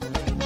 Thank you.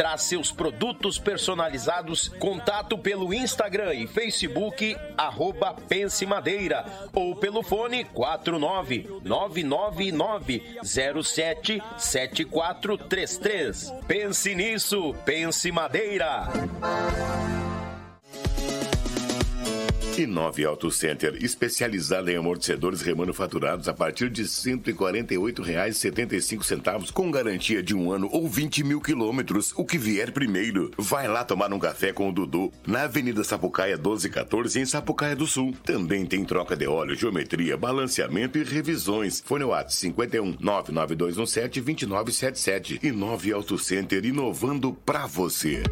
traz seus produtos personalizados. Contato pelo Instagram e Facebook, arroba Pense Madeira, ou pelo fone 49999077433. Pense nisso, Pense Madeira. Inove Auto Center, especializada em amortecedores remanufaturados a partir de R$ 148,75, com garantia de um ano ou 20 mil quilômetros, o que vier primeiro. Vai lá tomar um café com o Dudu, na Avenida Sapucaia 1214, em Sapucaia do Sul. Também tem troca de óleo, geometria, balanceamento e revisões. Fone WhatsApp 51 99217 2977. Inove Auto Center, inovando pra você.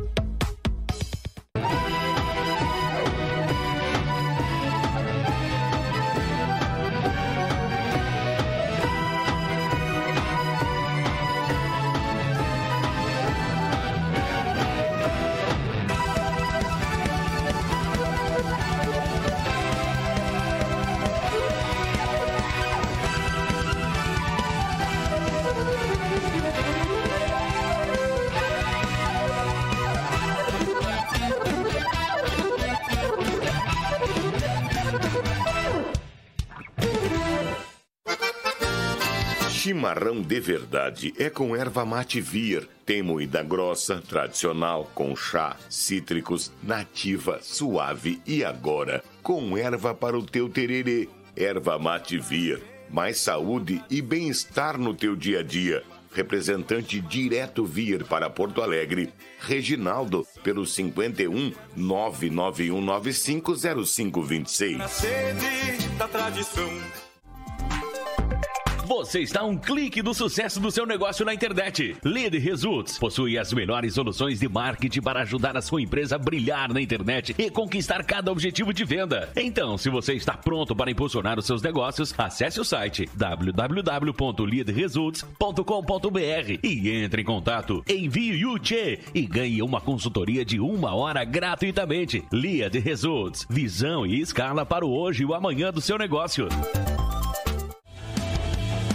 De verdade é com erva mate vir. Tem moída grossa, tradicional, com chá, cítricos, nativa, suave e agora com erva para o teu tererê. Erva mate vir. Mais saúde e bem-estar no teu dia a dia. Representante direto vir para Porto Alegre. Reginaldo, pelo 51 991950526. Na sede da tradição. Você está um clique do sucesso do seu negócio na internet. Lead Results possui as melhores soluções de marketing para ajudar a sua empresa a brilhar na internet e conquistar cada objetivo de venda. Então, se você está pronto para impulsionar os seus negócios, acesse o site www.leadresults.com.br e entre em contato. Envie o e ganhe uma consultoria de uma hora gratuitamente. Lead Results, visão e escala para o hoje e o amanhã do seu negócio.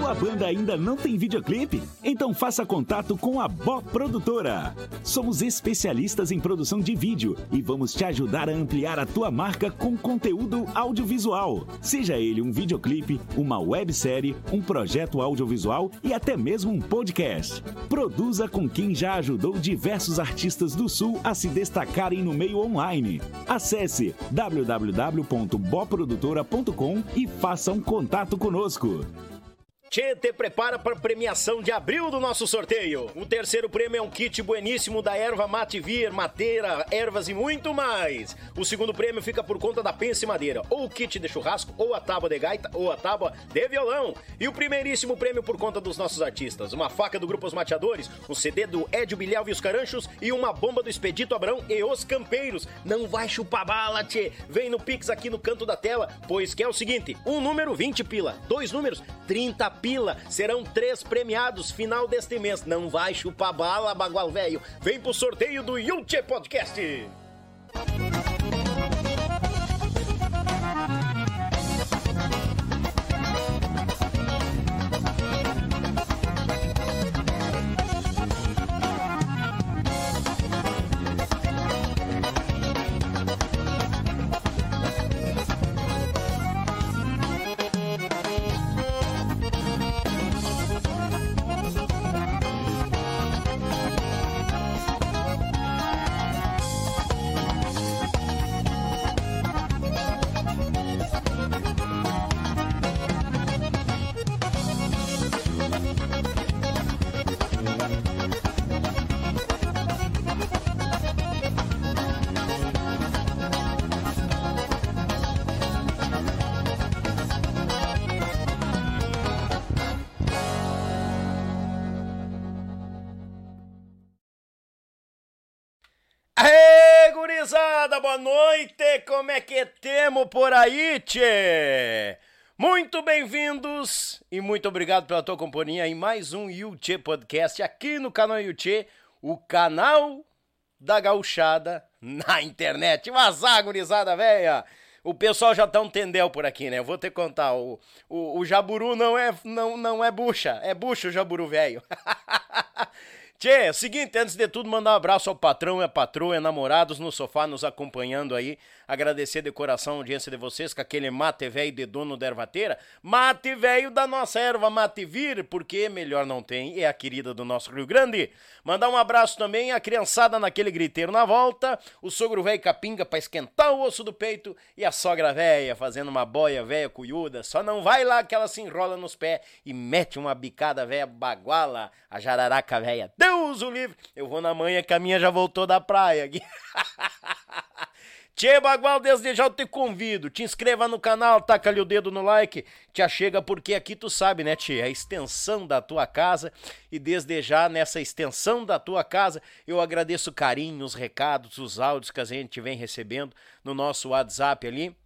Tua banda ainda não tem videoclipe? Então faça contato com a Bó Produtora. Somos especialistas em produção de vídeo e vamos te ajudar a ampliar a tua marca com conteúdo audiovisual. Seja ele um videoclipe, uma websérie, um projeto audiovisual e até mesmo um podcast. Produza com quem já ajudou diversos artistas do Sul a se destacarem no meio online. Acesse www.boprodutora.com e faça um contato conosco. Tchê, prepara para premiação de abril do nosso sorteio. O terceiro prêmio é um kit bueníssimo da erva mate vir, mateira, ervas e muito mais. O segundo prêmio fica por conta da Pense Madeira, ou o kit de churrasco, ou a tábua de gaita, ou a tábua de violão. E o primeiríssimo prêmio por conta dos nossos artistas, uma faca do Grupo Os Mateadores, um CD do Edio Bilhau e os Caranchos e uma bomba do Expedito Abrão e os Campeiros. Não vai chupar bala, tchê. Vem no Pix aqui no canto da tela, pois que é o seguinte, um número 20 pila, dois números 30 pila. Serão três premiados final deste mês. Não vai chupar bala, bagual velho. Vem pro sorteio do Yulche Podcast. Aí, tchê? Muito bem-vindos e muito obrigado pela tua companhia em mais um Yuchê Podcast aqui no canal Yuchê, o canal da gauchada na internet. Vazar, gurizada velha! O pessoal já tá um tendel por aqui, né? Eu vou te contar, o, o, o jaburu não é, não, não é bucha, é bucha o jaburu velho. Tchê, seguinte, antes de tudo, mandar um abraço ao patrão e a patroa, namorados no sofá nos acompanhando aí. Agradecer de coração a audiência de vocês com aquele mate velho de dono da ervateira. Mate velho da nossa erva Mate Vir, porque melhor não tem, é a querida do nosso Rio Grande. Mandar um abraço também à criançada naquele griteiro na volta, o sogro velho capinga pra esquentar o osso do peito e a sogra velha fazendo uma boia velha cuiuda. Só não vai lá que ela se enrola nos pés e mete uma bicada velha baguala, a jararaca velha. Deus o livre! Eu vou na manhã que a minha já voltou da praia. Tchê Bagual, desde já eu te convido, te inscreva no canal, taca ali o dedo no like, te achega porque aqui tu sabe, né, Tchê, a extensão da tua casa. E desde já nessa extensão da tua casa eu agradeço o carinho, os recados, os áudios que a gente vem recebendo no nosso WhatsApp ali,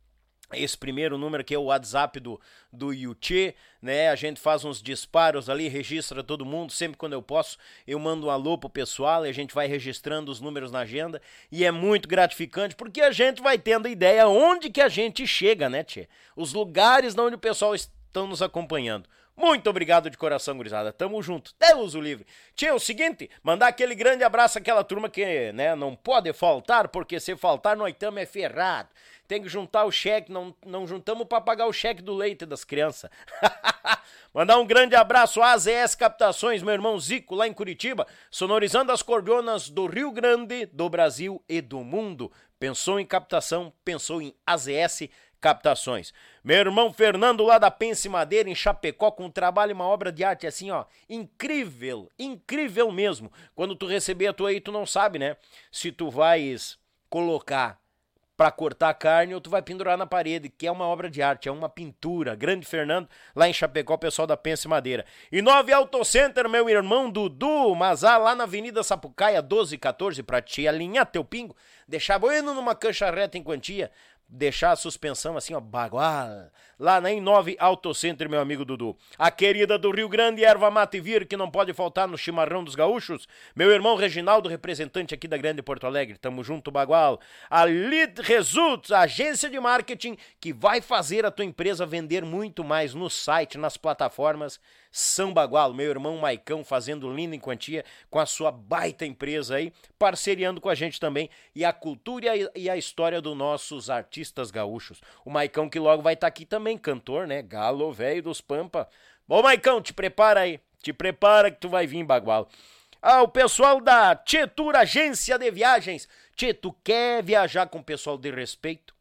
esse primeiro número que é o WhatsApp do, do Yuchê, né? A gente faz uns disparos ali, registra todo mundo, sempre quando eu posso, eu mando um alô pro pessoal e a gente vai registrando os números na agenda e é muito gratificante porque a gente vai tendo ideia onde que a gente chega, né, Tchê? Os lugares onde o pessoal estão nos acompanhando. Muito obrigado de coração, gurizada. Tamo junto. Deus o livre. Tia, é o seguinte, mandar aquele grande abraço àquela turma que, né, não pode faltar, porque se faltar, nós estamos é ferrado tem que juntar o cheque, não, não juntamos para pagar o cheque do leite das crianças. Mandar um grande abraço à AZS Captações, meu irmão Zico, lá em Curitiba, sonorizando as cordonas do Rio Grande, do Brasil e do mundo. Pensou em captação, pensou em AZS Captações. Meu irmão Fernando, lá da Pense Madeira, em Chapecó, com um trabalho e uma obra de arte assim, ó, incrível, incrível mesmo. Quando tu receber a tua aí, tu não sabe, né? Se tu vais colocar para cortar a carne ou tu vai pendurar na parede, que é uma obra de arte, é uma pintura. Grande Fernando, lá em Chapecó, pessoal da Pense Madeira. E Nove Auto Center, meu irmão Dudu Mazá, lá na Avenida Sapucaia, 1214, pra te alinhar teu pingo, deixar bueno numa cancha reta em quantia, deixar a suspensão assim, ó, bagual. Lá na Auto Center, meu amigo Dudu. A querida do Rio Grande, erva mate vir, que não pode faltar no chimarrão dos gaúchos. Meu irmão Reginaldo, representante aqui da Grande Porto Alegre. Tamo junto, bagual. A Lead Results, agência de marketing que vai fazer a tua empresa vender muito mais no site, nas plataformas são Bagual, meu irmão Maicão fazendo linda em quantia com a sua baita empresa aí, parceriando com a gente também e a cultura e a história dos nossos artistas gaúchos. O Maicão que logo vai estar tá aqui também, cantor, né? Galo velho dos Pampa. Bom, Maicão, te prepara aí. Te prepara que tu vai vir, Bagual. Ah, o pessoal da Tietur Agência de Viagens. Tchê, tu quer viajar com o pessoal de respeito?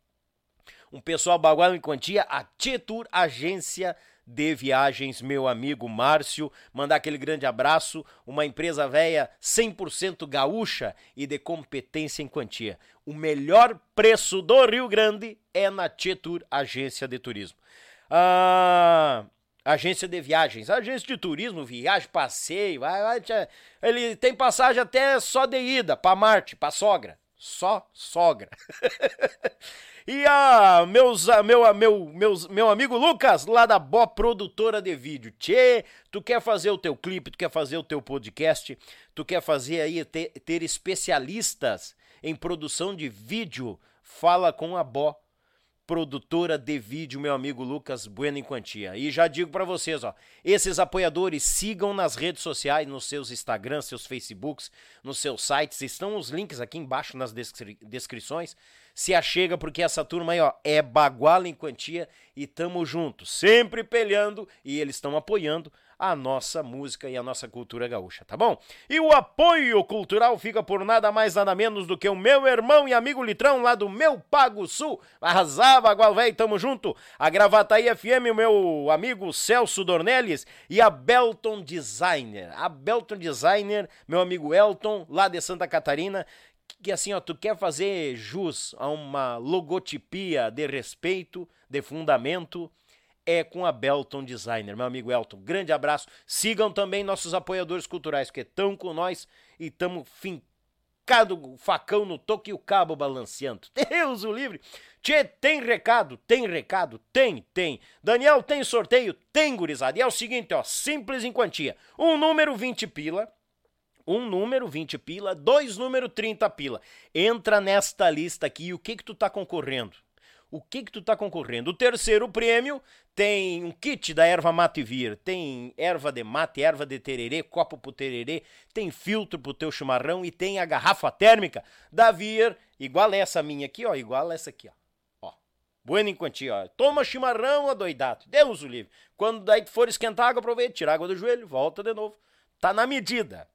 Um pessoal bagual em quantia, a Tietur Agência de de Viagens, meu amigo Márcio. Mandar aquele grande abraço, uma empresa velha 100% gaúcha e de competência em quantia. O melhor preço do Rio Grande é na Tietur Agência de Turismo. Ah, agência de viagens, agência de turismo, viagem, passeio, vai, vai, ele tem passagem até só de ida para Marte, para sogra, só sogra. E a meus, a, meu, a, meu, meus, meu amigo Lucas, lá da Bo Produtora de Vídeo. Tchê, tu quer fazer o teu clipe, tu quer fazer o teu podcast, tu quer fazer aí, ter, ter especialistas em produção de vídeo, fala com a Bo produtora de vídeo, meu amigo Lucas Bueno em Quantia. E já digo para vocês, ó, esses apoiadores sigam nas redes sociais, nos seus Instagrams, seus Facebooks, nos seus sites, estão os links aqui embaixo nas descri descrições se achega, porque essa turma aí, ó, é baguala em quantia e tamo junto, sempre peleando e eles estão apoiando a nossa música e a nossa cultura gaúcha, tá bom? E o apoio cultural fica por nada mais nada menos do que o meu irmão e amigo Litrão lá do meu Pago Sul. Arrasava, Bagual Véi, tamo junto. A Gravataí FM, o meu amigo Celso Dornelles e a Belton Designer. A Belton Designer, meu amigo Elton, lá de Santa Catarina, que assim, ó, tu quer fazer jus a uma logotipia de respeito, de fundamento, é com a Belton Designer, meu amigo Elton. Grande abraço. Sigam também nossos apoiadores culturais que estão com nós e estamos facado, facão no toque e o cabo balanceando. Deus o livre. Tchê, tem recado? Tem recado? Tem, tem. Daniel, tem sorteio? Tem, gurizada. E é o seguinte, ó, simples em quantia. Um número 20 pila, um número 20 pila, dois número 30 pila. Entra nesta lista aqui e o que que tu tá concorrendo? O que que tu tá concorrendo? O terceiro prêmio tem um kit da erva mate vir, tem erva de mate, erva de tererê, copo pro tererê, tem filtro pro teu chimarrão e tem a garrafa térmica da Vir, igual essa minha aqui, ó, igual essa aqui, ó. Bueno em quantia, ó. Toma chimarrão adoidado, Deus o livre. Quando daí for esquentar água, aproveita, tira água do joelho, volta de novo. Tá na medida.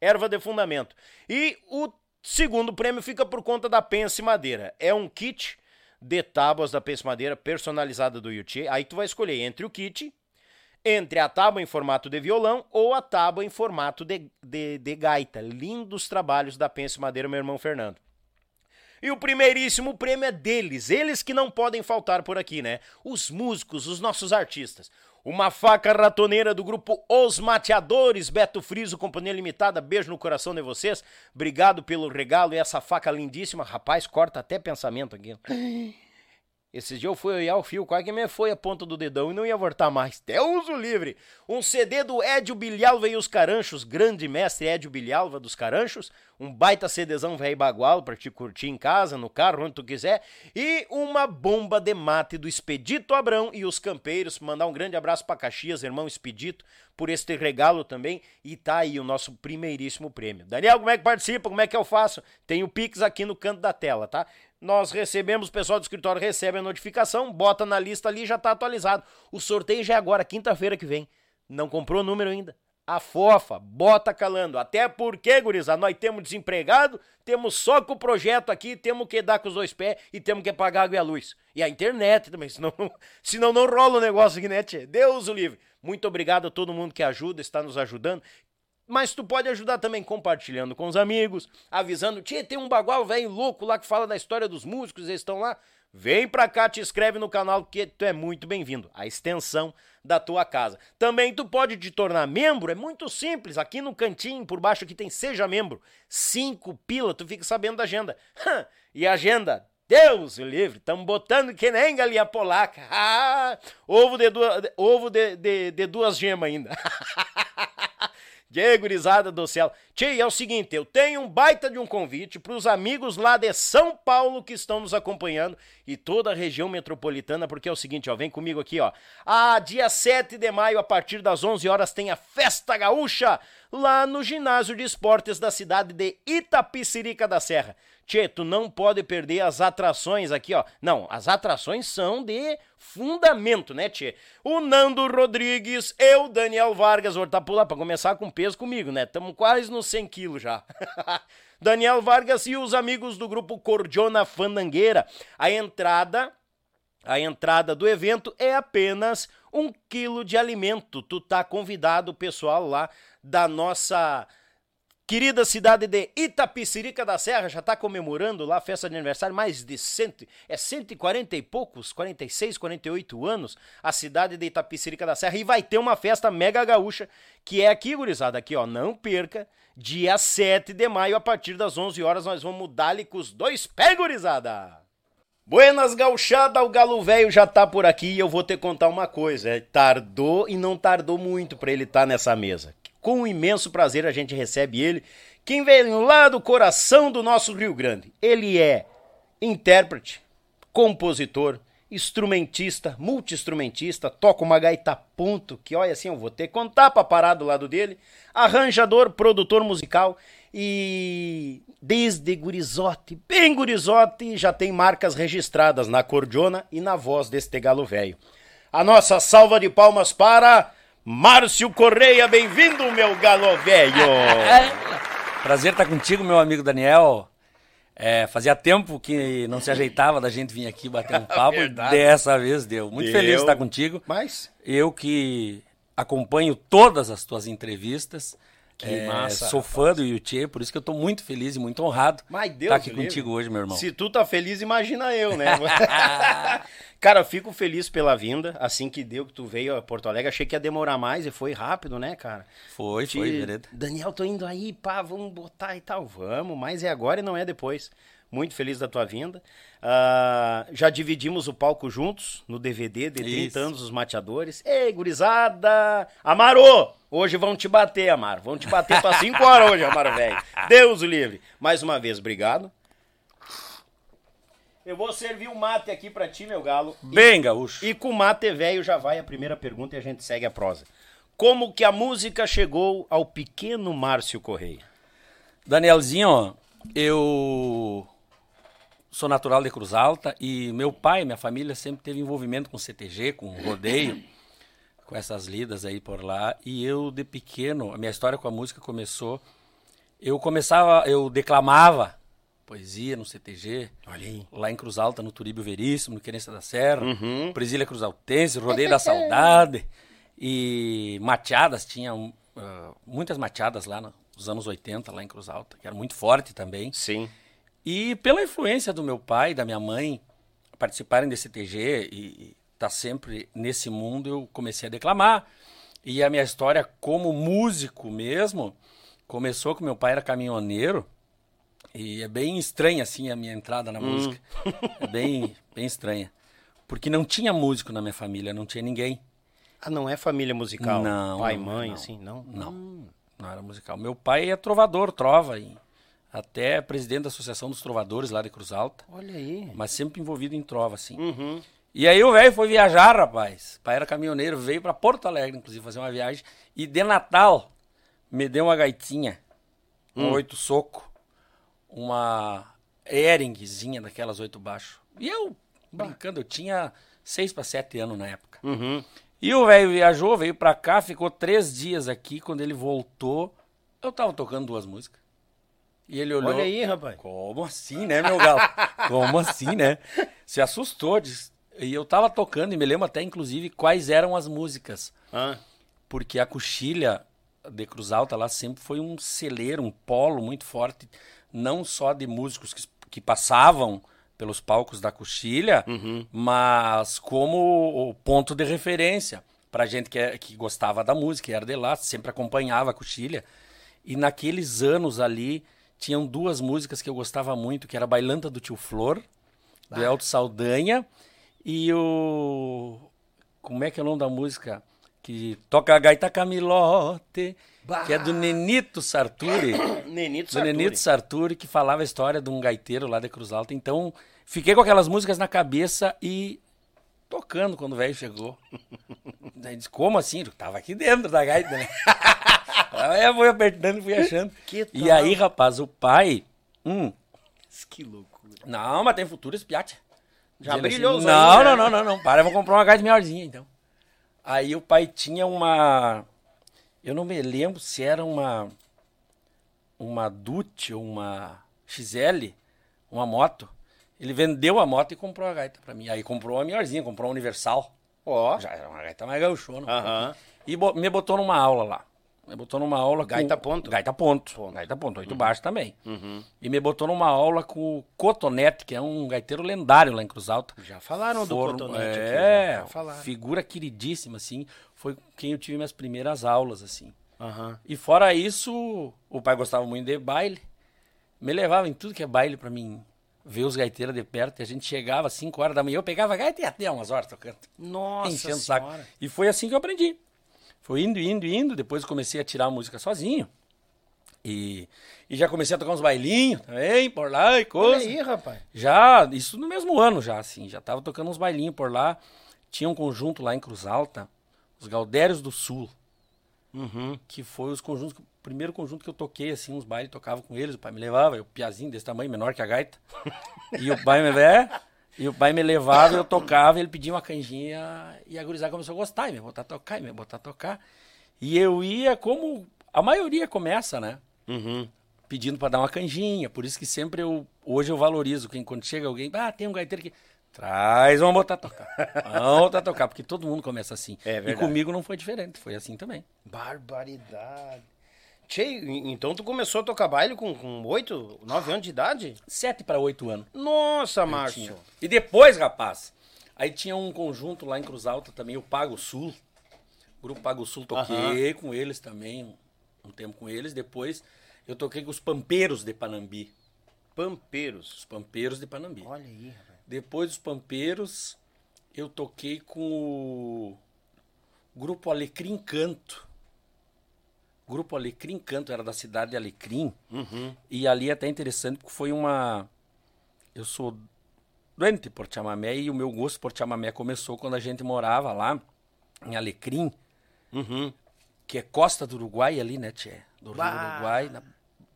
Erva de fundamento. E o segundo prêmio fica por conta da Pense Madeira. É um kit de tábuas da Pense Madeira personalizada do Yuchê. Aí tu vai escolher entre o kit, entre a tábua em formato de violão ou a tábua em formato de, de, de gaita. Lindos trabalhos da Pense Madeira, meu irmão Fernando. E o primeiríssimo prêmio é deles, eles que não podem faltar por aqui, né? Os músicos, os nossos artistas. Uma faca ratoneira do grupo Os Mateadores, Beto Friso, Companhia Limitada. Beijo no coração de vocês. Obrigado pelo regalo e essa faca lindíssima. Rapaz, corta até pensamento aqui. Esses dias eu fui olhar o fio, quase que me foi a ponta do dedão e não ia voltar mais. Deus o livre! Um CD do Edio Bilhalva e os Caranchos, grande mestre Edio Bilhalva dos Caranchos. Um baita CDzão velho bagual pra te curtir em casa, no carro, onde tu quiser. E uma bomba de mate do Expedito Abrão e os Campeiros. Mandar um grande abraço pra Caxias, irmão Expedito, por este regalo também. E tá aí o nosso primeiríssimo prêmio. Daniel, como é que participa? Como é que eu faço? Tem o Pix aqui no canto da tela, tá? Nós recebemos, o pessoal do escritório recebe a notificação, bota na lista ali já tá atualizado. O sorteio já é agora, quinta-feira que vem. Não comprou o número ainda. A fofa, bota calando. Até porque, gurizada, nós temos desempregado, temos só com o projeto aqui, temos que dar com os dois pés e temos que pagar a água e a luz. E a internet também, senão, senão não rola o negócio aqui, né, tchê? Deus o livre. Muito obrigado a todo mundo que ajuda, está nos ajudando. Mas tu pode ajudar também compartilhando com os amigos, avisando, tia, tem um bagual velho louco lá que fala da história dos músicos, eles estão lá. Vem pra cá, te inscreve no canal que tu é muito bem-vindo. A extensão da tua casa. Também tu pode te tornar membro, é muito simples. Aqui no cantinho, por baixo aqui tem seja membro. Cinco pila, tu fica sabendo da agenda. e a agenda Deus o livre, estamos botando que nem galinha polaca. Ovo de, duas, ovo de, de, de duas gemas ainda. Que gurizada do céu. Tchê, é o seguinte, eu tenho um baita de um convite para os amigos lá de São Paulo que estão nos acompanhando e toda a região metropolitana, porque é o seguinte, ó, vem comigo aqui, ó. Ah, dia 7 de maio, a partir das 11 horas, tem a Festa Gaúcha lá no ginásio de esportes da cidade de Itapicirica da Serra. Tchê, tu não pode perder as atrações aqui, ó. Não, as atrações são de fundamento, né, Tchê? O Nando Rodrigues, eu, Daniel Vargas, vou tá pular pra começar com peso comigo, né? Tamo quase nos 100 quilos já. Daniel Vargas e os amigos do grupo Cordiona Fandangueira. A entrada a entrada do evento é apenas um quilo de alimento. Tu tá convidado, pessoal, lá da nossa querida cidade de Itapicirica da Serra, já está comemorando lá a festa de aniversário, mais de cento, é 140 e poucos, 46, 48 anos, a cidade de Itapicirica da Serra, e vai ter uma festa mega gaúcha, que é aqui, gurizada, aqui ó, não perca, dia 7 de maio, a partir das 11 horas, nós vamos mudar-lhe com os dois pés, gurizada! Buenas gauchada, o galo velho já tá por aqui e eu vou te contar uma coisa, é, tardou e não tardou muito para ele estar tá nessa mesa. Com imenso prazer a gente recebe ele, quem vem lá do coração do nosso Rio Grande. Ele é intérprete, compositor, instrumentista, multi-instrumentista, toca uma gaita ponto, que olha assim, eu vou ter que contar pra parar do lado dele, arranjador, produtor musical e desde gurizote, bem gurizote, já tem marcas registradas na cordiona e na voz deste galo velho. A nossa salva de palmas para Márcio Correia, bem-vindo, meu galo velho! Prazer estar contigo, meu amigo Daniel. É, fazia tempo que não se ajeitava da gente vir aqui bater um papo. Dessa vez deu. Muito deu. feliz de estar contigo. Mas? Eu que acompanho todas as tuas entrevistas. Que É, massa. Sou fã do Yuchê, por isso que eu tô muito feliz e muito honrado Mas Deus estar aqui livre. contigo hoje, meu irmão. Se tu tá feliz, imagina eu, né? cara, fico feliz pela vinda. Assim que deu que tu veio a Porto Alegre, achei que ia demorar mais e foi rápido, né, cara? Foi, Te- foi, vereda. Daniel, tô indo aí, pá, vamos botar e tal. Vamos, mas é agora e não é depois. Muito feliz da tua vinda. Ah, já dividimos o palco juntos no DVD de 30 Isso. anos os mateadores. Ei, gurizada! Amaro! Hoje vão te bater, Amaro. Vão te bater pra 5 horas hoje, Amaro, velho. Deus o livre. Mais uma vez, obrigado. Eu vou servir um mate aqui pra ti, meu galo. E- Bem, gaúcho. e com o mate velho já vai a primeira pergunta e a gente segue a prosa. Como que a música chegou ao pequeno Márcio Correia? Danielzinho, eu sou natural de Cruz Alta e meu pai, minha família sempre teve envolvimento com CTG, com rodeio, com essas lidas aí por lá. E eu, de pequeno, a minha história com a música começou. Eu começava, eu declamava poesia no CTG. Olha aí. Lá em Cruz Alta, no Turíbio Veríssimo, no Querência da Serra, Presília Cruz Altense, Rodeio da Saudade e mateadas, tinha ah, muitas mateadas lá nos anos 80, lá em Cruz Alta, que era muito forte também. Sim. E pela influência do meu pai e da minha mãe participarem desse TG e estar sempre nesse mundo, eu comecei a declamar. E a minha história como músico mesmo começou com meu pai era caminhoneiro. E é bem estranha assim a minha entrada na música. É bem, bem estranha. Porque não tinha músico na minha família, não tinha ninguém. Ah, não é família musical? Não, Pai, mãe, não. assim, não? Não, Hum. não era musical. Meu pai é trovador, trova, e até presidente da Associação dos Trovadores lá de Cruz Alta, Olha aí. mas sempre envolvido em trova, assim. Uhum. E aí o velho foi viajar, rapaz. O pai era caminhoneiro, veio pra Porto Alegre, inclusive, fazer uma viagem. E de Natal, me deu uma gaitinha, um Hum. oito soco, uma Eringzinha daquelas oito baixo. E eu, brincando, eu tinha seis para sete anos na época. Uhum. E o velho viajou, veio pra cá, ficou três dias aqui. Quando ele voltou, eu tava tocando duas músicas. E ele olhou. Olha aí, rapaz. Como assim, né, meu galo? Como assim, né? Se assustou. Disse. E eu tava tocando, e me lembro até, inclusive, quais eram as músicas. Ah, Porque a coxilha de Cruz Alta lá sempre foi um celeiro, um polo muito forte, não só de músicos que, que passavam pelos palcos da coxilha, mas como o ponto de referência pra gente que, é- que gostava da música, era de lá, sempre acompanhava a coxilha. E naqueles anos ali, tinham duas músicas que eu gostava muito, que era Bailanta do Tio Flor, do Elton Saldanha, e o... Como é que é o nome da música? Que toca a gaita Camilote, que é do Nenito Sarturi. Nenito do Sarturi. Nenito Sarturi, que falava a história de um gaiteiro lá de Cruz Alta. Então, fiquei com aquelas músicas na cabeça e tocando quando o velho chegou. Daí disse, como assim? Eu tava aqui dentro da gaita, né? Aí eu fui apertando e fui achando. Que e aí, rapaz, o pai... Hum, Que loucura. não, mas tem futuro esse piate. Já Dizendo brilhou os não, né? não, não, não, não. Para, eu vou comprar uma gaita melhorzinha, então. Aí o pai tinha uma... Eu não me lembro se era uma... Uma Dutch ou uma XL, uma moto. Ele vendeu a moto e comprou a gaita pra mim. Aí comprou uma melhorzinha, comprou uma Universal. Ó. Já era uma gaita mais gauchona. Aham. E bo- me botou numa aula lá. Me botou numa aula Gaita com... ponto? Gaita ponto. Ponto. Gaita ponto, oito baixo também. Uhum. E me botou numa aula com o Cotonete, que é um gaiteiro lendário lá em Cruz Alta. Já falaram do Cotonete aqui. É, já falaram. figura queridíssima, assim. Foi quem eu tive minhas primeiras aulas, assim. Aham. E fora isso, o pai gostava muito de baile. Me levava em tudo que é baile pra mim ver os gaiteiros de perto. E a gente chegava às 5 horas da manhã, eu pegava gaita e até umas horas tocando. Nossa enchendo o saco. senhora. E foi assim que eu aprendi. Foi indo, indo, indo. Depois comecei a tirar a música sozinho. E, e já comecei a tocar uns bailinhos também, por lá e Olha coisa. aí, rapaz. Já, isso no mesmo ano já, assim. Já tava tocando uns bailinhos por lá. Tinha um conjunto lá em Cruz Alta, os Galdérios do Sul. Uhum. Que foi os conjuntos, primeiro conjunto que eu toquei, assim, uns bailes, tocava com eles, o pai me levava, eu piazinho desse tamanho, menor que a gaita. e o pai me é, e o pai me levava, eu tocava, ele pedia uma canjinha, e a gurizada começou a gostar, e me botar a tocar, e me botar a tocar. E eu ia como a maioria começa, né? Uhum. pedindo para dar uma canjinha. Por isso que sempre eu hoje eu valorizo quem quando chega alguém, ah, tem um gaiteiro aqui. Traz, vamos botar a tocar. Vamos botar a tocar, porque todo mundo começa assim. É e comigo não foi diferente, foi assim também. Barbaridade. Tchê, então tu começou a tocar baile com, com 8, 9 anos de idade? Sete para oito anos. Nossa, Márcio. E depois, rapaz, aí tinha um conjunto lá em Cruz Alta também, o Pago Sul. O grupo Pago Sul, toquei com eles também, um, um tempo com eles. Depois eu toquei com os Pampeiros de Panambi. Pampeiros. Os Pampeiros de Panambi. Olha aí, rapaz. Depois dos Pampeiros, eu toquei com o grupo Alecrim Canto. Grupo Alecrim Canto era da cidade de Alecrim. E ali é até interessante porque foi uma. Eu sou doente por chamamé e o meu gosto por chamamé começou quando a gente morava lá em Alecrim, Uhum. que é costa do Uruguai ali, né, Tchê? Do Rio. Uruguai, na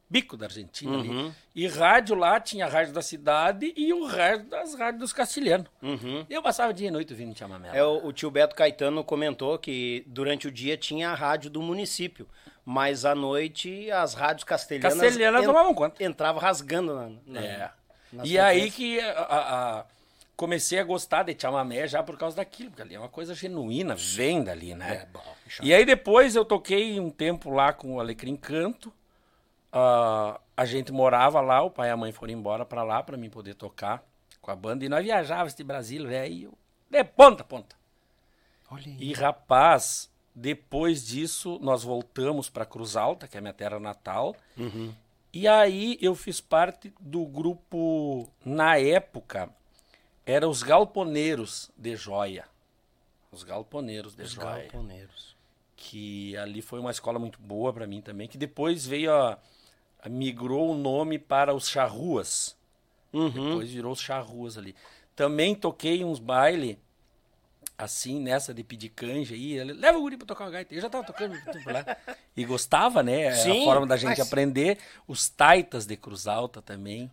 bico da Argentina Uhum. ali. E rádio lá tinha a rádio da cidade e o rádio das rádios dos castilhanos. Uhum. Eu passava dia e noite ouvindo chamamé. É, o, o tio Beto Caetano comentou que durante o dia tinha a rádio do município, mas à noite as rádios castelhanas, Castelhanas tomavam conta. entrava rasgando na, na- É. E aí que a- a- comecei a gostar de chamamé já por causa daquilo, porque ali é uma coisa genuína, vem dali, né? É bom, E aí depois eu toquei um tempo lá com o Alecrim Canto. Ah, a gente morava lá, o pai e a mãe foram embora pra lá pra mim poder tocar com a banda. E nós viajávamos de Brasília, velho, de ponta a ponta. Olha aí. E rapaz, depois disso nós voltamos pra Cruz Alta, que é a minha terra natal. E aí eu fiz parte do grupo, na época, era os Galponeiros de Joia. Os Galponeiros de Os Joia. galponeiros. Que ali foi uma escola muito boa pra mim também, que depois veio a, a- migrou o nome para os Charruas. Uhum. Depois virou os Charruas ali. Também toquei uns baile assim, nessa de pedir canja aí. Leva o guri pra tocar o gaita. Eu já tava tocando tempo lá. E gostava, né? Sim, a forma da gente mas- aprender. Os Taitas de Cruz Alta também.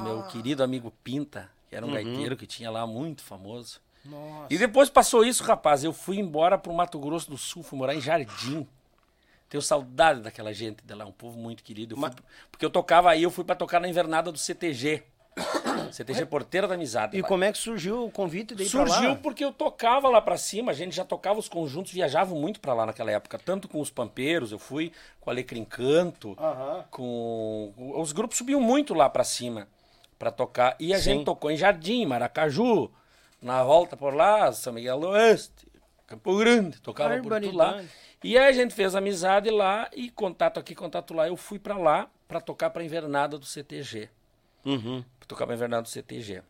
Meu querido amigo Pinta, que era um gaiteiro que tinha lá, muito famoso. Nossa. E depois passou isso, rapaz. Eu fui embora pro Mato Grosso do Sul, fui morar em Jardim. Tenho saudade daquela gente de lá, um povo muito querido. Eu fui- porque eu tocava aí, eu fui pra tocar na invernada do CTG. CTG Porteira da Amizade. E lá. como é que surgiu o convite daí Surgiu lá? porque eu tocava lá pra cima, a gente já tocava os conjuntos, viajavam muito pra lá naquela época, tanto com os Pampeiros, eu fui com o Alecrim Canto, com os grupos subiam muito lá pra cima pra tocar e a Sim. gente tocou em Jardim, Maracaju, na volta por lá, São Miguel do Oeste, Campo Grande, tocava por tudo lá. E aí a gente fez amizade lá e contato aqui, contato lá, eu fui pra lá pra tocar pra invernada do CTG Uhum. pra tocar pra invernada do CTG.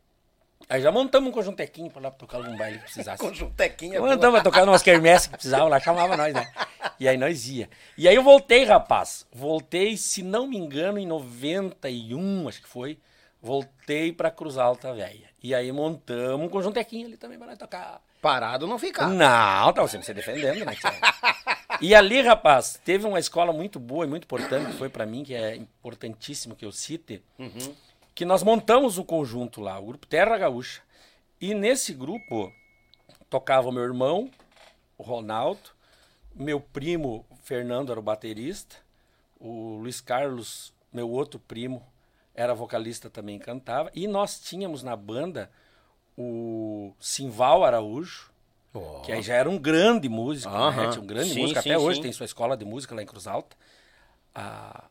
Aí já montamos um conjuntequinho pra lá pra tocar algum baile que precisasse. Conjuntequinha. Montamos pra tocar umas quermesses que precisavam lá, chamava nós, né? E aí nós ia. E aí eu voltei, rapaz. Voltei, se não me engano, em 91, acho que foi. Voltei pra Cruz Alta Velha. E aí montamos um conjuntequinho ali também pra nós tocar. Parado não ficar. Não, tava sempre se defendendo, né? E ali, rapaz, teve uma escola muito boa e muito importante, que foi pra mim, que é importantíssimo que eu cite, que nós montamos o conjunto lá, o grupo Terra Gaúcha. E nesse grupo tocava meu irmão, o Ronaldo, meu primo Fernando era o baterista, o Luiz Carlos, meu outro primo, era vocalista também cantava, e nós tínhamos na banda o Simval Araújo, Ó. que aí já era um grande músico, né? Aham. Tinha um grande Sim, músico, sim, até hoje sim. tem sua escola de música lá em Cruz Alta. Ah,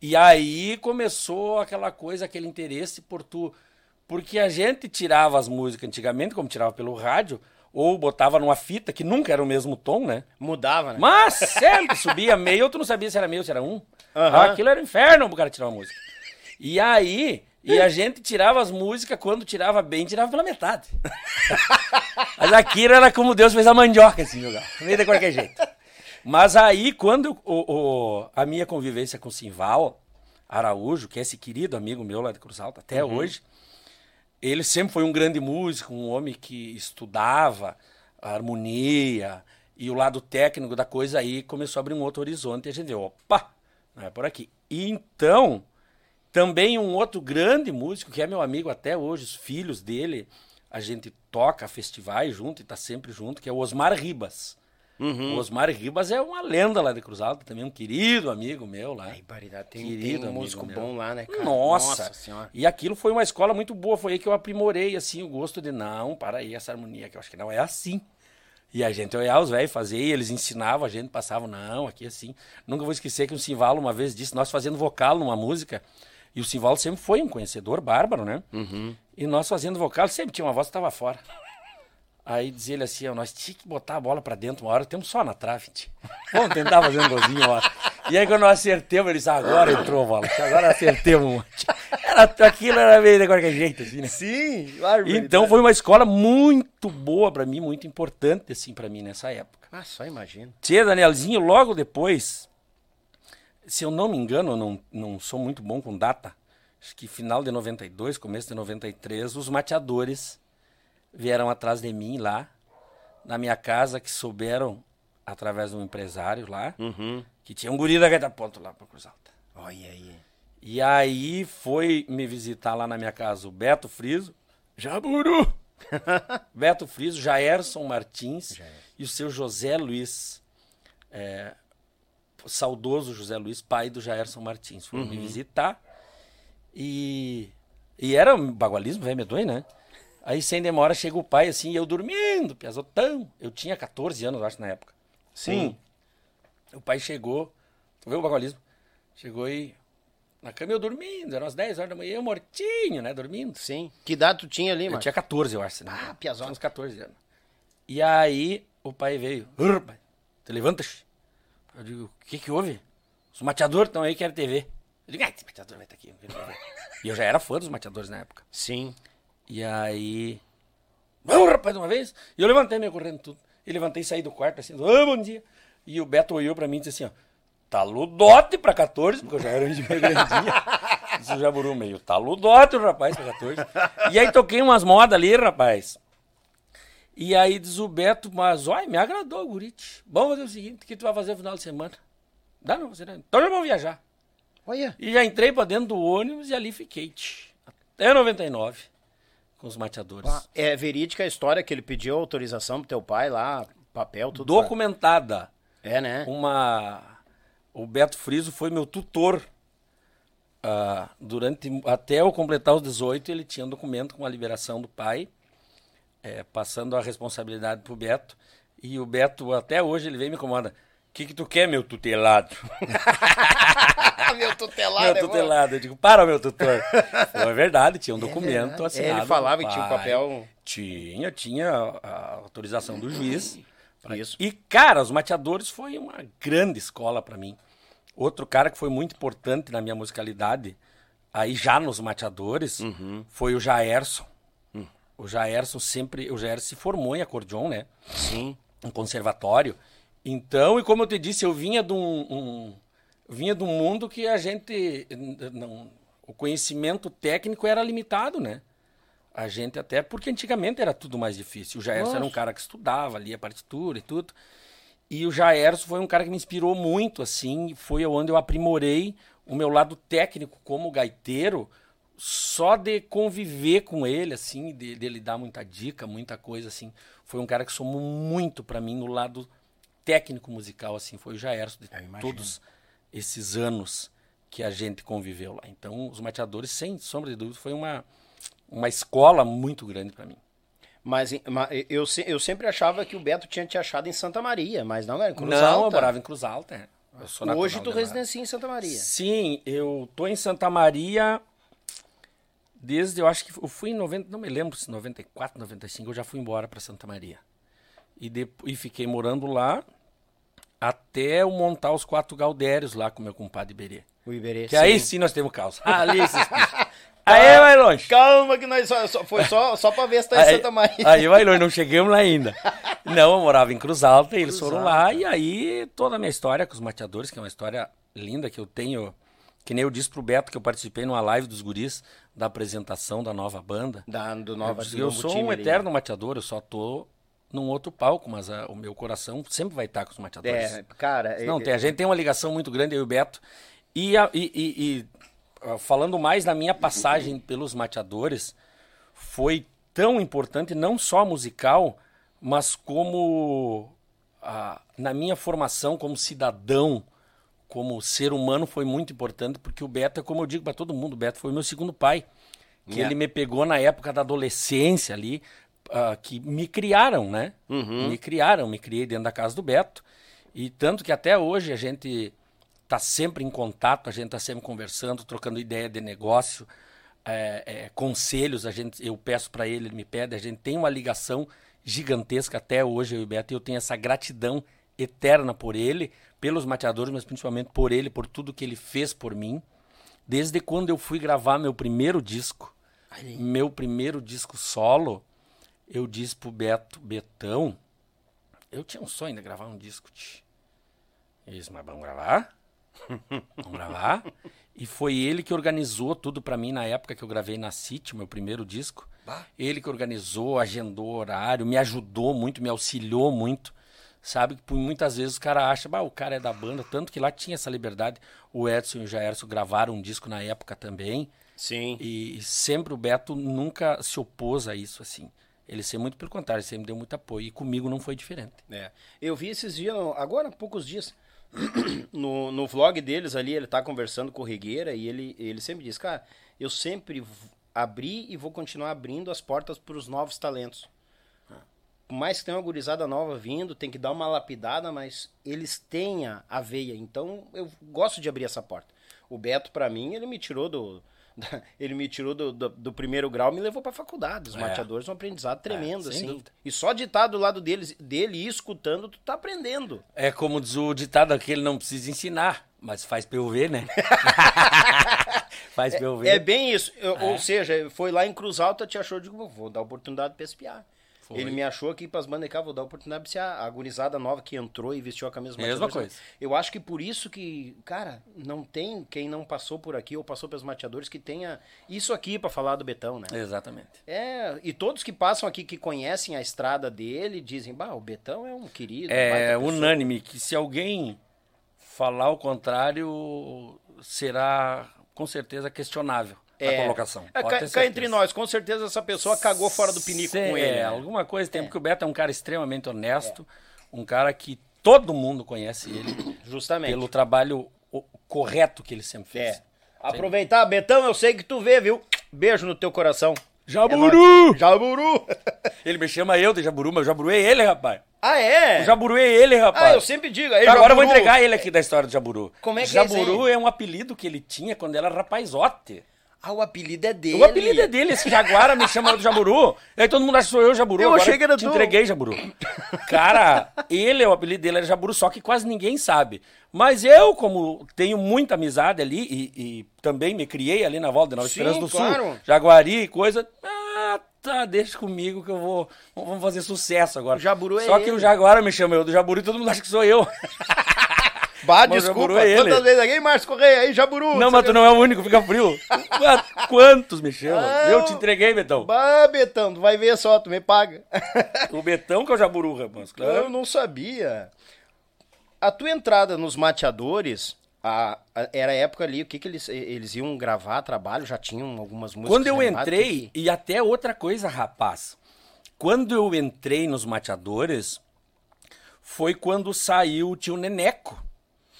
e aí começou aquela coisa, aquele interesse por tu. Porque a gente tirava as músicas antigamente, como tirava pelo rádio, ou botava numa fita, que nunca era o mesmo tom, né? Mudava, né? Mas sempre subia meio, tu não sabia se era meio, se era um. Ah, aquilo era um inferno o cara tirar uma música. E aí, e a gente tirava as músicas, quando tirava bem, tirava pela metade. Mas aquilo era como Deus fez a mandioca, assim, jogar. Meio de qualquer jeito. Mas aí, quando o, o- a minha convivência com o Simval Araújo, que é esse querido amigo meu lá de Cruz Alta, até hoje, ele sempre foi um grande músico, um homem que estudava a harmonia e o lado técnico da coisa aí começou a abrir um outro horizonte e a gente viu, opa, não é por aqui. E então, também um outro grande músico, que é meu amigo até hoje, os filhos dele, a gente toca festivais junto e tá sempre junto, que é o Osmar Ribas. Uhum. O Osmar Ribas é uma lenda lá de Cruz Alta, também um querido amigo meu lá. Barbaridade, tem, Querido tem um músico meu. bom lá, né, cara? Nossa. senhora. E aquilo foi uma escola muito boa, foi aí que eu aprimorei assim o gosto de não, para aí essa harmonia que eu acho que não é assim. E a gente olhava os velhos fazer, e eles ensinavam, a gente passava, não, aqui assim. Nunca vou esquecer que o Simvalo uma vez disse, nós fazendo vocal numa música, e o Simvalo sempre foi um conhecedor bárbaro, né? E nós fazendo vocal, sempre tinha uma voz que estava fora. Aí dizia ele assim, ó, nós tínhamos que botar a bola pra dentro uma hora, temos só na trave, tio. Vamos tentar fazer um golzinho uma hora. E aí quando nós acertemos, ele disse, agora entrou a bola, agora acertemos uma. Era, aquilo era meio de qualquer jeito, assim, né? Sim, Então foi uma escola muito boa pra mim, muito importante, assim, pra mim nessa época. Ah, só imagina. Tia Danielzinho, logo depois, se eu não me engano, eu não, não sou muito bom com data, acho que final de 92, começo de 93, os mateadores vieram atrás de mim lá, na minha casa, que souberam, através de um empresário lá, que tinha um guri da Gaita Ponto lá pra Cruz Alta. Olha aí. E aí foi me visitar lá na minha casa o Beto Friso, Jaburu, Beto Friso, Jaerson Martins e o seu José Luiz, é, saudoso José Luiz, pai do Jaerson Martins. Foram me visitar e, e era um bagualismo, velho medonho, né? Aí sem demora chega o pai assim, e eu dormindo, piazotão. Eu tinha 14 anos, eu acho, na época. Sim. Hum. O pai chegou, tu vê o bagualismo? Chegou e na cama eu dormindo, eram as 10 horas da manhã, eu mortinho, né, dormindo. Sim. Que idade tu tinha ali, Eu mano? tinha 14, eu acho. Né? Ah, piazão. Tinha uns 14 anos. E aí o pai veio, "Ur, pai, te levanta-se. Eu digo, o que que houve? Os mateadores estão aí, querem ver. Eu digo, ah, esse mateador vai estar aqui. eu te ver." e eu já era fã dos mateadores na época. Sim. E aí. Vamos, rapaz, de uma vez? E eu levantei meio correndo tudo. E levantei e saí do quarto assim, ah, bom dia. E o Beto olhou pra mim e disse assim, ó. Taludote pra 14, porque eu já era de meio grandinha. Disse o Jaburu meio, taludote o rapaz pra 14. E aí toquei umas modas ali, rapaz. E aí diz o Beto, mas olha, me agradou gurite. Vamos fazer o seguinte, o que tu vai fazer no final de semana? Dá não, você não. Então já vamos viajar. Olha. E já entrei pra dentro do ônibus e ali fiquei. tch, Até 99. Com os mateadores. É verídica a história que ele pediu autorização pro teu pai lá, papel, tudo. Documentada. É, né? Uma. O Beto Friso foi meu tutor. ah, durante até eu completar os 18, ele tinha um documento com a liberação do pai, eh, passando a responsabilidade pro Beto. E o Beto, até hoje, ele vem me incomoda. O que, que tu quer, meu tutelado? meu tutelado. meu é tutelado. Eu digo, para, meu tutor. Não é verdade, tinha um documento verdade. assinado. É, ele falava que tinha um papel- Tinha, tinha a, autorização do juiz. pra- Isso. E, cara, os mateadores foi uma grande escola pra mim. Outro cara que foi muito importante na minha musicalidade, aí já nos mateadores, Uhum. foi o Jaerson. Hum. O Jaerson sempre. O Jaerson se formou em acordeon, né? Sim. um conservatório. Então, e como eu te disse, eu vinha de um, um- vinha de um mundo que a gente não, o conhecimento técnico era limitado, né? A gente até porque antigamente era tudo mais difícil. O Jairson era um cara que estudava, lia partitura e tudo. E o Jairson foi um cara que me inspirou muito, assim, foi onde eu aprimorei o meu lado técnico como gaiteiro, só de conviver com ele, assim, de, dele dar muita dica, muita coisa, assim. Foi um cara que somou muito pra mim no lado técnico musical, assim, foi o Jairson de todos esses anos que a gente conviveu lá. Então, os mateadores, sem sombra de dúvida, foi uma, uma escola muito grande pra mim. Mas, em- ma- eu, eu sempre achava que o Beto tinha te achado em Santa Maria, mas não era em Cruz Não, eu Alta. morava em Cruz Alta. é. Eu Hoje tu de residencia em Santa Maria. Sim, eu tô em Santa Maria desde, eu acho que eu fui em 90, não me lembro se 94, 95, eu já fui embora para Santa Maria. E, depois, e fiquei morando lá até eu montar os quatro Galdérios lá com meu compadre Iberê. O Iberê. Que aí sim nós temos caos. Ali esses bichos. Aí vai longe. Calma que nós só, só- foi só, só pra ver se tá em Aí, Santa Maria. aí vai longe, não chegamos lá ainda. Não, eu morava em Cruz Alta e eles foram lá. E aí toda a minha história com os mateadores, que é uma história linda que eu tenho, que nem eu disse pro Beto que eu participei numa live dos guris da apresentação da nova banda. Da, do Eu, Nova eu novo sou um ali. eterno mateador, eu só tô num outro palco, mas ah, o meu coração sempre vai estar com os mateadores. É, cara. Não, é- tem, a gente tem uma ligação muito grande, eu e o Beto. E, a- e- e- e, ah, falando mais na minha passagem pelos mateadores, foi tão importante, não só musical, mas como ah, na minha formação como cidadão, como ser humano, foi muito importante, porque o Beto, é como eu digo para todo mundo, o Beto foi meu segundo pai. Que Yeah. ele me pegou na época da adolescência ali, ah, que me criaram, né? Uhum. Me criaram, me criei dentro da casa do Beto. E tanto que até hoje a gente tá sempre em contato, a gente tá sempre conversando, trocando ideia de negócio, é, é, conselhos, a gente, eu peço para ele, ele me pede, a gente tem uma ligação gigantesca até hoje, eu e o Beto, e eu tenho essa gratidão eterna por ele, pelos mateadores, mas principalmente por ele, por tudo que ele fez por mim. Desde quando eu fui gravar meu primeiro disco, meu primeiro disco solo, eu disse pro Beto, Betão, eu tinha um sonho de gravar um disco. Tch. Ele disse, mas vamos gravar? vamos gravar? E foi ele que organizou tudo pra mim na época que eu gravei na City, meu primeiro disco. Ele que organizou, agendou horário, me ajudou muito, me auxiliou muito. Sabe que por muitas vezes o cara acha, bah, o cara é da banda, tanto que lá tinha essa liberdade. O Edson e o Jairson gravaram um disco na época também. Sim. E sempre o Beto nunca se opôs a isso, assim. Ele sempre, muito pelo contrário, sempre deu muito apoio. E comigo não foi diferente. É. Eu vi esses dias, agora há poucos dias, no, no vlog deles ali, ele tá conversando com o Regueira e ele, ele sempre diz, cara, eu sempre abri e vou continuar abrindo as portas para os novos talentos. Por mais que tenha uma gurizada nova vindo, tem que dar uma lapidada, mas eles têm a, veia. Então eu gosto de abrir essa porta. O Beto, pra mim, ele me tirou do. Ele me tirou do, do, do primeiro grau e me levou pra faculdade. Os É. mateadores um aprendizado tremendo, sem assim. dúvida. E só de estar do lado deles, dele e escutando, tu tá aprendendo. É como diz o ditado aquele, não precisa ensinar, mas faz pra eu ver, né? faz pra eu ver. É bem isso. Eu- Ou seja, foi lá em Cruz Alta, te achou, digo, vou dar oportunidade pra espiar. Foi. Ele me achou aqui pras bandas de cá, vou dar oportunidade pra espiar. A gurizada nova que entrou e vestiu a camisa Mesma coisa. Eu acho que por isso que, cara, não tem quem não passou por aqui ou passou pelos mateadores que tenha isso aqui pra falar do Betão, né? Exatamente. É, e todos que passam aqui que conhecem a estrada dele dizem, bah, o Betão é um querido. É baita pessoa." unânime que se alguém falar o contrário, será com certeza questionável a colocação. É, cá, cá entre nós, com certeza essa pessoa cagou fora do pinico Cê- com ele. É, né? alguma coisa tem, porque o Beto é um cara extremamente honesto, um cara que todo mundo conhece ele Justamente. pelo trabalho correto que ele sempre fez. É. Aproveitar, Betão, eu sei que tu vê, viu? Beijo no teu coração. Jaburu! É. Jaburu! Ele me chama eu de Jaburu, mas o Jaburu é ele, rapaz. ah, é? O Jaburu é ele, rapaz. Ah, eu sempre digo. Aí, Agora eu vou Jaburu. entregar ele aqui da história do Jaburu. Como é que é Jaburu aí? é um apelido que ele tinha quando era rapazote. Ah, o apelido é dele. O apelido é dele, esse Jaguara me chama de Jaburu. E aí todo mundo acha que sou eu, Jaburu. Eu Agora achei que era te tu. entreguei, Jaburu. Cara, ele, o apelido dele era Jaburu, só que quase ninguém sabe. Mas eu, como tenho muita amizade ali e, e também me criei ali na volta de Nova Sim, Esperança do claro. Sul, Jaguari e coisa. Ah, tá, deixa comigo que eu vou. Vamos fazer sucesso agora. O Jaburu é Só que ele. o Jaguara me chama eu do Jaburu e todo mundo acha que sou eu. Bah, Mas desculpa. Jaburu é ele. Quantas vezes alguém, Márcio Correia, aí, Jaburu? não, mas tu não é o único, fica frio. Qua- Quantos me chamam? Ah, eu te entreguei, Betão. Bah, Betão, tu vai ver só, tu me paga. O Betão que é o Jaburu, rapaz. Claro. Eu não sabia. A tua entrada nos mateadores, a, a- era a época ali, o que que eles, eles iam gravar trabalho, já tinham algumas músicas Quando eu entrei, que e até outra coisa, rapaz. Quando eu entrei nos mateadores, foi quando saiu o tio Neneco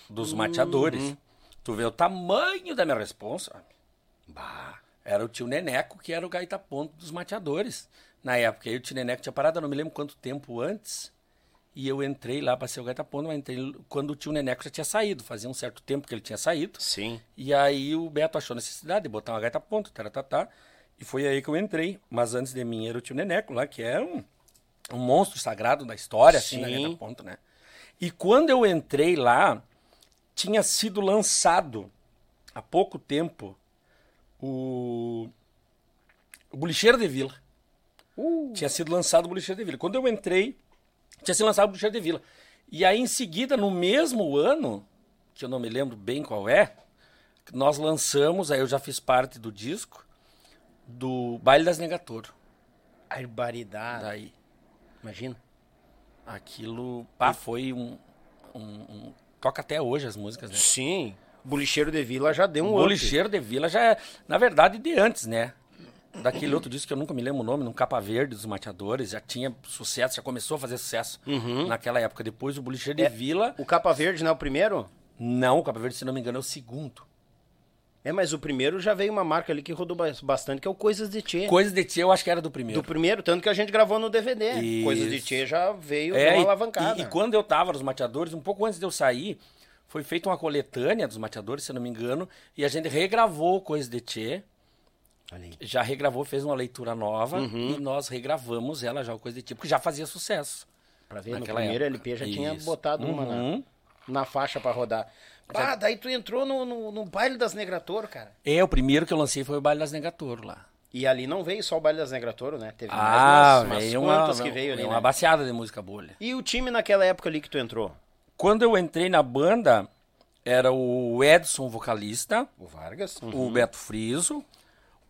dos mateadores. Tu vê o tamanho da minha responsa. Bah, era o tio Neneco que era o gaita ponto dos mateadores. Na época, aí o tio Neneco tinha parado, não me lembro quanto tempo antes. E eu entrei lá para ser o gaita ponto, mas entrei quando o tio Neneco já tinha saído. Fazia um certo tempo que ele tinha saído. Sim. E aí o Beto achou necessidade de botar uma gaita ponto, taratatá, e foi aí que eu entrei. Mas antes de mim era o tio Neneco lá, que é um, um monstro sagrado da história, assim, da Sim. gaita ponto, né? E quando eu entrei lá, tinha sido lançado há pouco tempo o, o Bolicheiro de Vila. Tinha sido lançado o Bolicheiro de Vila. Quando eu entrei, tinha sido lançado o Bolicheiro de Vila. E aí, em seguida, no mesmo ano, que eu não me lembro bem qual é, nós lançamos, aí eu já fiz parte do disco, do Baile das Negatoro. Barbaridade. Daí, Imagina. aquilo, pá, foi um, um- um- Toca até hoje as músicas, né? Sim. Bolicheiro de Vila já deu um up. Bolicheiro de Vila já é, na verdade, de antes, né? Daquele outro disco que eu nunca me lembro o nome, no Capa Verde dos Mateadores, já tinha sucesso, já começou a fazer sucesso naquela época. Depois o Bolicheiro de É. Vila. O Capa Verde não é o primeiro? Não, o Capa Verde, se não me engano, é o segundo. É, mas o primeiro já veio uma marca ali que rodou bas- bastante, que é o Coisas de Tchê. Coisas de Tia eu acho que era do primeiro. Do primeiro, tanto que a gente gravou no DVD. Isso. Coisas de Tchê já veio É, uma alavancada. E, e quando eu tava nos mateadores, um pouco antes de eu sair, foi feita uma coletânea dos mateadores, se eu não me engano, e a gente regravou Coisas de Tchê. Aí. Já regravou, fez uma leitura nova Uhum. e nós regravamos ela já, o Coisa de Tchê, porque já fazia sucesso. Pra ver, no primeiro época. LP já tinha Isso. botado uma Uhum. na, na faixa pra rodar. Ah, daí tu entrou no, no, no baile das Negratoro, cara. É, o primeiro que eu lancei foi o Baile das Negatoro lá. E ali não veio só o baile das Negratoro, né? Teve Ah, mais umas, umas veio uma, quantas que veio ali, uma né? baseada de música bolha. E o time naquela época ali que tu entrou? Quando eu entrei na banda, era o Edson, vocalista, O Vargas? o Beto Friso,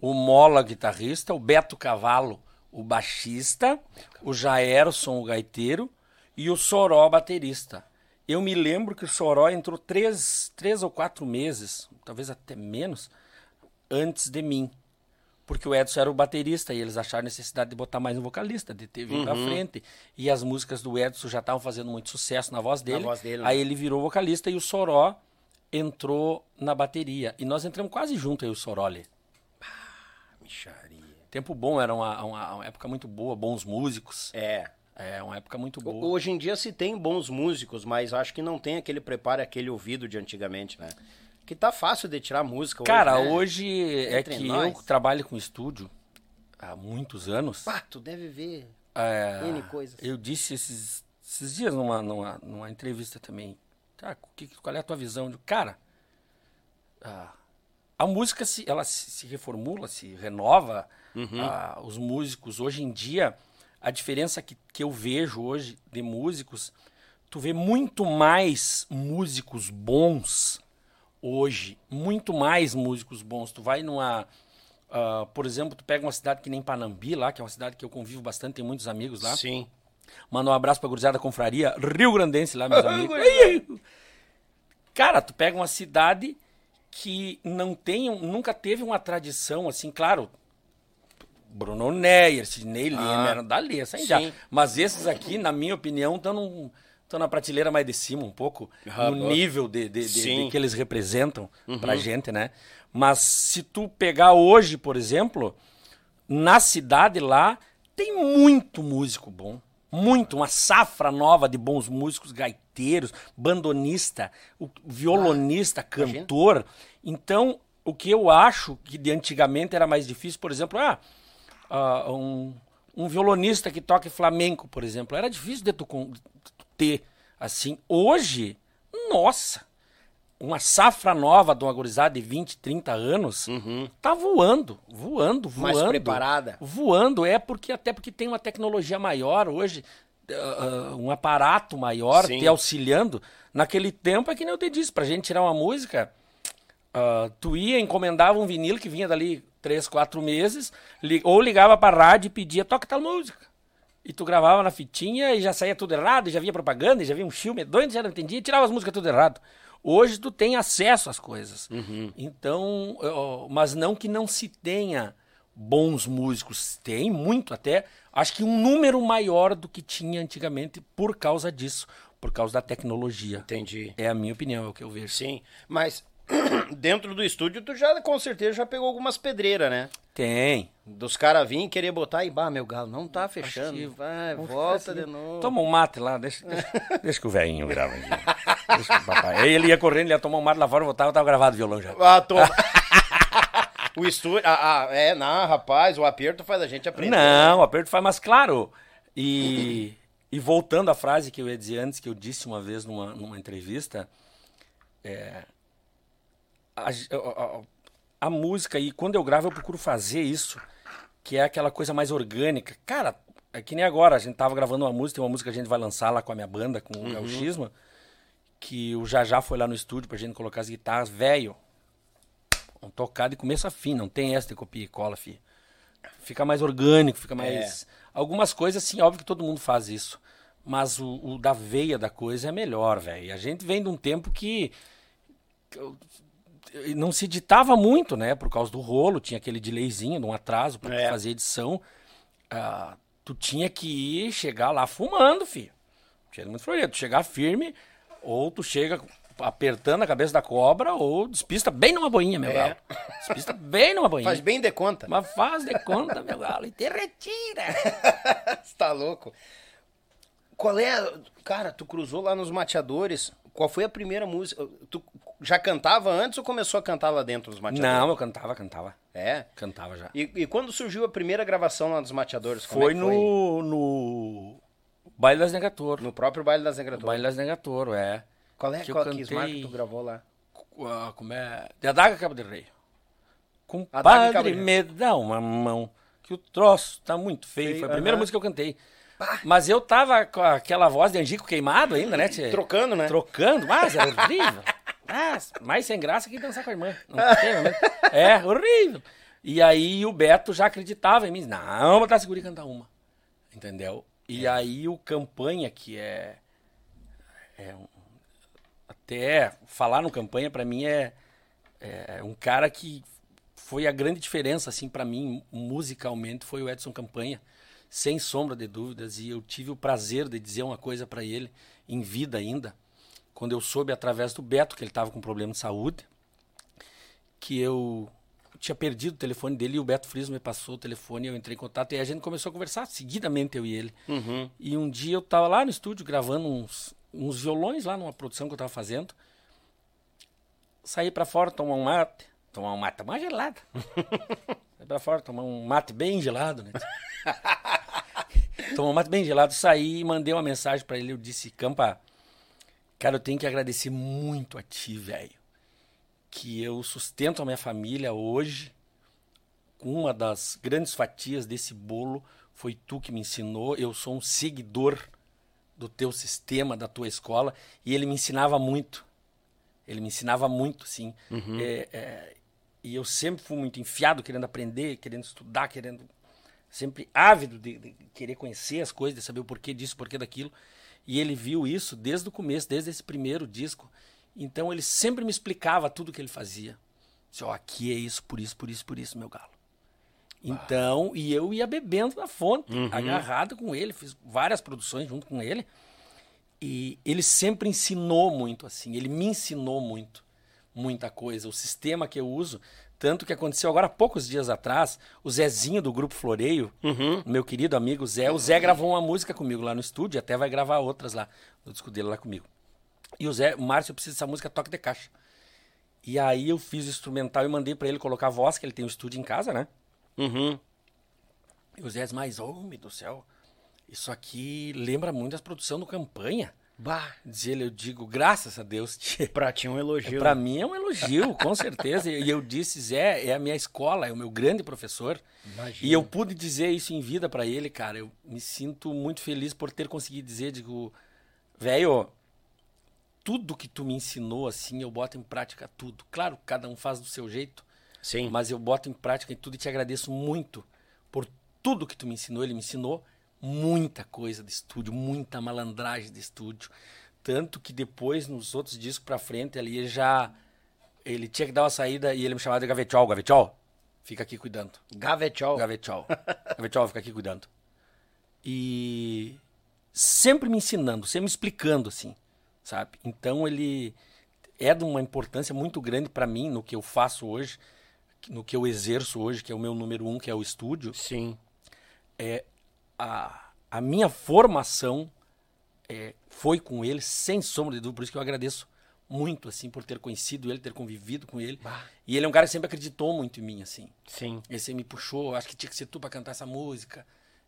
o Mola, guitarrista, o Beto Cavalo, o baixista, o Jaerson, o gaiteiro, e o Soró, baterista. Eu me lembro que o Soró entrou três, três ou quatro meses, talvez até menos, antes de mim. Porque o Edson era o baterista e eles acharam necessidade de botar mais um vocalista, de ter vindo pra frente. E as músicas do Edson já estavam fazendo muito sucesso na voz dele. voz dele, né? Aí ele virou vocalista e o Soró entrou na bateria. E nós entramos quase junto aí, o Soró ali. Micharia. Tempo bom, era uma, uma, uma época muito boa, bons músicos. É. É, uma época muito boa. Hoje em dia se tem bons músicos, mas acho que não tem aquele preparo, aquele ouvido de antigamente, né? Que tá fácil de tirar música Cara, hoje, né? hoje é Entre que nós. eu trabalho com estúdio há muitos anos. Pá, tu deve ver É, N coisas. Eu disse esses, esses dias numa, numa, numa entrevista também. Tá, que, qual é a tua visão? de Cara, a, a música se, ela se, se reformula, se renova. Uhum. Ah, os músicos, hoje em dia, a diferença que, que eu vejo hoje de músicos, tu vê muito mais músicos bons hoje, muito mais músicos bons. Tu vai numa. ah, por exemplo, tu pega uma cidade que nem Panambi lá, que é uma cidade que eu convivo bastante, tem muitos amigos lá. Sim. Manda um abraço pra gurizada confraria Rio Grandense lá, meus amigos. Cara, tu pega uma cidade que não tem, nunca teve uma tradição assim, claro. Bruno Neyer, Sidney Lima, eram dali, aí já. Ah. Mas esses aqui, na minha opinião, estão estão na prateleira mais de cima um pouco, Ah, no nível de, de- de-. Uhum. de que eles representam pra gente, né? Mas se tu pegar hoje, por exemplo, na cidade lá, tem muito músico bom. Muito, uma safra nova de bons músicos, gaiteiros, bandonista, o- violonista, cantor. Então, o que eu acho que de antigamente era mais difícil, por exemplo, ah, ah, um, um violonista que toque flamenco, por exemplo, era difícil de tu, ter. Assim, hoje, nossa, uma safra nova de uma gurizada de 20, 30 anos, tá voando, voando, voando. Uhum. Mais preparada. Voando, é porque até porque tem uma tecnologia maior hoje, ah, um aparato maior Sim. te auxiliando. Naquele tempo é que nem eu te disse, pra gente tirar uma música, ah, tu ia, encomendava um vinil que vinha dali três, quatro meses, li- ou ligava pra rádio e pedia, toca tal música. E tu gravava na fitinha e já saía tudo errado, e já via propaganda, e já via um filme doido, já não entendia, e tirava as músicas tudo errado. Hoje tu tem acesso às coisas. Então, ó, mas não que não se tenha bons músicos. Tem muito até. Acho que um número maior do que tinha antigamente por causa disso, por causa da tecnologia. Entendi. É a minha opinião, é o que eu vejo. Sim. Mas dentro do estúdio tu já com certeza já pegou algumas pedreiras, né? Tem. Dos caras virem querer botar e bah, meu galo, não tá Acho que- fechando. Vai, Vamos volta assim. de novo. Toma um mate lá, deixa, deixa, deixa que o velhinho grava aqui. Deixa que o papai. Aí ele ia correndo, ele ia tomar um mate lá fora, voltava, tava gravado o violão já. Ah, toma. o estúdio. Ah, ah, é, não, rapaz, o aperto faz a gente aprender. Não, o aperto faz mais claro. E, e voltando à frase que eu ia dizer antes, que eu disse uma vez numa, numa entrevista, é, a, a- a- música, e quando eu gravo eu procuro fazer isso, que é aquela coisa mais orgânica. Cara, é que nem agora, a gente tava gravando uma música, tem uma música que a gente vai lançar lá com a minha banda, com o Gauchismo, que o Jajá foi lá no estúdio pra gente colocar as guitarras, velho. Vamos tocar de começo a fim, não tem essa de copia e cola, filho. Fica mais orgânico, fica mais. Algumas coisas, sim, óbvio que todo mundo faz isso. Mas o, o da veia da coisa é melhor, velho. E a gente vem de um tempo que. Não se editava muito, né? Por causa do rolo, tinha aquele delayzinho, um atraso pra tu É. fazer edição. Ah, tu tinha que ir chegar lá fumando, filho. Tinha muito florido. Tu chegar firme, ou tu chega apertando a cabeça da cobra ou despista bem numa boinha, meu É. galo. Despista bem numa boinha. Faz bem de conta. Mas faz de conta, meu galo, e te retira. Você tá louco? Qual é. Cara, tu cruzou lá nos mateadores. Qual foi a primeira música? Tu já cantava antes ou começou a cantar lá dentro dos mateadores? Não, eu cantava, cantava. É. Cantava já. E, e quando surgiu a primeira gravação lá dos mateadores? Foi é no, no Baile das Negatoro. No próprio Baile das No Negraturas. Baile das Negatoro, é. Qual é que qual que cantei- que tu gravou lá? Ah, Como é? De Adaga Cabo de Rei. Compadre, me dá uma mão, que o troço tá muito feio. Foi a primeira aham. música que eu cantei. Mas eu tava com aquela voz de Angico queimado ainda, né, tchê? Trocando, né? Trocando, mas era horrível. Mas, mais sem graça que dançar com a irmã. Não tem. É, horrível. E aí o Beto já acreditava em mim. Não, vou botar segura e cantar uma. Entendeu? E aí o Campanha, que é. é um- até falar no Campanha, pra mim, é, é um cara que foi a grande diferença, assim, para mim, musicalmente, foi o Edson Campanha. Sem sombra de dúvidas. E eu tive o prazer de dizer uma coisa pra ele, em vida ainda, quando eu soube através do Beto que ele estava com problema de saúde, que eu tinha perdido o telefone dele e o Beto Friso me passou o telefone, eu entrei em contato e a gente começou a conversar seguidamente, eu e ele. E um dia eu tava lá no estúdio gravando uns, uns violões lá numa produção que eu tava fazendo. Saí pra fora tomar um mate, tomar um mate mais gelado. Saí pra fora tomar um mate bem gelado, né? tomar um mate bem gelado, saí e mandei uma mensagem pra ele, eu disse, Campa, cara, eu tenho que agradecer muito a ti, velho que eu sustento a minha família hoje. Uma das grandes fatias desse bolo foi tu que me ensinou. Eu sou um seguidor do teu sistema, da tua escola, e ele me ensinava muito. Ele me ensinava muito, sim. É, é, e eu sempre fui muito enfiado, querendo aprender, querendo estudar, querendo. Sempre ávido de, de querer conhecer as coisas, de saber o porquê disso, o porquê daquilo. E ele viu isso desde o começo, desde esse primeiro disco. Então ele sempre me explicava tudo que ele fazia. Disse, ó, aqui é isso, por isso, por isso, por isso, meu galo. Então, e eu ia bebendo na fonte, agarrado com ele, fiz várias produções junto com ele. E ele sempre ensinou muito, assim, ele me ensinou muito, muita coisa. O sistema que eu uso, tanto que aconteceu agora há poucos dias atrás, o Zezinho do Grupo Floreio, meu querido amigo Zé, o Zé gravou uma música comigo lá no estúdio, até vai gravar outras lá, no disco dele lá comigo. E o Zé, o Márcio, eu preciso dessa música toque de caixa. E aí eu fiz o instrumental e mandei pra ele colocar a voz, que ele tem um estúdio em casa, né? Uhum. E o Zé meu Deus do céu, isso aqui lembra muito as produções do Campanha. Bah, Diz ele, eu digo, graças a Deus, pra ti é um elogio. Pra né? mim é um elogio, com certeza. E eu disse, Zé, é a minha escola, é o meu grande professor. Imagina. E eu pude dizer isso em vida pra ele, cara. Eu me sinto muito feliz por ter conseguido dizer, digo, velho, tudo que tu me ensinou, assim, eu boto em prática tudo. Claro, cada um faz do seu jeito, Sim. mas eu boto em prática em tudo e te agradeço muito por tudo que tu me ensinou. Ele me ensinou muita coisa de estúdio, muita malandragem de estúdio. Tanto que depois, nos outros discos pra frente, ali já. Ele tinha que dar uma saída e ele me chamava de Gavetiol. Gavetiol, fica aqui cuidando. Gavetiol. Gavetiol. Gavetiol, fica aqui cuidando. E sempre me ensinando, sempre me explicando, assim, sabe? Então ele é de uma importância muito grande pra mim no que eu faço hoje, no que eu exerço hoje, que é o meu número um, que é o estúdio. Sim. É, a, a minha formação é, foi com ele, sem sombra de dúvida, por isso que eu agradeço muito, assim, por ter conhecido ele, ter convivido com ele. E ele é um cara que sempre acreditou muito em mim, assim. Sim. Esse me puxou, acho que tinha que ser tu pra cantar essa música.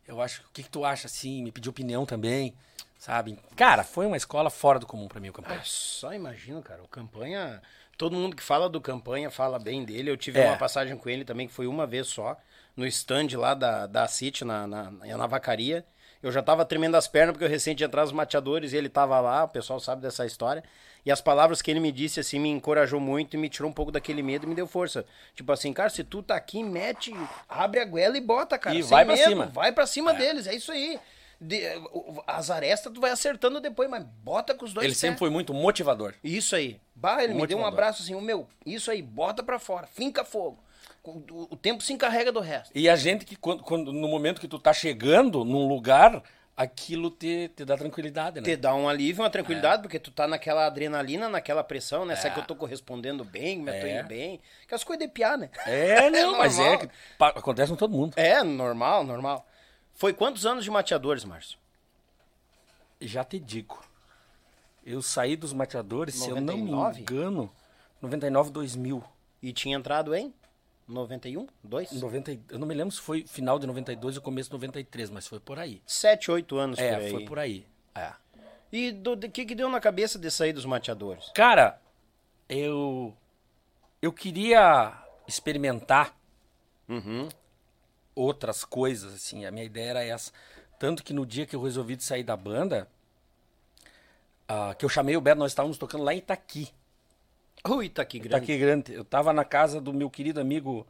Eu acho, o que, que tu acha assim? Me pediu opinião também, sabe? Cara, foi uma escola fora do comum pra mim o campanha. Ah, só imagino, cara. O Campanha. Todo mundo que fala do Campanha fala bem dele. Eu tive É. uma passagem com ele também, que foi uma vez só, no stand lá da, da City, na, na, na vacaria. Eu já tava tremendo as pernas, porque eu recente atrás dos mateadores e ele tava lá, o pessoal sabe dessa história. E as palavras que ele me disse, assim, me encorajou muito e me tirou um pouco daquele medo e me deu força. Tipo assim, cara, se tu tá aqui, mete, abre a goela e bota, cara. E vai pra medo, cima. Vai pra cima deles, é isso aí. De- as arestas tu vai acertando depois, mas bota com os dois Ele pés. sempre foi muito motivador. Isso aí. Bah, ele me deu um abraço assim, o meu, isso aí, bota pra fora, finca fogo. O, tempo se encarrega do resto. E a gente que, quando, quando- no momento que tu tá chegando num lugar, aquilo te, te dá tranquilidade, né? Te dá um alívio, uma tranquilidade, porque tu tá naquela adrenalina, naquela pressão, né? Será que eu tô correspondendo bem, como eu tô É. indo bem? Que as coisas de piar, né? É, não, mas é que acontece com todo mundo. É, normal, normal. Foi quantos anos de mateadores, Márcio? Já te digo. Eu saí dos mateadores, se eu não 99? me engano, 99, 2000. E tinha entrado em 91? 2? 90, e- eu não me lembro se foi final de 92 ou começo de 93, mas foi por aí. 7, 8 anos é, por aí. foi por aí. É. E de que que deu na cabeça de sair dos mateadores? Cara, eu eu queria experimentar outras coisas, assim. A minha ideia era essa. Tanto que no dia que eu resolvi de sair da banda, ah, que eu chamei o Beto, nós estávamos tocando lá em Itaqui. Ui, tá aqui grande. Itaqui Grande. Eu tava na casa do meu querido amigo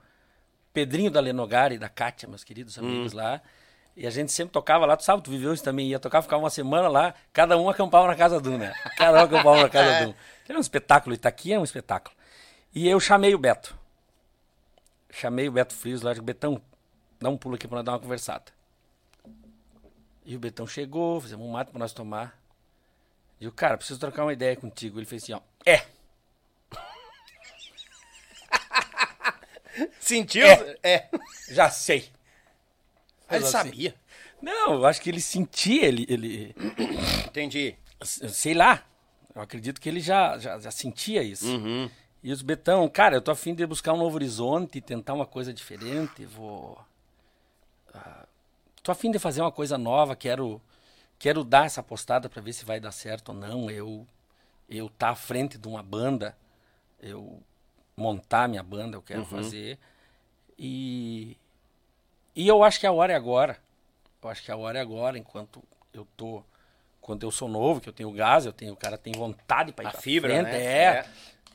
Pedrinho da Lenogari e da Kátia, meus queridos amigos lá. E a gente sempre tocava lá, tu sabe, tu viveu isso também, ia tocar, ficava uma semana lá, cada um acampava na casa do, né? Cada um acampava na casa do. Era um espetáculo, Itaqui é um espetáculo. E eu chamei o Beto. Chamei o Beto Frios lá, digo, Betão, dá um pulo aqui pra nós dar uma conversada. E o Betão chegou, fizemos um mato pra nós tomar. E o cara, preciso trocar uma ideia contigo. Ele fez assim, ó, é. Sentiu? É. É. Já sei. Ele assim. sabia. Não, eu acho que ele sentia, ele, ele Entendi. sei lá. Eu acredito que ele já, já, já sentia isso. E os Betão, cara, eu tô afim de buscar um novo horizonte, tentar uma coisa diferente, vou... ah, tô afim de fazer uma coisa nova, quero, quero dar essa postada para ver se vai dar certo ou não. Eu, eu tá à frente de uma banda, eu montar minha banda, eu quero fazer. E, e eu acho que a hora é agora. Eu acho que a hora é agora, enquanto eu tô. Quando eu sou novo, que eu tenho gás, eu tenho, o cara tem vontade para ir A pra fibra, frente, né? É, É.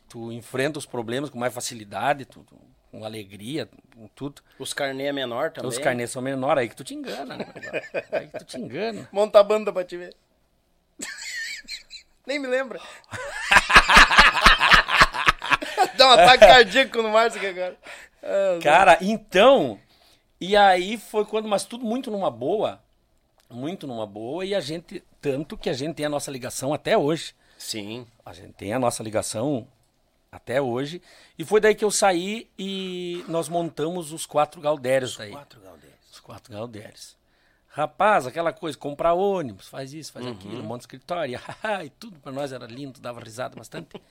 Tu enfrenta os problemas com mais facilidade, tu, tu- com alegria, com tudo. Os carnê é menor também. Os carnês são menores, aí que tu te engana, né? aí que tu te engana. Monta a banda pra te ver. Nem me lembra. Dá um ataque cardíaco no Márcio aqui agora. Cara, então. E aí foi quando, mas tudo muito numa boa. Muito numa boa. E a gente. Tanto que a gente tem a nossa ligação até hoje. Sim. A gente tem a nossa ligação até hoje. E foi daí que eu saí e nós montamos os quatro Galdérios daí. Quatro Galdeiros. Os quatro Galdérios. Rapaz, aquela coisa, comprar ônibus, faz isso, faz aquilo, monta escritório, e tudo pra nós era lindo, dava risada bastante.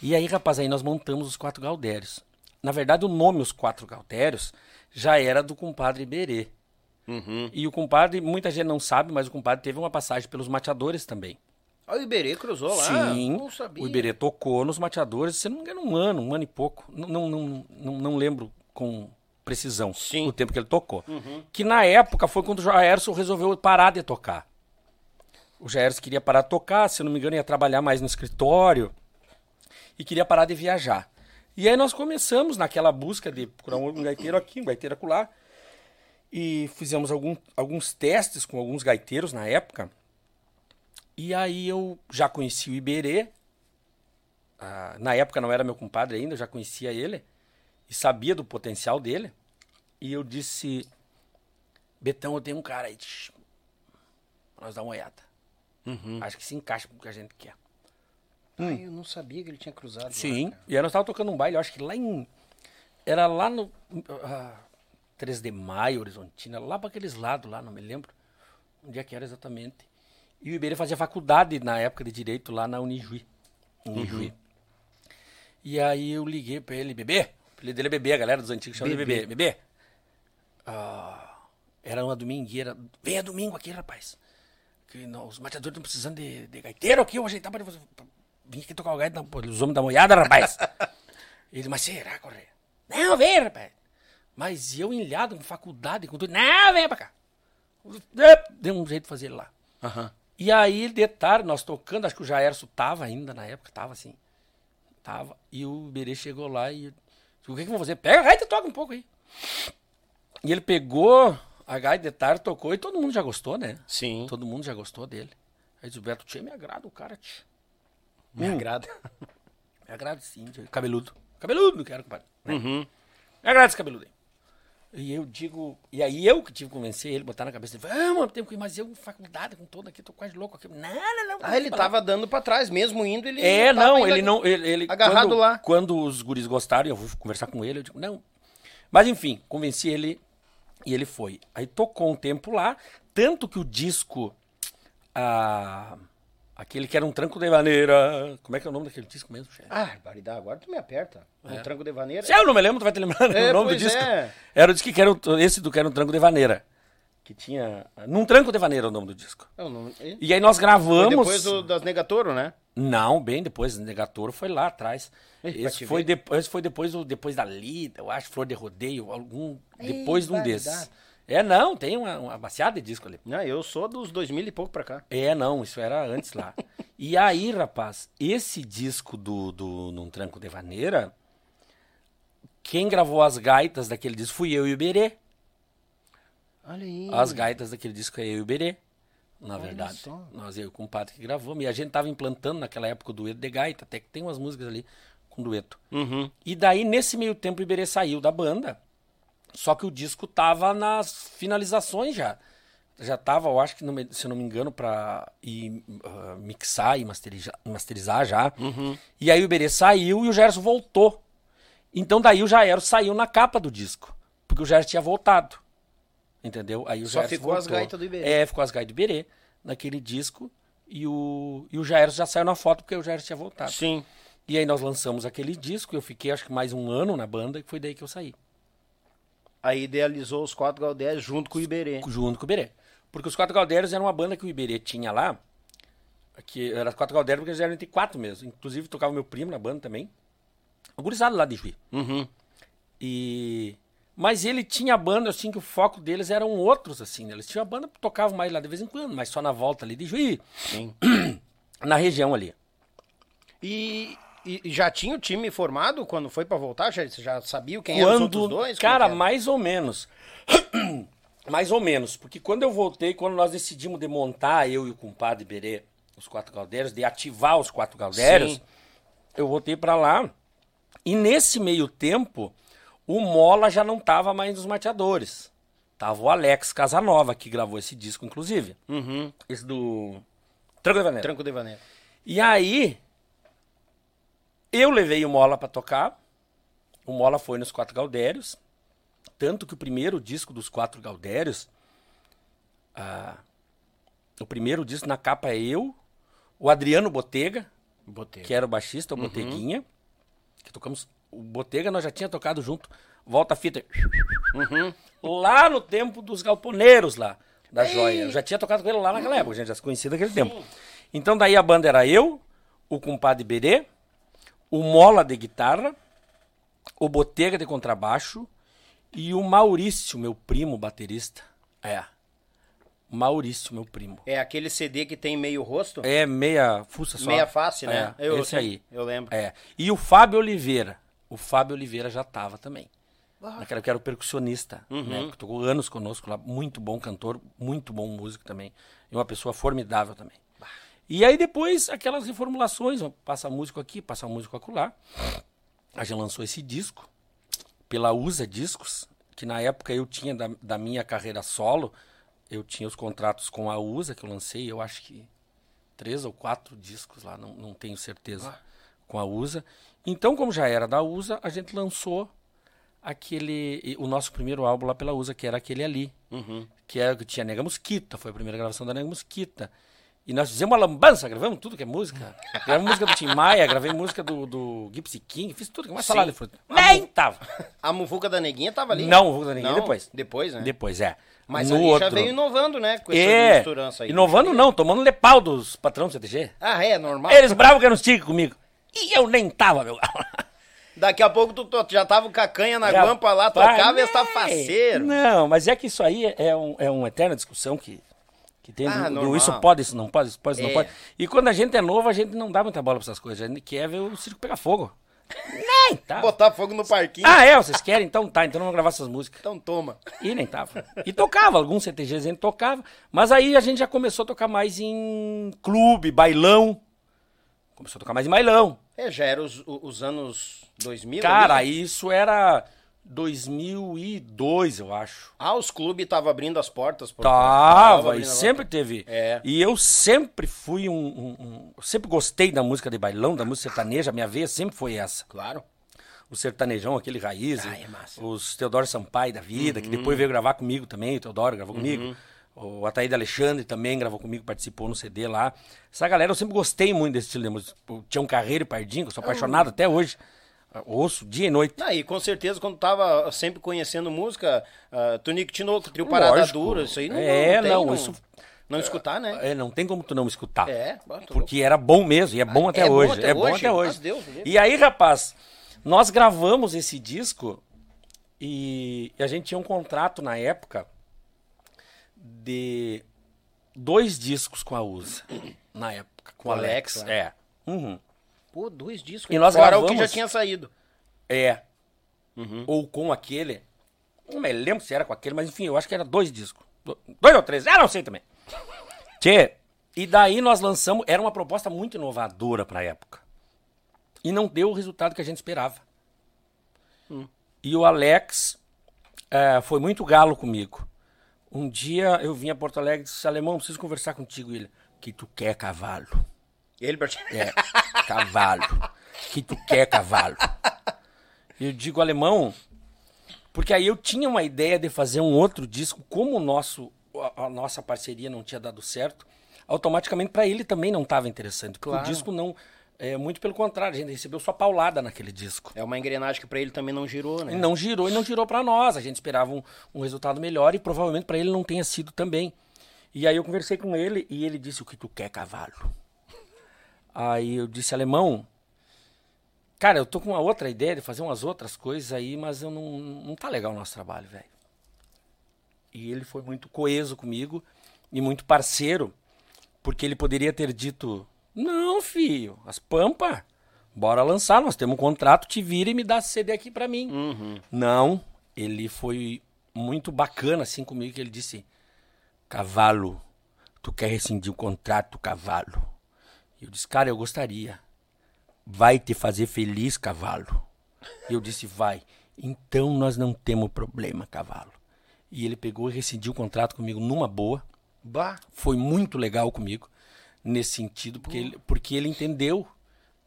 e aí, rapaz, aí nós montamos os quatro Galdérios. Na verdade, o nome Os Quatro Galdérios já era do compadre Iberê. E o compadre, muita gente não sabe, mas o compadre teve uma passagem pelos mateadores também. Olha o Iberê cruzou lá. Sim, Não sabia. o Iberê tocou nos mateadores, se não me engano, um ano, um ano e pouco. Não, não, não, não, não lembro com precisão Sim. o tempo que ele tocou. Que na época foi quando o Jairson resolveu parar de tocar. O Jairson queria parar de tocar, se não me engano, ia trabalhar mais no escritório e queria parar de viajar. E aí nós começamos naquela busca de procurar um gaiteiro aqui, um gaiteiro acolá. E fizemos algum, alguns testes com alguns gaiteiros na época. E aí eu já conheci o Iberê. Ah, na época não era meu compadre ainda, eu já conhecia ele. E sabia do potencial dele. E eu disse, Betão, eu tenho um cara aí. nós dar uma olhada. Acho que se encaixa com o que a gente quer. Ai, eu não sabia que ele tinha cruzado. lá, Sim. cara. E aí nós estávamos tocando um baile, eu acho que lá em. Era lá no. ah, 3 de maio, Horizontina, lá para aqueles lados lá, não me lembro onde é que era exatamente. E o Iberê fazia faculdade na época de Direito lá na Unijuí. Unijuí. E aí eu liguei pra ele, bebê. O apelido dele é bebê, a galera dos antigos chama de bebê. Bebê. Ah, era uma domingueira. Venha domingo aqui, rapaz. Que não, os mateadores estão precisando de, de gaiteiro aqui, eu ajeitar pra, vir aqui tocar o gaito, pô, os homens da moiada, rapaz. Ele, mas será, Correia? Não, vem, rapaz. Mas eu ilhado com faculdade, com tudo. Não, vem pra cá. Deu um jeito de fazer ele lá. E aí, de tarde, nós tocando, acho que o Jairson tava ainda na época, tava assim. Tava. E o Iberê chegou lá e. O que que eu vou fazer? Pega a gaita e toca um pouco aí. E ele pegou a gaita de tarde, tocou e todo mundo já gostou, né? Sim. Todo mundo já gostou dele. Aí o Beto, tchê, me agrada o cara, tchê. Me agrada. Me agrada sim. Cabeludo. Cabeludo, quero, compadre. Né? Me agrada esse cabeludo aí. E eu digo, e aí eu que tive que convencer ele, botar na cabeça, ele falou, ah, mano, tem que ir, mas eu, faculdade com todo aqui, tô quase louco aqui. Não, não, não. Ah, ele tava dando pra trás, mesmo indo, ele. É, não, ele não. Ele, ele- agarrado quando, lá. Quando os guris gostaram, eu vou conversar com ele, eu digo, não. Mas enfim, convenci ele e ele foi. Aí tocou um tempo lá, tanto que o disco. ah, aquele que era um tranco de maneira. Como é que é o nome daquele disco mesmo, chefe? Ah, barbaridade, agora tu me aperta. Um tranco de vaneira. Se eu não me lembro, tu vai te lembrar É, o nome do disco. é. Era o disco que era o- esse do que era um tranco de vaneira. Que tinha. Num tranco de vaneira é o nome do disco. Eu não- e- E aí nós Foi gravamos. depois do- das Negatoro, né? Não, bem depois, o Negatoro foi lá atrás. Esse foi, depois, esse foi depois, depois da Lida, eu acho, Flor de Rodeio, algum. Depois de um desses. É, não, tem uma, uma baseada de disco ali. Não, eu sou dos 2000 e pouco pra cá. É, não, isso era antes lá. e aí, rapaz, esse disco do, do Num Tranco de Vaneira, quem gravou as gaitas daquele disco fui eu e o Berê. Olha aí. As gaitas daquele disco é eu e o Berê, na Olha verdade. só. Nós, eu e o compadre que gravamos. E a gente tava implantando naquela época o dueto de gaita, até que tem umas músicas ali com dueto. Uhum. E daí, nesse meio tempo, o Iberê saiu da banda. Só que o disco tava nas finalizações já. Já tava, eu acho que, se eu não me engano, pra ir ah, mixar e masteriza- masterizar já. E aí o Iberê saiu e o Gerson voltou. Então daí o Jaero saiu na capa do disco. Porque o Gerson tinha voltado. Entendeu? Aí o Só ficou as voltou. gaitas do Iberê. É, ficou as gaitas do Iberê naquele disco. E o, e o Jairo já saiu na foto porque o Jairo tinha voltado. Sim. E aí nós lançamos aquele disco, eu fiquei acho que mais um ano na banda e foi daí que eu saí. Aí idealizou os quatro Galdés junto com o Iberê. Junto com o Iberê. Porque os Quatro Galdérios era uma banda que o Iberê tinha lá. Que era Quatro Galdérios porque eles eram entre quatro mesmo. Inclusive tocava meu primo na banda também. O gurizado lá de Juí. Uhum. E... Mas ele tinha banda, assim, que o foco deles eram outros, assim. né? Eles tinham a banda que tocavam mais lá de vez em quando, mas só na volta ali de Juí. Sim. Na região ali. E, e já tinha o time formado quando foi pra voltar? Já, você já sabia quem eram os Quando, outros dois? Cara, mais ou menos. mais ou menos. Porque quando eu voltei, quando nós decidimos de montar, eu e o compadre Berê, os quatro galdérios, de ativar os quatro galdérios, Sim. eu voltei pra lá. E nesse meio tempo, o Mola já não tava mais nos mateadores. Tava o Alex Casanova, que gravou esse disco, inclusive. Uhum. Esse do Tranco de Vaneira. Tranco de Vaneira. E aí, eu levei o Mola pra tocar. O Mola foi nos Quatro Galdérios. Tanto que o primeiro disco dos Quatro Galdérios, ah, o primeiro disco na capa é eu, o Adriano Botega, Botei. que era o baixista, o Boteguinha, que tocamos. O Botega nós já tinha tocado junto, Volta a Fita. Lá no tempo dos galponeiros lá, da joia. Eu já tinha tocado com ele lá naquela época, a gente já se conhecia daquele tempo. Então daí a banda era eu, o compadre Berê, o Mola de guitarra, o Botega de contrabaixo e o Maurício, meu primo baterista. É. Maurício, meu primo. É aquele CD que tem meio rosto? É meia fuça só. Meia face, né? É, Eu- esse aí. eu lembro. É. E o Fábio Oliveira. O Fábio Oliveira já tava também. Naquela que era o percussionista, né? Que tocou anos conosco lá. Muito bom cantor, muito bom músico também. E uma pessoa formidável também. E aí depois, aquelas reformulações. Passa músico aqui, passa músico acolá. A gente lançou esse disco pela USA Discos, que na época eu tinha da, da minha carreira solo, eu tinha os contratos com a USA, que eu lancei, eu acho que três ou quatro discos lá, não, não tenho certeza, com a USA. Então, como já era da USA, a gente lançou aquele, o nosso primeiro álbum lá pela USA, que era aquele ali, que era que tinha Nega Mosquita, foi a primeira gravação da Nega Mosquita. E nós fizemos uma lambança, gravamos tudo que é música. Gravei música do Tim Maia, gravei música do, do Gypsy King, fiz tudo que é mais fruta. Nem tava. A muvuca da neguinha tava ali? Não, o Vulca da Neguinha Não? depois. Depois, né? Depois, é. Mas no outro. já veio inovando, né? Com essa É, misturança aí. inovando não, tomando lepau dos patrão do CTG. Ah, é, normal. Eles bravos que eram tigre comigo. E eu nem tava, meu galo. Daqui a pouco tu, tu já tava com a canha na Já- guampa lá, tocava e estava faceiro. Não, mas é que isso aí é, um, é uma eterna discussão que, que tem Ah, do, do isso pode, isso não pode, isso pode, isso É. não pode. E quando a gente é novo, a gente não dá muita bola pra essas coisas. A gente quer ver o circo pegar fogo. Nem tá. Botar fogo no parquinho. Ah, é? Vocês querem? Então tá, então vamos gravar essas músicas. Então toma. E nem tava. E tocava, alguns CTGs a gente tocava. Mas aí a gente já começou a tocar mais em clube, bailão. Começou a tocar mais em bailão. É, já era os, os anos 2000. Cara, ali. isso era 2002, eu acho. Ah, os clubes estavam abrindo as portas. Pro... Tava, e sempre teve. É. E eu sempre fui um, um- um- Sempre gostei da música de bailão, da música sertaneja. A minha veia sempre foi essa. Claro. O sertanejão, aquele raiz. Ah, é massa. Uhum. Os Teodoro Sampaio da vida, que depois veio gravar comigo também. O Teodoro gravou comigo. O Ataíde Alexandre também gravou comigo, participou no CD lá. Essa galera, eu sempre gostei muito desse estilo de música. O Tião Carreiro e Pardinho, que eu sou apaixonado até hoje. Ouço dia e noite. Ah, e com certeza, quando tava sempre conhecendo música, uh, Tonico Tinoco, Trio Parada Lógico. Dura, isso aí não, É, não tem, não, não, isso- não escutar, né? É, não tem como tu não escutar. É, Porque era bom mesmo, e é bom Ah, até é bom hoje. até é bom até hoje. Deus livre. e aí, rapaz, nós gravamos esse disco e, a gente tinha um contrato na época de dois discos com a USA. Na época, com o Alex. Alex, É. Uhum. Pô, dois discos. E nós Fora o que gravamos- já tinha saído. É. Uhum. Ou com aquele. Não me lembro se era com aquele, mas enfim, eu acho que era dois discos. Do- Dois ou três, ah, não sei também. Tchê, e daí nós lançamos, era uma proposta muito inovadora pra época. E não deu o resultado que a gente esperava. Hum. E o Alex eh, foi muito galo comigo. Um dia eu vim a Porto Alegre e disse, Alemão, preciso conversar contigo. Ele, que tu quer, cavalo? Ele, Bert- É, cavalo. Que tu quer, cavalo? Eu digo alemão, porque aí eu tinha uma ideia de fazer um outro disco, como o nosso, a, a nossa parceria não tinha dado certo, automaticamente para ele também não estava interessante. Porque Claro. o disco não. É, muito pelo contrário, a gente recebeu só paulada naquele disco. É uma engrenagem que pra ele também não girou, né? Não girou e não girou pra nós. A gente esperava um, um resultado melhor e provavelmente pra ele não tenha sido também. E aí eu conversei com ele e ele disse: O que tu quer, cavalo? Aí eu disse: Alemão, cara, eu tô com uma outra ideia de fazer umas outras coisas aí, mas eu não, não tá legal o nosso trabalho, velho. E ele foi muito coeso comigo e muito parceiro, porque ele poderia ter dito: Não, filho, as pampa, bora lançar, nós temos um contrato, te vira e me dá CD aqui pra mim. Não, ele foi muito bacana assim comigo, que ele disse: Cavalo, tu quer rescindir o contrato, cavalo? Eu disse: Cara, eu gostaria. Vai te fazer feliz, cavalo? E eu disse: Vai. Então nós não temos problema, cavalo. E ele pegou e rescindiu o contrato comigo numa boa. Bah. Foi muito legal comigo nesse sentido, porque, ele, porque ele entendeu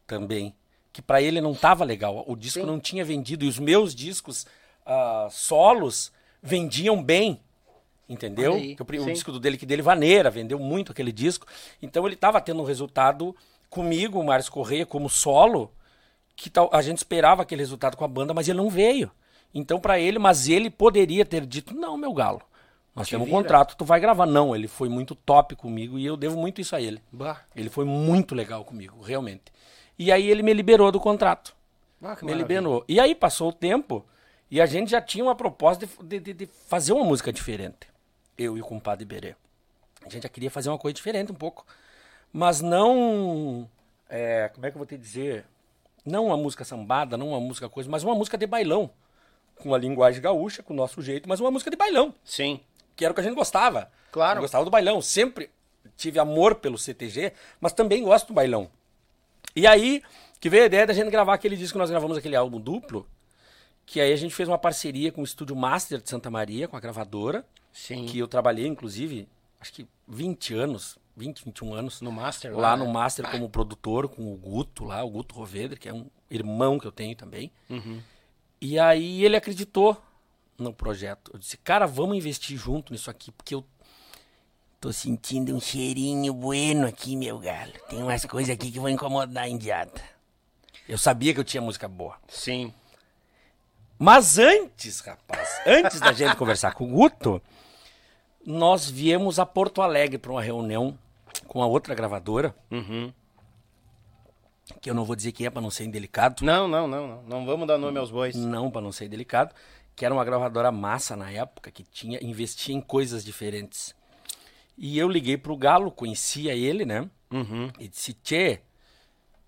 também que pra ele não tava legal. O disco não tinha vendido e os meus discos ah, solos vendiam bem. Entendeu? Aí, o disco dele que dele Vaneira vendeu muito aquele disco. Então ele tava tendo um resultado comigo, o Márcio Correia, como solo, que tal, a gente esperava aquele resultado com a banda, mas ele não veio. Então pra ele, mas ele poderia ter dito: "Não, meu galo. Nós temos um vira." contrato, tu vai gravar". Não, ele foi muito top comigo e eu devo muito isso a ele. Bah. Ele foi muito legal comigo, realmente. E aí ele me liberou do contrato. Ah, me liberou. E aí passou o tempo e a gente já tinha uma proposta de- de- de fazer uma música diferente. Eu e o compadre Berê. A gente já queria fazer uma coisa diferente um pouco. Mas não. é, como é que eu vou te dizer? Não uma música sambada, não uma música coisa, mas uma música de bailão. Com a linguagem gaúcha, com o nosso jeito, mas uma música de bailão Sim. que era o que a gente gostava. Claro. Eu gostava do bailão. Sempre tive amor pelo CTG, mas também gosto do bailão. E aí que veio a ideia da gente gravar aquele disco que nós gravamos, aquele álbum duplo, que aí a gente fez uma parceria com o Estúdio Master de Santa Maria, com a gravadora, Sim. que eu trabalhei, inclusive, acho que 20 anos, 20, 21 anos. No Master Lá lá, no né? Master como produtor, com o Guto lá, o Guto Rovedre, que é um irmão que eu tenho também. Uhum. E aí ele acreditou no projeto. Eu disse, cara, vamos investir junto nisso aqui, porque eu tô sentindo um cheirinho bueno aqui, meu galo. Tem umas coisas aqui que vão incomodar a indiada. Eu sabia que eu tinha música boa. Sim. Mas antes, rapaz, antes da gente conversar com o Guto, nós viemos a Porto Alegre para uma reunião com a outra gravadora, Uhum. que eu não vou dizer quem é para não ser indelicado. Não, não, não, não. Não vamos dar nome aos bois. Não, para não ser delicado, que era uma gravadora massa na época, que tinha investia em coisas diferentes. E eu liguei pro Galo, conhecia ele, né? Uhum. E disse, Tchê,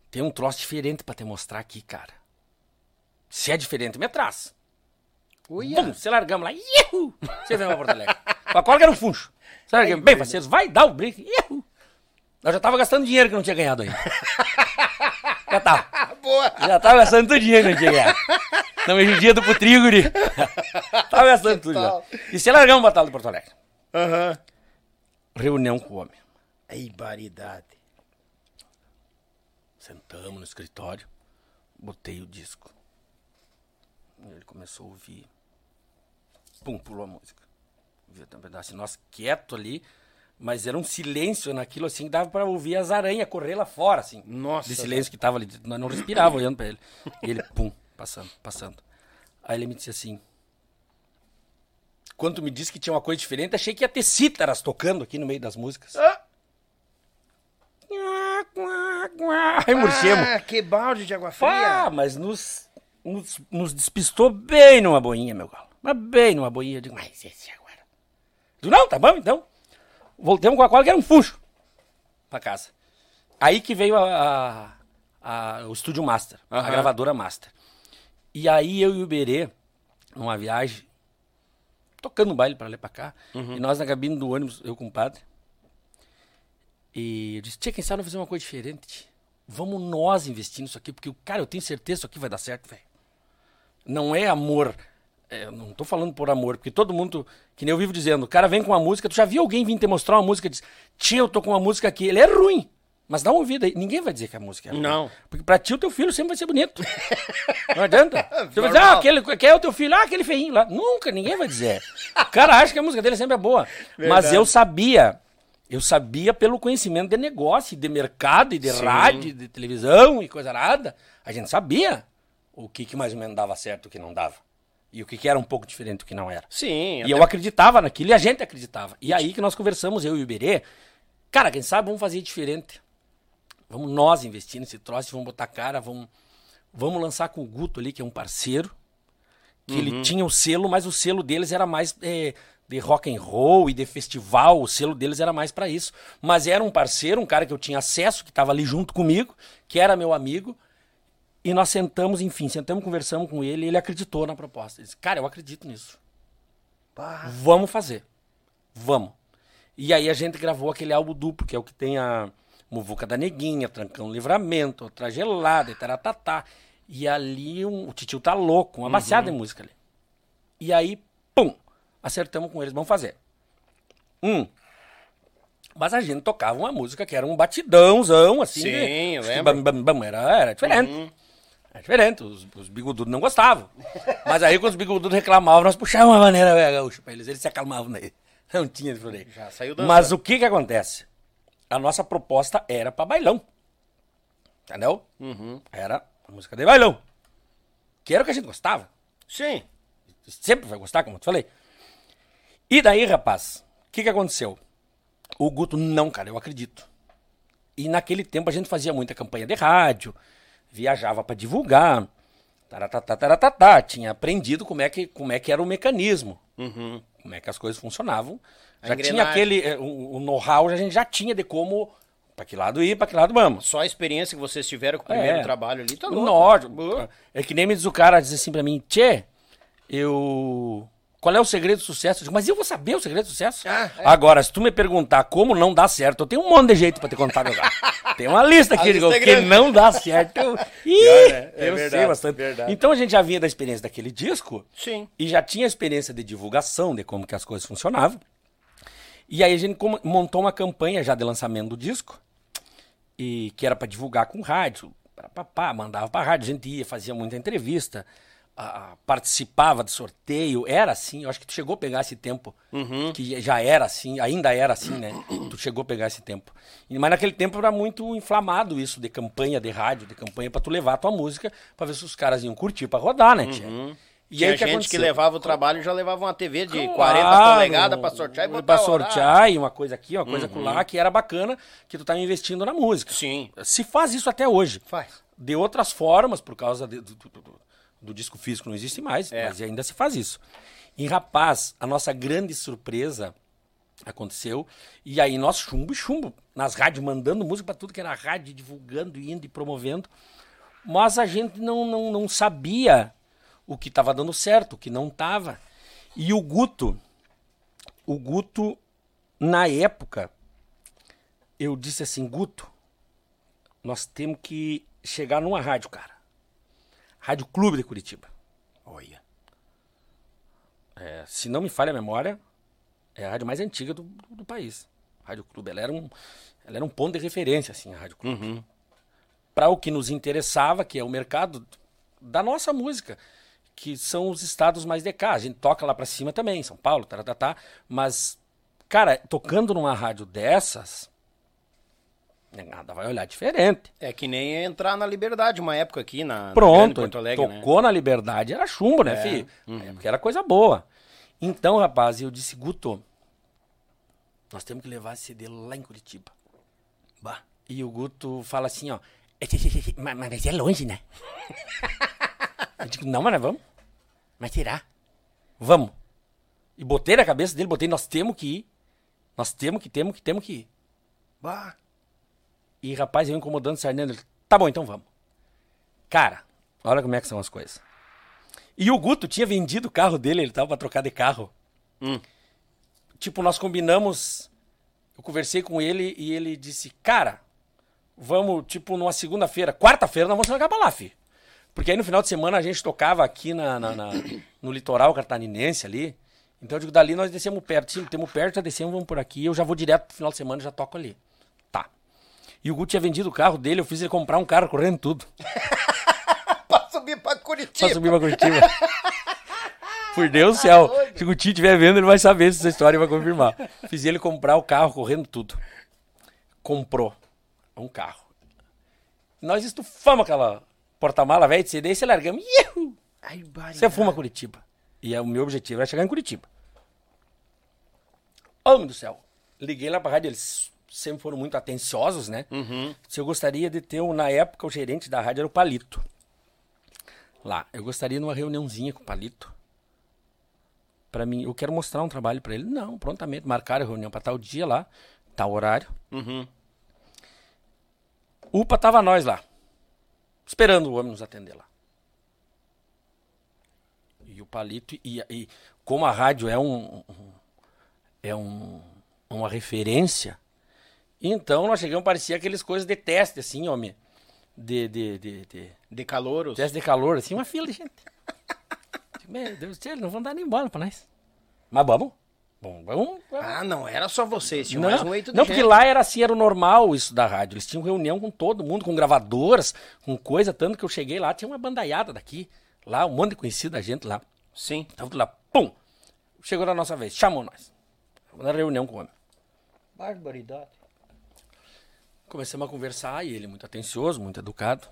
tem um troço diferente para te mostrar aqui, cara. Se é diferente, me traz. Uia. Bum, você largamos lá, ihu! Você veio pra Porto Alegre. Com a corda era um funcho. Você largamos, bem, parceiros, vai dar o brinco, ihu! Eu já tava gastando dinheiro que não tinha ganhado ainda. Já tava. Boa. Já tava gastando todo dinheiro que não tinha ganhado. Não me judia do Putriguri. Tava gastando tudo já. E se largamos o Batalha do Porto Alegre. Aham. Reunião com o homem. Aí, baridade. Sentamos no escritório, botei o disco. Ele começou a ouvir. Pum, pulou a música. Um pedaço. E Nós quieto ali, mas era um silêncio naquilo assim, que dava pra ouvir as aranhas correr lá fora, assim. Nossa, De silêncio que tava ali. Nós não respirava olhando pra ele. E ele, pum, passando, passando. Aí ele me disse assim. Quando tu me disse que tinha uma coisa diferente, achei que ia ter cítaras tocando aqui no meio das músicas. Ah. Aí murchemos. Ah, que balde de água Ah, fria. mas nos, nos, nos despistou bem numa boinha, meu galo. Mas bem numa boinha. Eu digo, mas esse agora. Digo, não, tá bom então. Voltemos com a cola que era um fuxo pra casa. Aí que veio a, a- a- o estúdio Master, a gravadora Master. E aí eu e o Berê, numa viagem, tocando baile pra lá e pra cá, e nós na cabine do ônibus, eu com o padre. E eu disse, tia, quem sabe fazer uma coisa diferente? Vamos nós investir nisso aqui, porque, cara, eu tenho certeza que isso aqui vai dar certo, velho. Não é amor. É, eu não tô falando por amor, porque todo mundo, que nem eu vivo dizendo, o cara vem com uma música, tu já viu alguém vir te mostrar uma música e diz, tia, eu tô com uma música aqui, ele é ruim. Mas dá uma ouvida aí. Ninguém vai dizer que a música é ruim. Não. Porque pra ti o teu filho sempre vai ser bonito. Não adianta. Tu vai dizer, ah, aquele, quem é o teu filho? Ah, aquele feinho lá. Nunca, ninguém vai dizer. O cara acha que a música dele sempre é boa. Mas Verdade. eu sabia. Eu sabia pelo conhecimento de negócio, de mercado, e de Sim. rádio, de televisão e coisa nada. A gente sabia o que, que mais ou menos dava certo e o que não dava. E o que, era um pouco diferente do que não era. Sim. E até- eu acreditava naquilo e a gente acreditava. E aí que nós conversamos, eu e o Iberê. Cara, quem sabe vamos fazer diferente. Vamos nós investir nesse troço, vamos botar cara, vamos, vamos lançar com o Guto ali, que é um parceiro. Que Uhum. ele tinha o selo, mas o selo deles era mais é, de rock and roll e de festival. O selo deles era mais pra isso. Mas era um parceiro, um cara que eu tinha acesso, que estava ali junto comigo, que era meu amigo. E nós sentamos, enfim, sentamos, conversamos com ele e ele acreditou na proposta. Ele disse, cara, eu acredito nisso. Vamos fazer. Vamos. E aí a gente gravou aquele álbum duplo, que é o que tem a Muvuca da Neguinha, Trancão Livramento, Outra Gelada, e taratatá. E ali um- o Titio tá louco, uma baseada de música ali. E aí, pum, acertamos com eles, vamos fazer. Um. Mas a gente tocava uma música que era um batidãozão, assim. Sim, de- eu de lembro. bam, bam, bam, era, era diferente. Era diferente, os, os bigodudos não gostavam. Mas aí quando os bigodudos reclamavam, nós puxávamos uma maneira velho, gaúcha pra eles, eles se acalmavam daí. Não tinha de falei. Já saiu dançando. Mas o que que acontece? A nossa proposta era pra bailão. Entendeu? Uhum. Era a música de bailão. Que era o que a gente gostava. Sim. Sempre vai gostar, como eu te falei. E daí, rapaz, o que que aconteceu? O Guto, não, cara, eu acredito. E naquele tempo a gente fazia muita campanha de rádio, viajava pra divulgar, taratatá, taratatá, tinha aprendido como é que, como é que era o mecanismo, como é que as coisas funcionavam. A Já tinha aquele, eh, o, o know-how, a gente já tinha de como, pra que lado ir, pra que lado vamos. Só a experiência que vocês tiveram com o primeiro É. trabalho ali, tá louco. Nossa, é que nem me diz o cara, diz assim pra mim, Tchê, eu... Qual é o segredo do sucesso? Eu digo, mas eu vou saber o segredo do sucesso. Ah, é. Agora, se tu me perguntar como não dá certo, eu tenho um monte de jeito pra te contar, cara. Tem uma lista aqui lista é que não dá certo. Eu... Ih, né? É eu sei verdade, bastante. verdade. Então a gente já vinha da experiência daquele disco Sim. e já tinha experiência de divulgação, de como que as coisas funcionavam. E aí a gente montou uma campanha já de lançamento do disco, e que era para divulgar com rádio, pá, pá, mandava para rádio, a gente ia, fazia muita entrevista, participava de sorteio, era assim, eu acho que tu chegou a pegar esse tempo, que já era assim, ainda era assim, né? Tu chegou a pegar esse tempo. Mas naquele tempo era muito inflamado isso de campanha de rádio, de campanha para tu levar a tua música, para ver se os caras iam curtir para rodar, né, tia? E Tinha aí que gente que aconteceu? levava o trabalho e já levava uma TV de Claro, 40 polegadas pra sortear e botar pra sortear e uma coisa aqui, uma coisa lá que era bacana, que tu tá investindo na música. Sim. Se faz isso até hoje. Faz. De outras formas, por causa de- do, do- do- do disco físico não existe mais, É. mas ainda se faz isso. E rapaz, a nossa grande surpresa aconteceu, e aí nós chumbo e chumbo, nas rádios, mandando música pra tudo que era rádio, divulgando, indo e promovendo, mas a gente não, não, não sabia o que estava dando certo, o que não estava. E o Guto, o Guto, na época, eu disse assim, Guto, nós temos que chegar numa rádio, cara. Rádio Clube de Curitiba. Olha. É, se não me falha a memória, é a rádio mais antiga do, do, do país. Rádio Clube. Ela era, um, ela era um ponto de referência, assim, a Rádio Clube. Para o que nos interessava, que é o mercado da nossa música, que são os estados mais de cá. A gente toca lá para cima também, São Paulo, taratata, mas, cara, tocando numa rádio dessas, nada vai olhar diferente. É que nem entrar na Liberdade uma época aqui na, na Pronto, Porto Alegre, né? tocou na liberdade, era chumbo, né, É, filho? É, porque era coisa boa. Então, rapaz, eu disse, Guto, nós temos que levar esse CD lá em Curitiba. Bah. E o Guto fala assim, ó, mas, mas é longe, né? eu digo, não, mas nós vamos. Mas será? Vamos. E botei na cabeça dele, botei, nós temos que ir. Nós temos que, temos que, temos que ir. Bah. E rapaz, eu incomodando o Sarnento, ele, tá bom, então vamos. Cara, olha como é que são as coisas. E o Guto tinha vendido o carro dele, ele tava pra trocar de carro. Hum. Tipo, nós combinamos, eu conversei com ele e ele disse, cara, vamos, tipo, numa segunda-feira, quarta-feira nós vamos jogar pra lá, filho. Porque aí no final de semana a gente tocava aqui na, na- na- no litoral catarinense ali. Então eu digo, dali nós descemos perto. Sim, temos perto, já descemos, vamos por aqui. Eu já vou direto pro final de semana e já toco ali. E o Guto tinha vendido o carro dele, eu fiz ele comprar um carro correndo tudo. Pra subir pra Curitiba. Pra subir pra Curitiba. Por Deus do céu. Se o Gutinho estiver vendo, ele vai saber se essa história vai confirmar. Fiz ele comprar o carro correndo tudo. Comprou um carro. Nós estufamos aquela porta-mala velha de CD e se largamos. Você fuma Curitiba. E é, o meu objetivo era chegar em Curitiba. Homem do céu. Liguei lá pra rádio, eles sempre foram muito atenciosos, né? Se eu gostaria de ter, um- na época, o gerente da rádio era o Palito. Lá. Eu gostaria de uma reuniãozinha com o Palito. Pra mim, eu quero mostrar um trabalho pra ele. Não, prontamente. Marcaram a reunião pra tal dia lá, tal horário. UPA tava nós lá. Esperando o homem nos atender lá. E o Palito, e, e como a rádio é um, um- é um, uma referência, então nós chegamos, parecia aqueles coisas de teste, assim, homem. De, de, de, de De teste de calor, assim, uma fila de gente. Meu Deus do céu, eles não vão dar nem bola pra nós. Mas vamos. Bom, vamos. vamos. Ah, não era só vocês, tinha Não, mais um eito de não porque gente. lá era assim, era o normal isso da rádio. Eles tinham reunião com todo mundo, com gravadoras, com coisa, tanto que eu cheguei lá, tinha uma bandaiada daqui, lá, um monte de conhecida gente lá. Sim. Tava tudo lá, pum! Chegou na nossa vez, chamou nós. Na reunião com o homem. Barbaridade. Começamos a conversar e ele, muito atencioso, muito educado,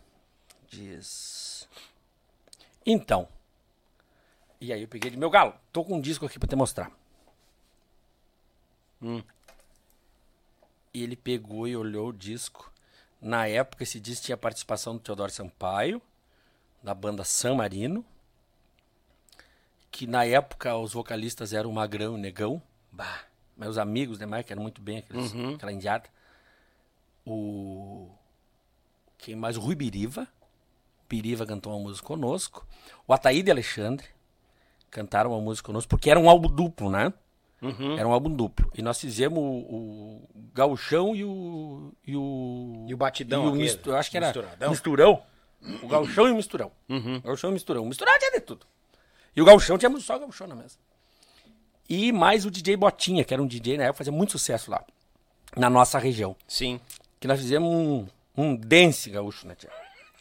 diz: Então. E aí eu peguei meu galo, tô com um disco aqui pra te mostrar. E ele pegou e olhou o disco. Na época, esse disco tinha participação do Teodoro Sampaio, da banda San Marino. Que na época os vocalistas eram o Magrão e o Negão. Bah, meus amigos demais, que eram muito bem aqueles, aquela indiada. O. Quem mais? O Rui Biriva. Biriva cantou uma música conosco. O Ataíde Alexandre cantaram uma música conosco, porque era um álbum duplo, né? Era um álbum duplo. E nós fizemos o, o Gauchão e o. E o, E o Batidão e o mistu- eu acho que era. Misturadão. Misturão. O Gauchão e o Misturão. Gauchão e Misturão. O Misturão tinha de tudo. E o Gauchão tinha só Gauchão na mesa. E mais o DJ Botinha, que era um DJ na época, fazia muito sucesso lá. Na nossa região. Sim. Que nós fizemos um, um dance gaúcho, né, tia?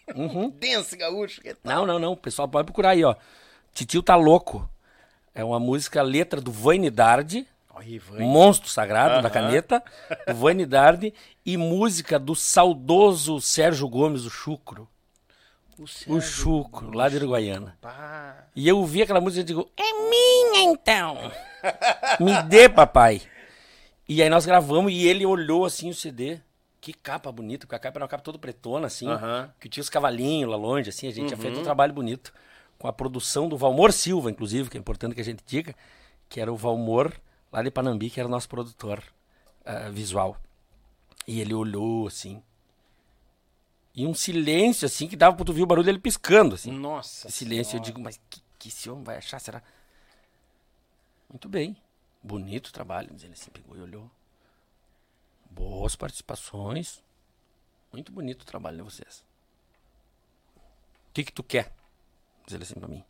Dance gaúcho. que tal? Não, não, não. O pessoal pode procurar aí, ó. Titio tá louco. É uma música, letra do Vanidade, monstro sagrado da caneta, do Vanidade, e música do saudoso Sérgio Gomes, o Chucro. O Chucro, lá de Uruguaiana. Pá. E eu vi aquela música e digo, é minha então. Me dê, papai. E aí nós gravamos e ele olhou assim o CD. Que capa bonita, porque a capa era uma capa toda pretona, assim. Aham. Que tinha os cavalinhos lá longe, assim. A gente tinha feito um trabalho bonito. Com a produção do Valmor Silva, inclusive, que é importante que a gente diga. Que era o Valmor, lá de Panambi, que era o nosso produtor ah, visual. E ele olhou, assim. E um silêncio, assim, que dava pra tu ver o barulho dele piscando, assim. Nossa. Silêncio, eu digo, mas que, que esse homem vai achar? Será? Muito bem. Bonito trabalho. Mas ele assim pegou e olhou. Boas participações. Muito bonito o trabalho de vocês. O que que tu quer? Diz ele assim pra mim.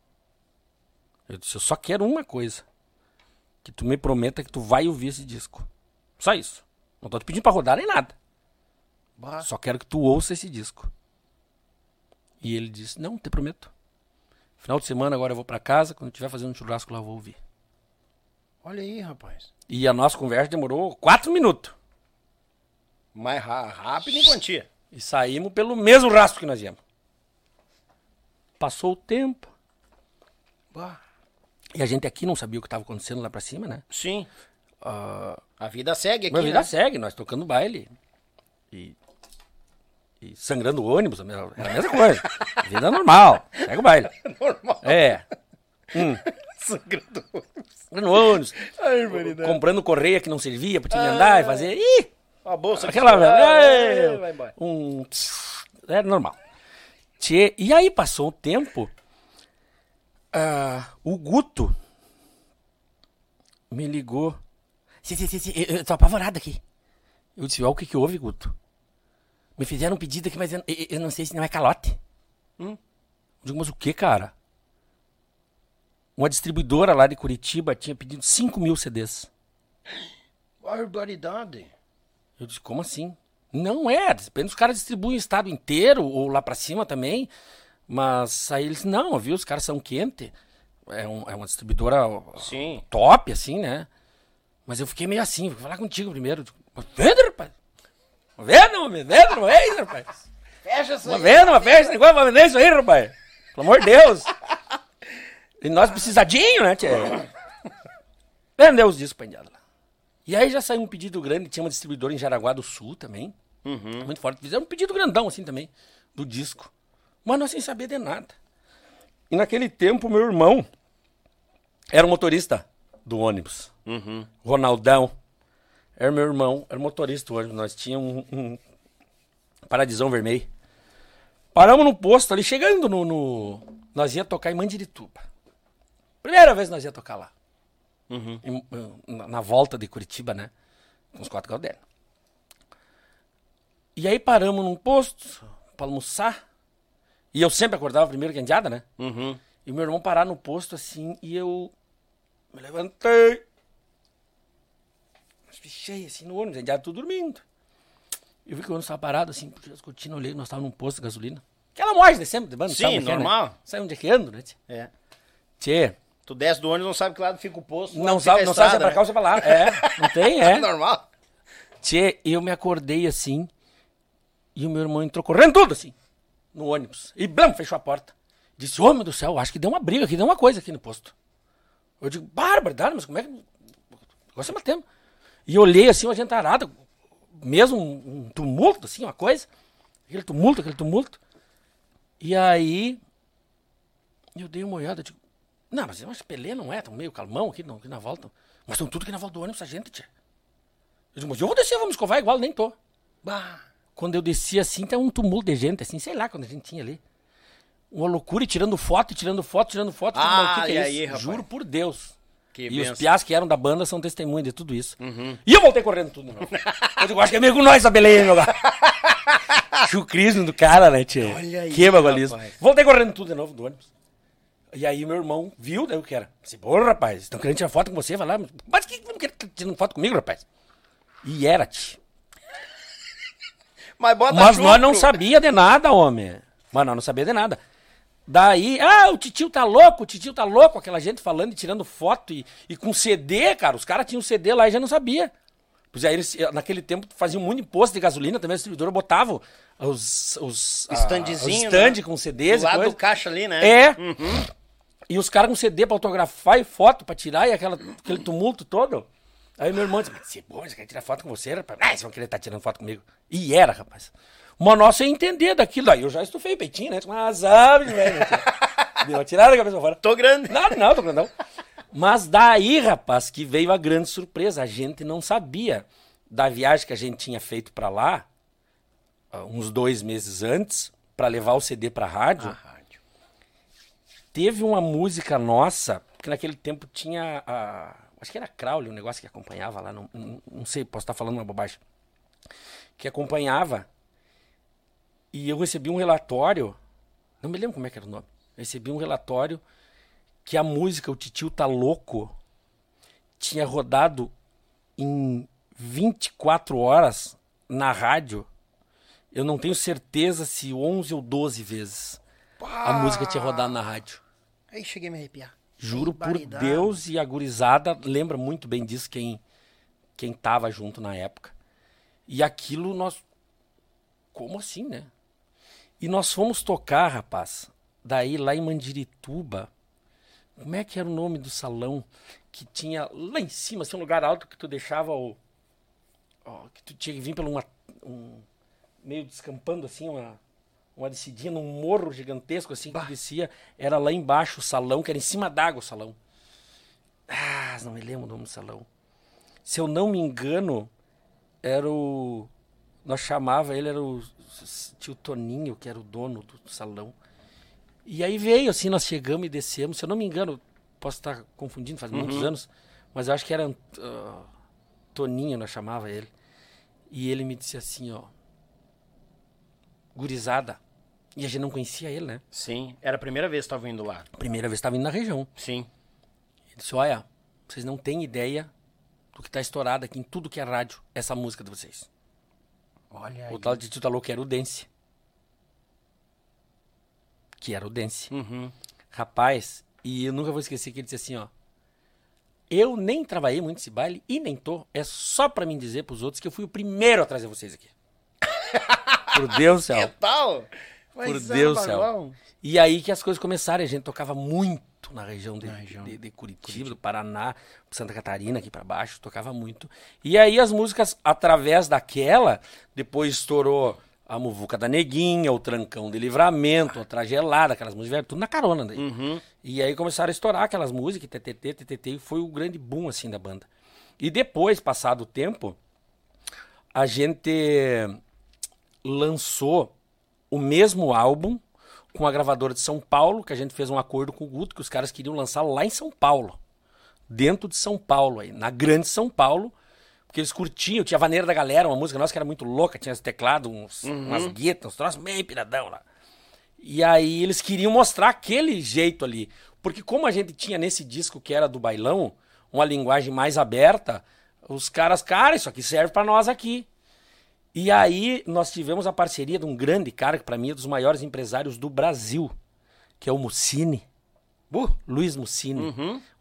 Eu disse, eu só quero uma coisa. Que tu me prometa que tu vai ouvir esse disco. Só isso. Não tô te pedindo pra rodar nem nada. Bah. Só quero que tu ouça esse disco. E ele disse, não, te prometo. Final de semana agora eu vou pra casa, quando estiver fazendo um churrasco lá eu vou ouvir. Olha aí, rapaz. E a nossa conversa demorou quatro minutos. Mais rápido em quantia. E saímos pelo mesmo rastro que nós íamos. Passou o tempo. Bah. E a gente aqui não sabia o que estava acontecendo lá pra cima, né? Sim. Ah, A vida segue aqui, Minha vida né? segue, nós tocando baile. E, e sangrando o ônibus, a mesma- é a mesma coisa. vida normal, segue o baile. Normal. É, Sangrando. sangrando o ônibus, Ai, comprando correia que não servia pra te andar e fazer. Ih, A bolsa que aquela. estourava, é, vai embora. um. É normal. Tchê, e aí passou o tempo. ah, o Guto me ligou. Sim, sim, sim, eu, eu tô apavorado aqui. Eu disse, ó, o que que houve, Guto? Me fizeram um pedido aqui, mas eu, eu- eu não sei se não é calote. Eu digo, mas o que, cara? Uma distribuidora lá de Curitiba tinha pedido 5 mil CDs. Barbaridade. Eu disse, como assim? Não é, depende os caras distribuem o estado inteiro, ou lá pra cima também. Mas aí eles, não, viu, os caras são quente. É, um- é uma distribuidora Sim. top, assim, né? Mas eu fiquei meio assim, vou falar contigo primeiro. "Mas Vendo, rapaz? Uma venda, uma venda, uma vez, rapaz? Fecha essa Uma venda, uma festa, igual pra vender isso aí, rapaz. Pelo amor de Deus. E nós precisadinho, né, tia? Vendeu os discos pra Indiada lá. E aí já saiu um pedido grande, tinha uma distribuidora em Jaraguá do Sul também. Muito forte. Fizeram um pedido grandão, assim, também, do disco. Mas nós sem saber de nada. E naquele tempo, meu irmão era o motorista do ônibus. Ronaldão. Era meu irmão, era motorista do ônibus. Nós tínhamos um, um paradisão vermelho. Paramos no posto ali, chegando no, no- Nós ia tocar em Mandirituba. Primeira vez nós ia tocar lá. Em- na, na volta de Curitiba, né? Com os quatro Galdério. E aí paramos num posto pra almoçar. E eu sempre acordava primeiro que a indiada, né? Uhum. E meu irmão parar no posto assim, e eu me levantei. Mas Fechei assim no ônibus, a indiada tudo dormindo. Eu vi que o ônibus estava parado assim, puxei as cortinas, olhei, nós estávamos num posto de gasolina. Aquela moagem de sempre, de banda, Sim, sabe onde é, né? normal. Sabe onde é que ando, né? É. Tchê, Tu desce do ônibus, não sabe que lado fica o posto. não sabe, não sabe se é estrada, pra cá ou se é pra lá. É, não tem, né? é. normal. Tchê, eu me acordei assim, e o meu irmão entrou correndo tudo assim, no ônibus. E blam, fechou a porta. Disse, ô meu do céu, acho que deu uma briga aqui, deu uma coisa aqui no posto. Eu digo, barbaridade, mas como é que. Nós estamos tempo. E olhei assim, uma gentarada, mesmo um, um tumulto, assim, uma coisa. Aquele tumulto, aquele tumulto. E aí, eu dei uma olhada, digo, não, mas que Pelé não é, tão meio calmão aqui, não, aqui na volta. Mas estão tudo aqui na volta do ônibus, a gente, tia. Eu digo, mas eu vou descer, vamos escovar igual, nem tô. Bah. Quando eu desci assim, tem um tumulto de gente, assim, sei lá, quando a gente tinha ali. Uma loucura, e tirando foto, e tirando foto, tirando foto. Ah, mas o que que e é aí, isso? rapaz? Juro por Deus. Que e benção. os piás que eram da banda são testemunhas de tudo isso. E eu voltei correndo tudo de novo. eu digo, acho que é meio com nós essa beleza, meu. Chucrismo do cara, né, tia? Olha aí, Que rapaz. Voltei correndo tudo de novo do ônibus. E aí meu irmão viu, daí o que era? Disse, porra, rapaz, estão querendo tirar foto com você? Vai lá, mas que não quer tirando foto comigo, rapaz? E era, tia. Mas bota Mas nós não sabia de nada, homem. Mas nós não sabia de nada. Daí, ah, o titio tá louco, o titio tá louco, aquela gente falando e tirando foto e, e com CD, cara. Os caras tinham CD lá e já não sabia. Pois aí eles, naquele tempo, faziam muito imposto de gasolina, também a distribuidora botava os, os, Standzinho, os stand né? com CDs Do lado coisa. do caixa ali, né? É. E os caras com CD pra autografar e foto pra tirar e aquela, aquele tumulto todo. Aí meu irmão disse, mas você, pô, você quer tirar foto com você, rapaz? Ah, vocês vão querer estar tirando foto comigo. E era, rapaz. Mas nós sem entender daquilo. Aí eu já estufei o peitinho, né? Mas sabe, velho. Deu uma tirada a cabeça fora. Tô grande. Não, não, tô grandão. Mas daí, rapaz, que veio a grande surpresa. A gente não sabia da viagem que a gente tinha feito pra lá, ah, uns dois meses antes, pra levar o CD pra rádio. rádio. Teve uma música nossa, que naquele tempo tinha a. Acho que era Crowley, um negócio que acompanhava lá, não, não, não sei, posso estar falando uma bobagem. Que acompanhava. E eu recebi um relatório. Não me lembro como é que era o nome. Eu recebi um relatório que a música O Titio Tá Louco tinha rodado em 24 horas na rádio. Eu não tenho certeza se 11 ou 12 vezes a música tinha rodado na rádio. Aí cheguei a me arrepiar. Juro por. Deus e a gurizada lembra muito bem disso quem quem tava junto na época. E aquilo nós como assim, né? E nós fomos tocar, rapaz. Daí lá em Mandirituba. Como é que era o nome do salão que tinha lá em cima, assim, um lugar alto que tu deixava o ó, que tu tinha que vir pelo uma um, meio descampando assim uma uma descidinha num morro gigantesco assim que descia, era lá embaixo o salão, que era em cima d'água o salão. Ah, não me lembro o nome do salão. Se eu não me engano, era o nós chamava ele era o tio Toninho, que era o dono do salão. E aí veio assim, nós chegamos e descemos, se eu não me engano, posso estar confundindo, faz muitos anos, mas eu acho que era ah, Toninho, nós chamava ele. E ele me disse assim, ó, gurizada. E a gente não conhecia ele, né? Sim, era a primeira vez que tava indo lá. Primeira vez que estava indo na região. Sim. Ele disse, olha, vocês não têm ideia do que tá estourado aqui em tudo que é rádio, essa música de vocês. Olha aí. O tal de Tito Alô que era o Dance. Que era o Dance. Uhum. Rapaz, e eu nunca vou esquecer que ele disse assim, ó. Eu nem trabalhei muito esse baile e nem tô. É só pra mim dizer pros outros que eu fui o primeiro a trazer vocês aqui. Por Deus do céu. Tal? Por Mas, Deus do ah, céu. E aí que as coisas começaram, a gente tocava muito na região de, Na região. de- de Curitiba, do Paraná, Santa Catarina, aqui pra baixo, tocava muito. E aí as músicas, através daquela, depois estourou a Muvuca da Neguinha, o Trancão de Livramento, a Tragelada, aquelas músicas, tudo na carona daí. Uhum. E aí começaram a estourar aquelas músicas, TTT, TTT, e foi o grande boom, assim, da banda. E depois, passado o tempo, a gente lançou o mesmo álbum com a gravadora de São Paulo, que a gente fez um acordo com o Guto, que os caras queriam lançar lá em São Paulo. Dentro de São Paulo, aí, na grande São Paulo. Porque eles curtiam, tinha a Vaneira da Galera, uma música nossa que era muito louca, tinha os teclados, uns, umas guetas, uns troços meio piradão lá. E aí eles queriam mostrar aquele jeito ali. Porque como a gente tinha nesse disco que era do bailão, uma linguagem mais aberta, os caras, cara, isso aqui serve pra nós aqui. E aí nós tivemos a parceria de um grande cara, que pra mim é dos maiores empresários do Brasil, que é o Mussini. Uh, Luiz Mussini.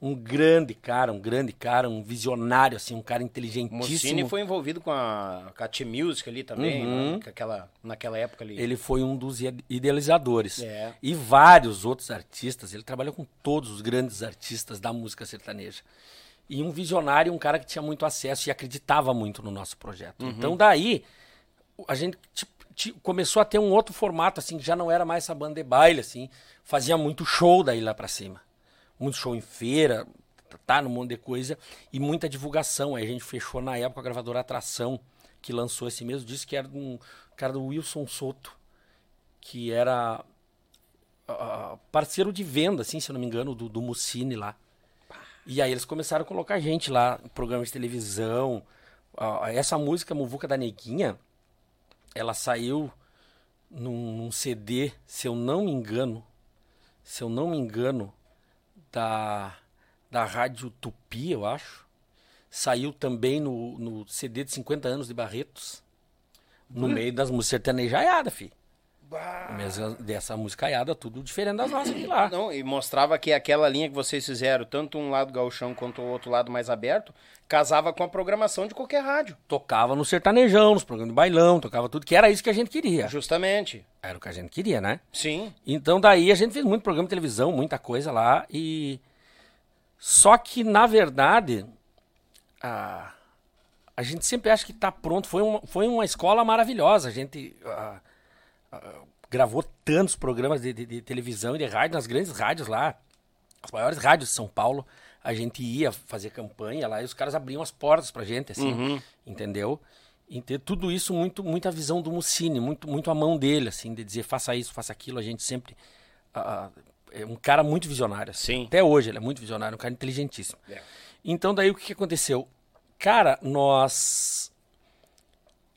Um grande cara, um grande cara, um visionário, assim, um cara inteligentíssimo. Mussini foi envolvido com a, com a T-Music ali também, né? Com aquela, naquela época ali. Ele foi um dos ide- idealizadores. É. E vários outros artistas. Ele trabalhou com todos os grandes artistas da música sertaneja. E um visionário, um cara que tinha muito acesso e acreditava muito no nosso projeto. Então, daí, a gente começou a ter um outro formato, assim, que já não era mais essa banda de baile, assim. Fazia muito show daí lá pra cima. Muito show em feira, tá, num monte de coisa. E muita divulgação. Aí a gente fechou na época a gravadora Atração, que lançou esse mesmo disco, que era um cara do Wilson Soto que era ah, parceiro de venda, assim, se eu não me engano, do, do Mussini lá. E aí eles começaram a colocar gente lá programas de televisão. Ah, essa música, Muvuca da Neguinha, ela saiu num, num CD, se eu não me engano, se eu não me engano, da, da Rádio Tupi, eu acho. Saiu também no, no CD de 50 anos de Barretos. No meio das músicas sertanejaiadas, fi. Mesmo dessa musicaiada, tudo diferente das nossas de lá. Não, e mostrava que aquela linha que vocês fizeram, tanto um lado gauchão quanto o outro lado mais aberto, casava com a programação de qualquer rádio. Tocava no sertanejão, nos programas de bailão, tocava tudo, que era isso que a gente queria. Justamente. Era o que a gente queria, né? Sim. Então daí a gente fez muito programa de televisão, muita coisa lá e só que na verdade a, a gente sempre acha que tá pronto. Foi uma, foi uma escola maravilhosa. A gente ah, gravou tantos programas de, de- de televisão e de rádio nas grandes rádios lá, as maiores rádios de São Paulo. A gente ia fazer campanha lá e os caras abriam as portas pra gente, assim, entendeu? E ter tudo isso muito, muita visão do Mussini, muito, muito a mão dele, assim, de dizer faça isso, faça aquilo. A gente sempre ah, é um cara muito visionário, assim. Sim. Até hoje ele é muito visionário, um cara inteligentíssimo. É. Então daí o que, que aconteceu? Cara, nós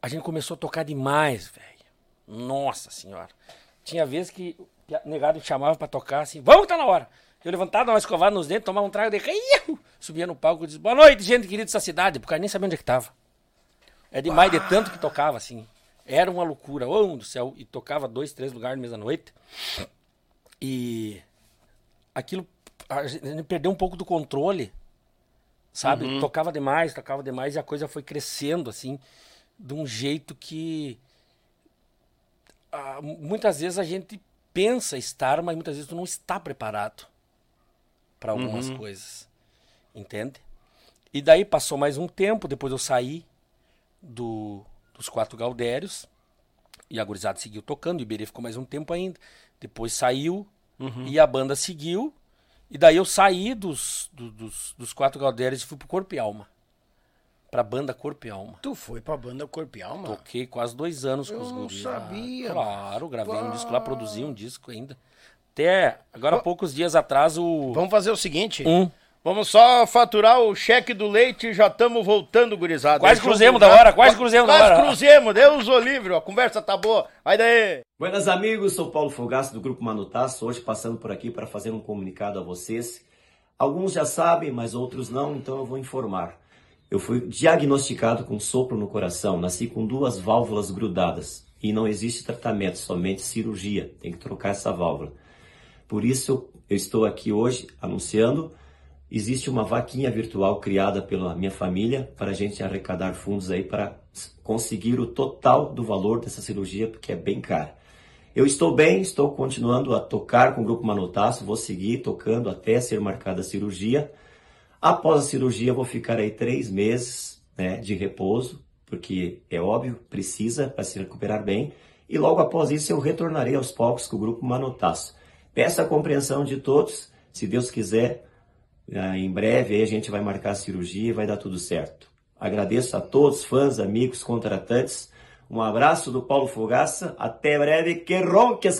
a gente começou a tocar demais, velho. Nossa senhora. Tinha vezes que o negado chamava pra tocar assim, vamos que tá na hora. Eu levantava, dava uma escovada nos dentes, tomava um trago de Iu! subia no palco e dizia, boa noite, gente querida dessa cidade, porque eu nem sabia onde é que tava. É demais de tanto que tocava, assim. Era uma loucura, oh do céu. E tocava dois, três lugares na mesma noite. E aquilo, a gente perdeu um pouco do controle, sabe? Uhum. Tocava demais, tocava demais e a coisa foi crescendo, assim, de um jeito que muitas vezes a gente pensa estar, mas muitas vezes tu não está preparado para algumas Uhum. coisas, entende? E daí passou mais um tempo, depois eu saí do, dos quatro Galdérios e a gurizada seguiu tocando, o Iberê ficou mais um tempo ainda. Depois saiu e a banda seguiu. E daí eu saí dos, do- dos, dos quatro Galdérios e fui pro Corpo e Alma. Pra banda Corpo e Alma. Tu foi pra banda Corpo e Alma? Toquei quase dois anos com Eu os não guris. sabia. Ah, Claro, gravei um Pá. disco lá, produzi um disco ainda. Até agora há poucos dias atrás o. Vamos fazer o seguinte. Um. Vamos só faturar o cheque do leite e já estamos voltando, gurizada. Quase cruzemos da já. hora, quase cruzemos da Quase hora. cruzemos, Deus o livre, a conversa tá boa. Vai daí. Buenas amigos, sou Paulo Fogaço do Grupo Manutaço, hoje passando por aqui para fazer um comunicado a vocês. Alguns já sabem, mas outros não, então eu vou informar. Eu fui diagnosticado com sopro no coração, nasci com duas válvulas grudadas e não existe tratamento, somente cirurgia, tem que trocar essa válvula. Por isso eu estou aqui hoje anunciando, existe uma vaquinha virtual criada pela minha família para a gente arrecadar fundos aí para conseguir o total do valor dessa cirurgia, porque é bem cara. Eu estou bem, estou continuando a tocar com o Grupo Manotaço, vou seguir tocando até ser marcada a cirurgia. Após a cirurgia, eu vou ficar aí três meses né, de repouso, porque é óbvio, precisa para se recuperar bem. E logo após isso, eu retornarei aos palcos com o Grupo Manotaço. Peço a compreensão de todos, se Deus quiser, ah, em breve a gente vai marcar a cirurgia e vai dar tudo certo. Agradeço a todos, fãs, amigos, contratantes. Um abraço do Paulo Fogaça. Até breve. Que ronque as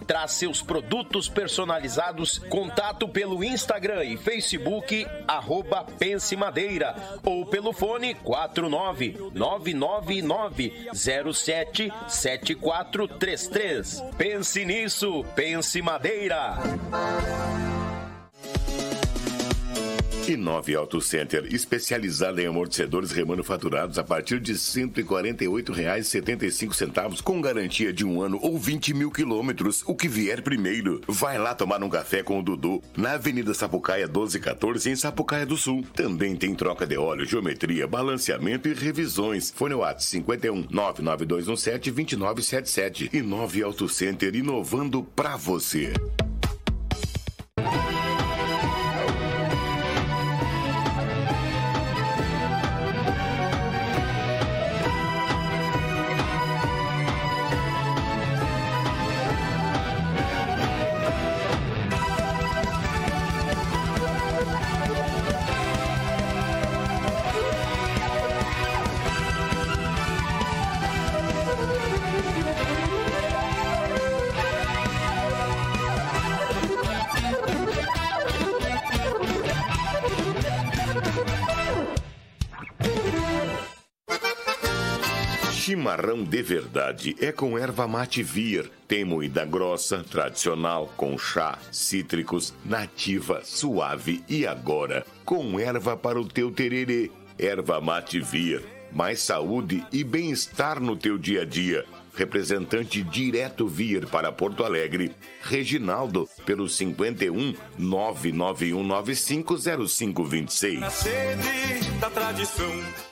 traz seus produtos personalizados. Contato pelo Instagram e Facebook, arroba Pense Madeira, ou pelo fone 49999077433. Pense nisso, Pense Madeira. E 9 Auto Center, especializada em amortecedores remanufaturados a partir de R$ 148,75, com garantia de um ano ou 20 mil quilômetros, o que vier primeiro. Vai lá tomar um café com o Dudu, na Avenida Sapucaia 1214, em Sapucaia do Sul. Também tem troca de óleo, geometria, balanceamento e revisões. Fone WhatsApp 51 99217 2977 e 9 Auto Center, inovando pra você. Chimarrão de verdade é com erva mate vir. Tem moída grossa, tradicional, com chá, cítricos, nativa, suave e agora com erva para o teu tererê. Erva mate vir. Mais saúde e bem-estar no teu dia a dia. Representante direto vir para Porto Alegre, Reginaldo, pelo 51 991950526. Na sede da tradição.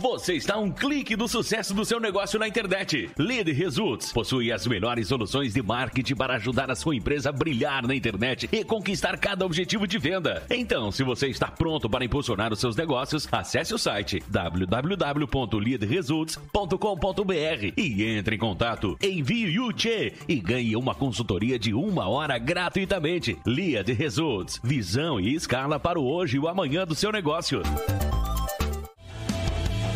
Você está um clique do sucesso do seu negócio na internet. Lead Results possui as melhores soluções de marketing para ajudar a sua empresa a brilhar na internet e conquistar cada objetivo de venda. Então, se você está pronto para impulsionar os seus negócios, acesse o site www.leadresults.com.br e entre em contato, envie o Tchê e ganhe uma consultoria de uma hora gratuitamente. Lead Results, visão e escala para o hoje e o amanhã do seu negócio.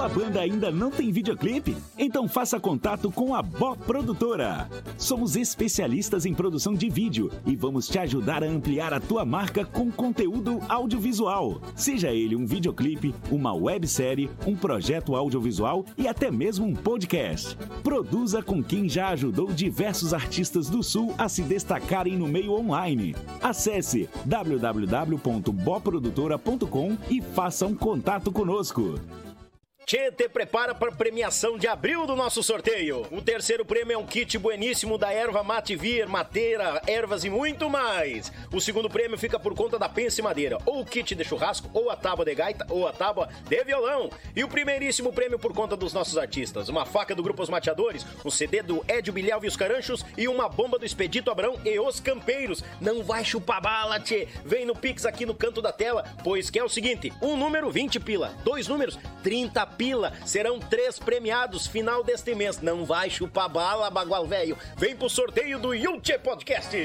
Tua banda ainda não tem videoclipe? Então faça contato com a Bó Produtora. Somos especialistas em produção de vídeo e vamos te ajudar a ampliar a tua marca com conteúdo audiovisual. Seja ele um videoclipe, uma websérie, um projeto audiovisual e até mesmo um podcast. Produza com quem já ajudou diversos artistas do Sul a se destacarem no meio online. Acesse www.boprodutora.com e faça um contato conosco. Tchê te prepara para premiação de abril do nosso sorteio. O terceiro prêmio é um kit bueníssimo da erva mate vir, mateira, ervas e muito mais. O segundo prêmio fica por conta da Pense Madeira, ou o kit de churrasco, ou a tábua de gaita, ou a tábua de violão. E o primeiríssimo prêmio por conta dos nossos artistas, uma faca do Grupo Os Mateadores, um CD do Edio Bilhau e os Caranchos e uma bomba do Expedito Abrão e os Campeiros. Não vai chupar bala, tchê. Vem no Pix aqui no canto da tela, pois que é o seguinte, um número 20 pila, dois números 30 pila. Serão três premiados final deste mês. Não vai chupar bala, bagual velho. Vem pro sorteio do Yulche Podcast.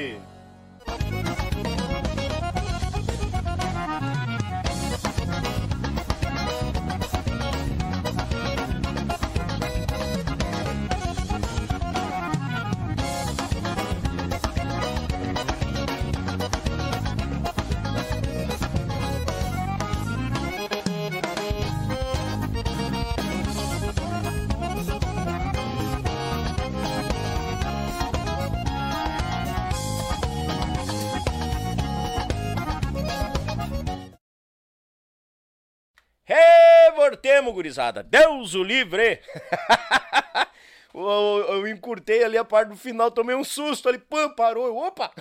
Revoltemos, gurizada. Deus o livre. eu, eu, encurtei ali a parte do final, tomei um susto ali, pã, parou. Eu, opa!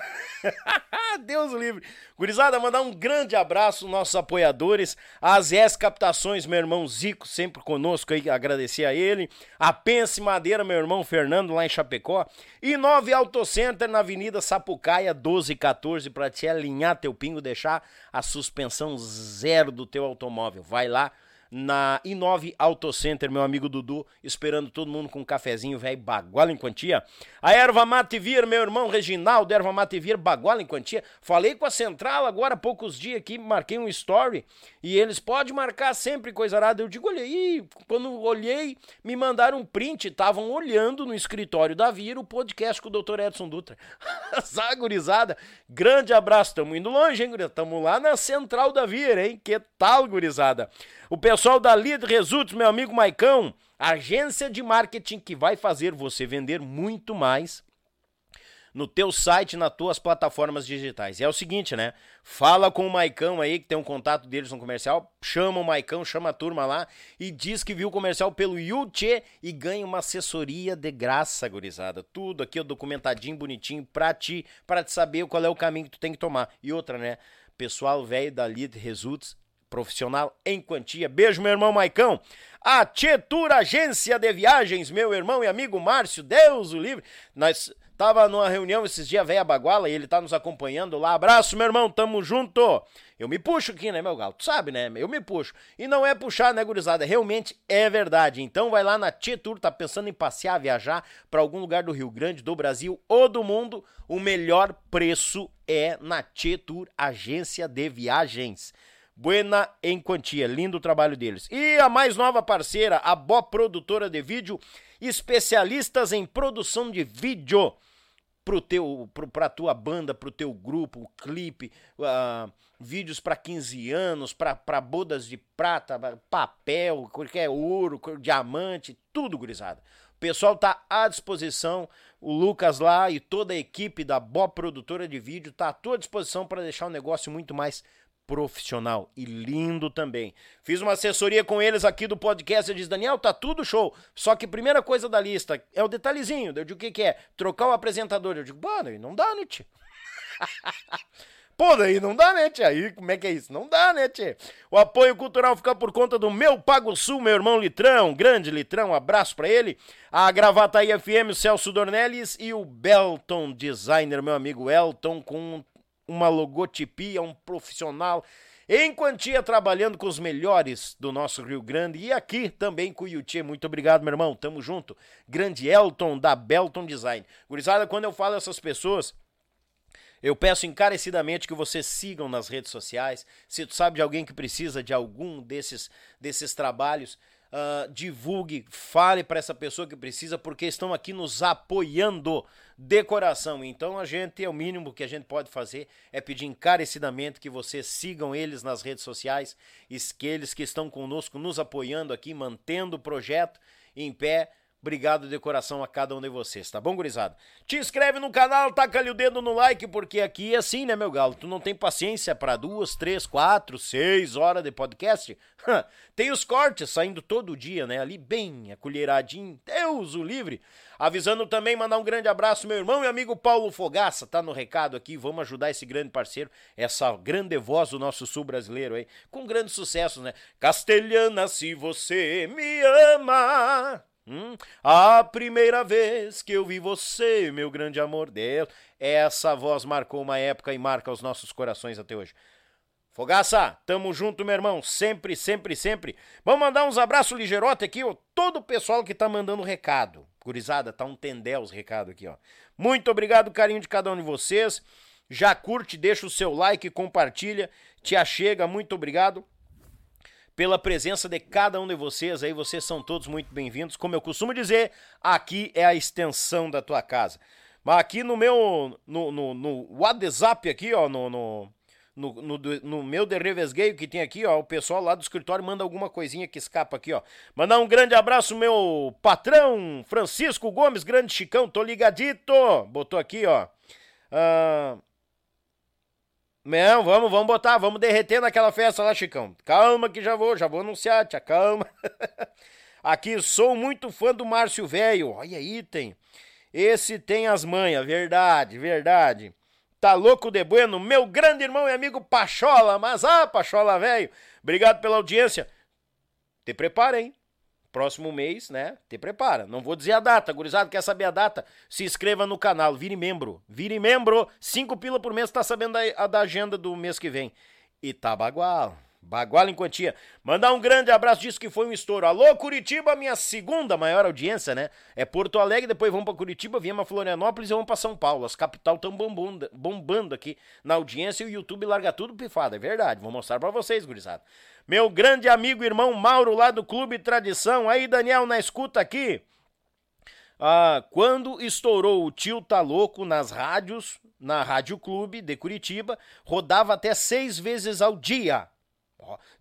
Deus o livre. Gurizada, mandar um grande abraço aos nossos apoiadores, a ZS Captações, meu irmão Zico, sempre conosco aí, agradecer a ele. A Pense Madeira, meu irmão Fernando, lá em Chapecó. E Nove Auto Center, na Avenida Sapucaia, 1214, pra te alinhar teu pingo, deixar a suspensão zero do teu automóvel. Vai lá, na Inove Auto Center, meu amigo Dudu, esperando todo mundo com um cafezinho, velho, baguala em quantia. A Erva Mate Vir, meu irmão Reginaldo, Erva Mate Vir, baguala em quantia. Falei com a Central agora há poucos dias aqui, marquei um story e eles podem marcar sempre coisa arada. Eu digo, olha aí, quando olhei, me mandaram um print, estavam olhando no escritório da Vir o podcast com o Dr. Edson Dutra. Zagurizada, grande abraço, tamo indo longe, hein, gurizada? Tamo lá na Central da Vir, hein? Que tal, gurizada? O pessoal da Lead Results, meu amigo Maicão, agência de marketing que vai fazer você vender muito mais no teu site, nas tuas plataformas digitais. E é o seguinte, né? Fala com o Maicão aí, que tem um contato deles no comercial, chama o Maicão, chama a turma lá e diz que viu o comercial pelo YouTube e ganha uma assessoria de graça, gurizada. Tudo aqui, documentadinho, bonitinho, pra ti, pra te saber qual é o caminho que tu tem que tomar. E outra, né? Pessoal velho da Lead Results, profissional em quantia. Beijo, meu irmão Maicão. A Tietur Agência de Viagens, meu irmão e amigo Márcio, Deus o livre. Nós tava numa reunião esses dias, velha baguala, e ele tá nos acompanhando lá. Abraço, meu irmão, tamo junto. Eu me puxo aqui, né, meu galo? Tu sabe, né? Eu me puxo. E não é puxar, né, gurizada? Realmente é verdade. Então vai lá na Tietur, tá pensando em passear, viajar para algum lugar do Rio Grande, do Brasil ou do mundo, o melhor preço é na Tietur Agência de Viagens. Buena em quantia, lindo o trabalho deles. E a mais nova parceira, a Bó Produtora de Vídeo, especialistas em produção de vídeo pro teu, pro, pra tua banda, pro teu grupo, clipe, uh, vídeos para 15 anos, para bodas de prata, papel, qualquer ouro, diamante, tudo gurizada. O pessoal tá à disposição, o Lucas lá e toda a equipe da Bó Produtora de Vídeo tá à tua disposição para deixar o negócio muito mais profissional e lindo também. Fiz uma assessoria com eles aqui do podcast. Eu disse, Daniel, tá tudo show. Só que primeira coisa da lista é o detalhezinho. Eu digo, o que, que é? Trocar o apresentador. Eu digo, mano, não dá, né, tio? Pô, daí não dá, né, tia? Aí como é que é isso? Não dá, né, tia? O apoio cultural fica por conta do meu Pago Sul, meu irmão Litrão, grande Litrão, um abraço pra ele. A Gravataí FM, o Celso Dornelles e o Belton Designer, meu amigo Elton, com uma logotipia, um profissional em quantia trabalhando com os melhores do nosso Rio Grande e aqui também com o Yuti. Muito obrigado, meu irmão. Tamo junto. Grande Elton da Belton Design. Gurizada, quando eu falo essas pessoas, eu peço encarecidamente que vocês sigam nas redes sociais. Se tu sabe de alguém que precisa de algum desses, desses trabalhos, uh, divulgue, fale para essa pessoa que precisa, porque estão aqui nos apoiando de coração. Então a gente, é o mínimo que a gente pode fazer é pedir encarecidamente que vocês sigam eles nas redes sociais, aqueles que estão conosco, nos apoiando aqui, mantendo o projeto em pé Obrigado de coração a cada um de vocês, tá bom, gurizada? Te inscreve no canal, taca ali o dedo no like, porque aqui é assim, né, meu galo? Tu não tem paciência para duas, três, quatro, seis horas de podcast? tem os cortes saindo todo dia, né? Ali bem acolheradinho, Deus o livre. Avisando também, mandar um grande abraço, meu irmão e amigo Paulo Fogaça, tá no recado aqui. Vamos ajudar esse grande parceiro, essa grande voz do nosso sul brasileiro aí, com grandes sucessos, né? Castelhana, se você me ama. Hum, a primeira vez que eu vi você, meu grande amor, Deus, essa voz marcou uma época e marca os nossos corações até hoje. Fogaça, tamo junto, meu irmão, sempre, sempre, sempre. Vamos mandar uns abraços ligeirote aqui, ó, todo o pessoal que tá mandando recado. Gurizada, tá um tendel os recados aqui, ó. Muito obrigado, carinho de cada um de vocês. Já curte, deixa o seu like, compartilha, te achega, muito obrigado pela presença de cada um de vocês aí. Vocês são todos muito bem-vindos. Como eu costumo dizer, aqui é a extensão da tua casa. Mas aqui no meu, no, no, no WhatsApp aqui, ó, no, no, no, no, no meu Revesgueio que tem aqui, ó, o pessoal lá do escritório manda alguma coisinha que escapa aqui, ó. Mandar um grande abraço, meu patrão, Francisco Gomes, grande Chicão, tô ligadito. Botou aqui, ó. Uh, não, vamos, vamos botar, vamos derreter naquela festa lá, Chicão. Calma que já vou, já vou anunciar, tia, calma. Aqui, sou muito fã do Márcio Velho. Olha aí, tem. Esse tem as manhas, verdade, verdade. Tá louco de bueno, meu grande irmão e amigo Pachola, mas ah, Pachola velho, obrigado pela audiência. Te prepara, hein? Próximo mês, né? Te prepara. Não vou dizer a data, gurizada, quer saber a data? Se inscreva no canal, vire membro. Vire membro, cinco pila por mês, tá sabendo a, a da agenda do mês que vem. Itabagual. Baguala em quantia. Mandar um grande abraço disso que foi um estouro. Alô, Curitiba, minha segunda maior audiência, né? É Porto Alegre, depois vamos para Curitiba, viemos a Florianópolis e vamos para São Paulo. As capital estão bombando, bombando aqui na audiência e o YouTube larga tudo pifado, é verdade. Vou mostrar para vocês, gurizada. Meu grande amigo irmão Mauro lá do Clube Tradição. Aí, Daniel, na escuta aqui. Ah, quando estourou o Tio Tá Louco nas rádios, na Rádio Clube de Curitiba, rodava até seis vezes ao dia.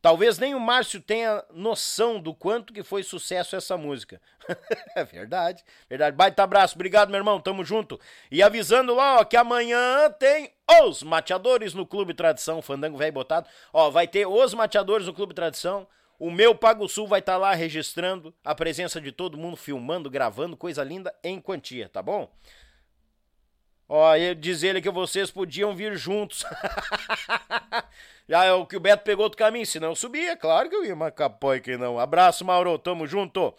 Talvez nem o Márcio tenha noção do quanto que foi sucesso essa música. é verdade, verdade. Baita abraço, obrigado, meu irmão, tamo junto. E avisando lá, ó, que amanhã tem os mateadores no Clube Tradição, Fandango Velho Botado. Ó, vai ter os mateadores no Clube Tradição. O meu Pago Sul vai estar tá lá registrando a presença de todo mundo, filmando, gravando, coisa linda em quantia, tá bom? Ó, diz ele que vocês podiam vir juntos. Já é o que o Beto pegou do caminho, senão eu subia, claro que eu ia, mas capói que não. Abraço, Mauro, tamo junto.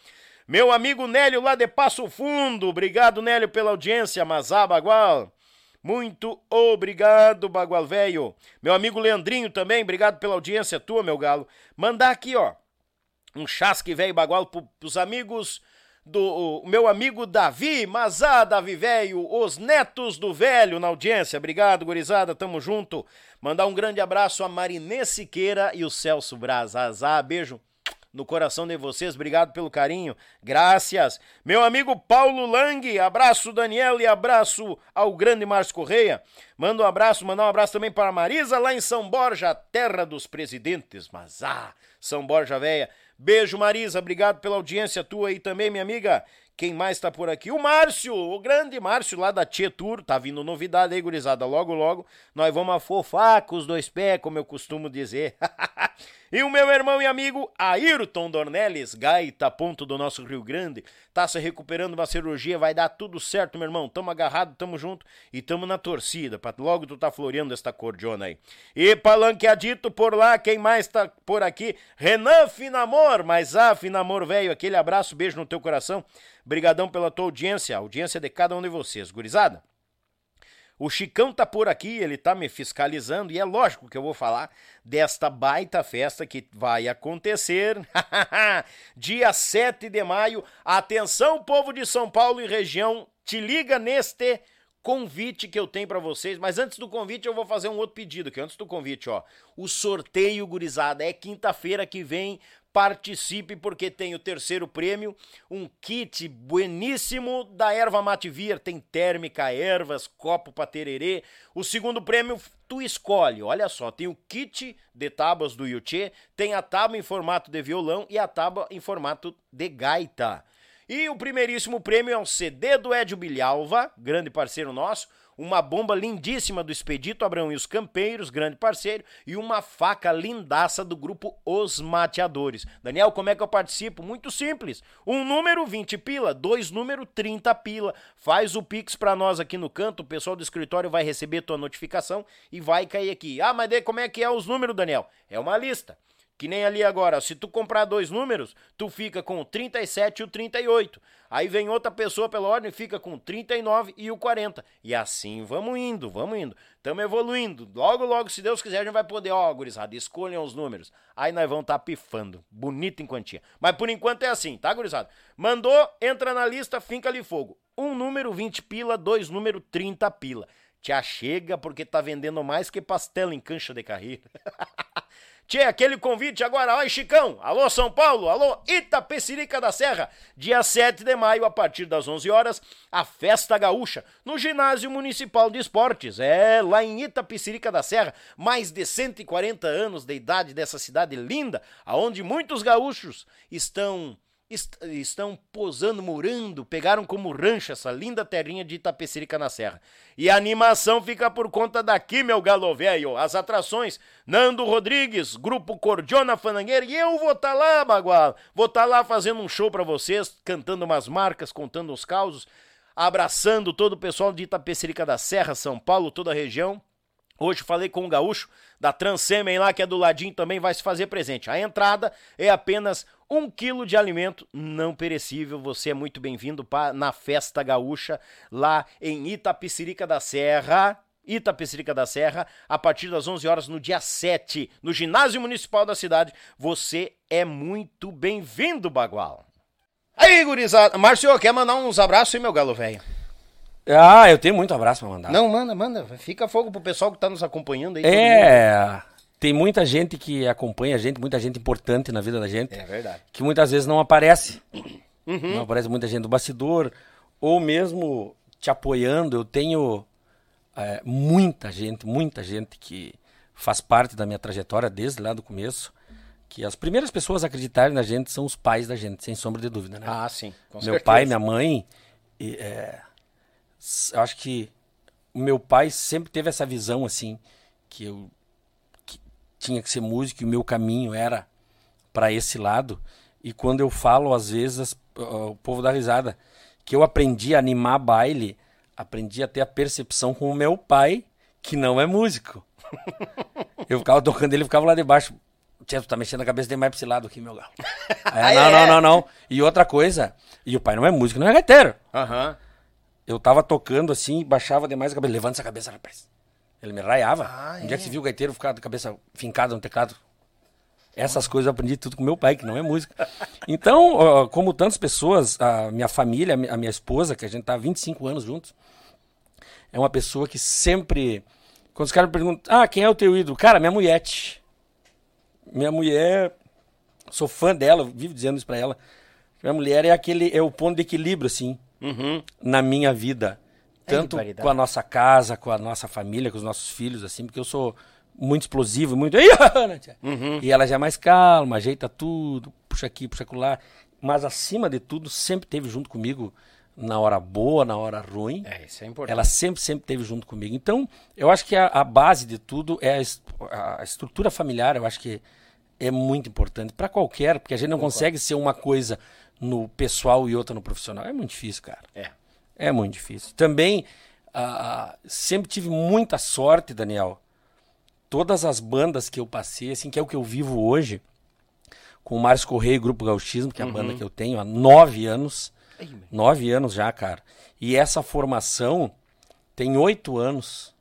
Meu amigo Nélio lá de Passo Fundo, obrigado Nélio pela audiência, Mazá Bagual. Muito obrigado, Bagual Velho. Meu amigo Leandrinho também, obrigado pela audiência tua, meu galo. Mandar aqui, ó, um chasque velho Bagual pros amigos do meu amigo Davi, Mazá, Davi Velho, os netos do velho na audiência. Obrigado, gurizada, tamo junto. Mandar um grande abraço a Marinê Siqueira e o Celso Braz. Azar, beijo no coração de vocês, obrigado pelo carinho, graças. Meu amigo Paulo Lang, abraço Daniel e abraço ao grande Márcio Correia. Manda um abraço, mandar um abraço também para Marisa lá em São Borja, terra dos presidentes, mas ah, São Borja Véia. Beijo, Marisa. Obrigado pela audiência tua aí também, minha amiga. Quem mais tá por aqui? O Márcio, o grande Márcio lá da Tietur. Tá vindo novidade aí, gurizada. Logo, logo, nós vamos afofar com os dois pés, como eu costumo dizer. e o meu irmão e amigo Ayrton Dornelles, gaita ponto do nosso Rio Grande, tá se recuperando uma cirurgia, vai dar tudo certo, meu irmão. Tamo agarrado, tamo junto e tamo na torcida, pra logo tu tá floreando esta cordiona aí. E palanqueadito por lá, quem mais tá por aqui? Renan Finamor, mas ah, Finamor, velho, aquele abraço, beijo no teu coração. Brigadão pela tua audiência, audiência de cada um de vocês. Gurizada, o Chicão tá por aqui, ele tá me fiscalizando e é lógico que eu vou falar desta baita festa que vai acontecer dia 7 de maio. Atenção, povo de São Paulo e região, te liga neste convite que eu tenho para vocês, mas antes do convite eu vou fazer um outro pedido, que antes do convite, ó, o sorteio gurizada é quinta-feira que vem participe porque tem o terceiro prêmio, um kit bueníssimo da erva mate vir, tem térmica, ervas, copo para tererê. O segundo prêmio tu escolhe, olha só, tem o kit de tábuas do Yuchê, tem a tábua em formato de violão e a tábua em formato de gaita. E o primeiríssimo prêmio é um CD do Edio Bilhalva, grande parceiro nosso, uma bomba lindíssima do Expedito Abrão e os Campeiros, grande parceiro, e uma faca lindaça do grupo Os Mateadores. Daniel, como é que eu participo? Muito simples. Um número 20 pila, dois número 30 pila. Faz o Pix para nós aqui no canto, o pessoal do escritório vai receber tua notificação e vai cair aqui. Ah, mas daí como é que é os números, Daniel? É uma lista. Que nem ali agora, se tu comprar dois números, tu fica com o 37 e o 38. Aí vem outra pessoa pela ordem fica com o 39 e o 40. E assim vamos indo, vamos indo. Estamos evoluindo. Logo, logo, se Deus quiser, a gente vai poder, ó, gurizada, escolham os números. Aí nós vamos estar tá pifando. Bonito em quantia. Mas por enquanto é assim, tá, gurizada? Mandou, entra na lista, finca ali fogo. Um número 20 pila, dois número 30 pila. Te achega porque tá vendendo mais que pastel em cancha de carreira. Tchê, aquele convite agora, oi Chicão, alô São Paulo, alô Itapecerica da Serra, dia 7 de maio, a partir das 11 horas, a Festa Gaúcha, no Ginásio Municipal de Esportes, é lá em Itapecerica da Serra, mais de 140 anos de idade dessa cidade linda, aonde muitos gaúchos estão est estão posando, morando, pegaram como rancho essa linda terrinha de Itapecerica na Serra. E a animação fica por conta daqui, meu galo velho. As atrações, Nando Rodrigues, Grupo Cordiona Fanangueira, e eu vou estar tá lá, Bagual. Vou estar tá lá fazendo um show para vocês, cantando umas marcas, contando os causos, abraçando todo o pessoal de Itapecerica da Serra, São Paulo, toda a região. Hoje falei com o gaúcho da Transsemen lá, que é do ladinho, também vai se fazer presente. A entrada é apenas um quilo de alimento não perecível. Você é muito bem-vindo na Festa Gaúcha, lá em Itapecerica da Serra. Itapecerica da Serra, a partir das 11 horas no dia 7, no ginásio municipal da cidade. Você é muito bem-vindo, Bagual. Aí, gurizada. Márcio, quer mandar uns abraços aí, meu galo velho? Ah, eu tenho muito abraço pra mandar. Não, manda, manda. Fica fogo pro pessoal que tá nos acompanhando aí. É, tem muita gente que acompanha a gente, muita gente importante na vida da gente. É verdade. Que muitas vezes não aparece. Uhum. Não aparece muita gente do bastidor, ou mesmo te apoiando. Eu tenho é, muita gente, muita gente que faz parte da minha trajetória desde lá do começo. Que as primeiras pessoas a acreditarem na gente são os pais da gente, sem sombra de dúvida, né? Ah, sim. Meu certeza. pai, minha mãe. E, é, eu acho que o meu pai sempre teve essa visão assim que eu tinha que ser músico e o meu caminho era para esse lado. E quando eu falo às vezes uh, o povo dá risada que eu aprendi a animar baile, aprendi a ter a percepção com o meu pai que não é músico. eu ficava tocando ele ficava lá debaixo. Tia, tu tá mexendo a cabeça demais pra esse lado aqui, meu galo. Aí, não, não, não, não. E outra coisa, e o pai não é músico, não é gaiteiro. Aham. Uhum. Eu tava tocando assim, baixava demais a cabeça. Levanta essa cabeça, rapaz. Ele me raiava. Ah, um é. dia que você viu o gaiteiro ficar com a cabeça fincada no teclado. Essas coisas eu aprendi tudo com meu pai, que não é música. Então, como tantas pessoas, a minha família, a minha esposa, que a gente tá há 25 anos juntos, é uma pessoa que sempre. Quando os caras me perguntam, ah, quem é o teu ídolo? Cara, minha mulher. Minha mulher, sou fã dela, vivo dizendo isso pra ela. Minha mulher é aquele, é o ponto de equilíbrio, assim uhum. na minha vida. É tanto com a nossa casa, com a nossa família, com os nossos filhos, assim, porque eu sou muito explosivo, muito. Tia? E ela já é mais calma, ajeita tudo, puxa aqui, puxa lá. Mas acima de tudo, sempre teve junto comigo na hora boa, na hora ruim. É, isso é importante. Ela sempre, sempre teve junto comigo. Então, eu acho que a, a base de tudo é a, es- a estrutura familiar, eu acho que é muito importante para qualquer, porque a gente não consegue ser uma coisa no pessoal e outra no profissional. É muito difícil, cara. É. É muito difícil. Também, ah, sempre tive muita sorte, Daniel. Todas as bandas que eu passei, assim, que é o que eu vivo hoje, com o Márcio Correia e Grupo Gauchismo, que é a banda que eu tenho há nove anos. Nove anos já, cara. E essa formação tem oito anos.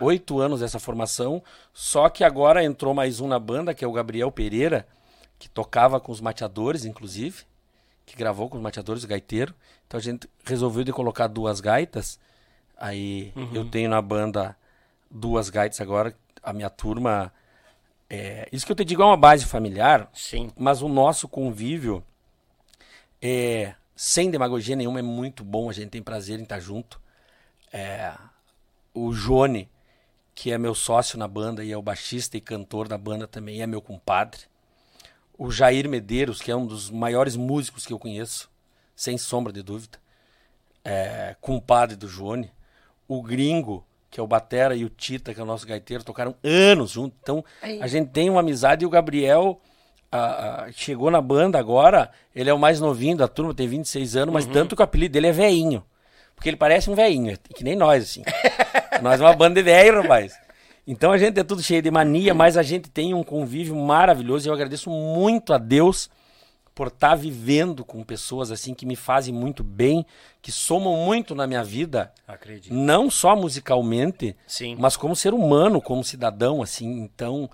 Oito anos essa formação. Só que agora entrou mais um na banda, que é o Gabriel Pereira, que tocava com os mateadores, inclusive. Que gravou com os mateadores, o gaiteiro. Então a gente resolveu de colocar duas gaitas. Aí eu tenho na banda duas gaitas agora. A minha turma. É, isso que eu te digo é uma base familiar. Sim. Mas o nosso convívio é sem demagogia nenhuma, é muito bom. A gente tem prazer em estar junto. É, o Jone, que é meu sócio na banda e é o baixista e cantor da banda também, é meu compadre. O Jair Medeiros, que é um dos maiores músicos que eu conheço, sem sombra de dúvida. É, compadre do Jone. O Gringo, que é o Batera, e o Tita, que é o nosso gaiteiro, tocaram anos juntos. Então, a gente tem uma amizade e o Gabriel ah, ah, chegou na banda agora, ele é o mais novinho da turma, tem 26 anos, mas tanto que o apelido dele é veinho. Porque ele parece um veinho, é que nem nós, assim. nós é uma banda de velho, rapaz. Então a gente é tudo cheio de mania, mas a gente tem um convívio maravilhoso e eu agradeço muito a Deus por estar vivendo com pessoas assim que me fazem muito bem, que somam muito na minha vida, Acredito. não só musicalmente, Sim. mas como ser humano, como cidadão, assim. Então,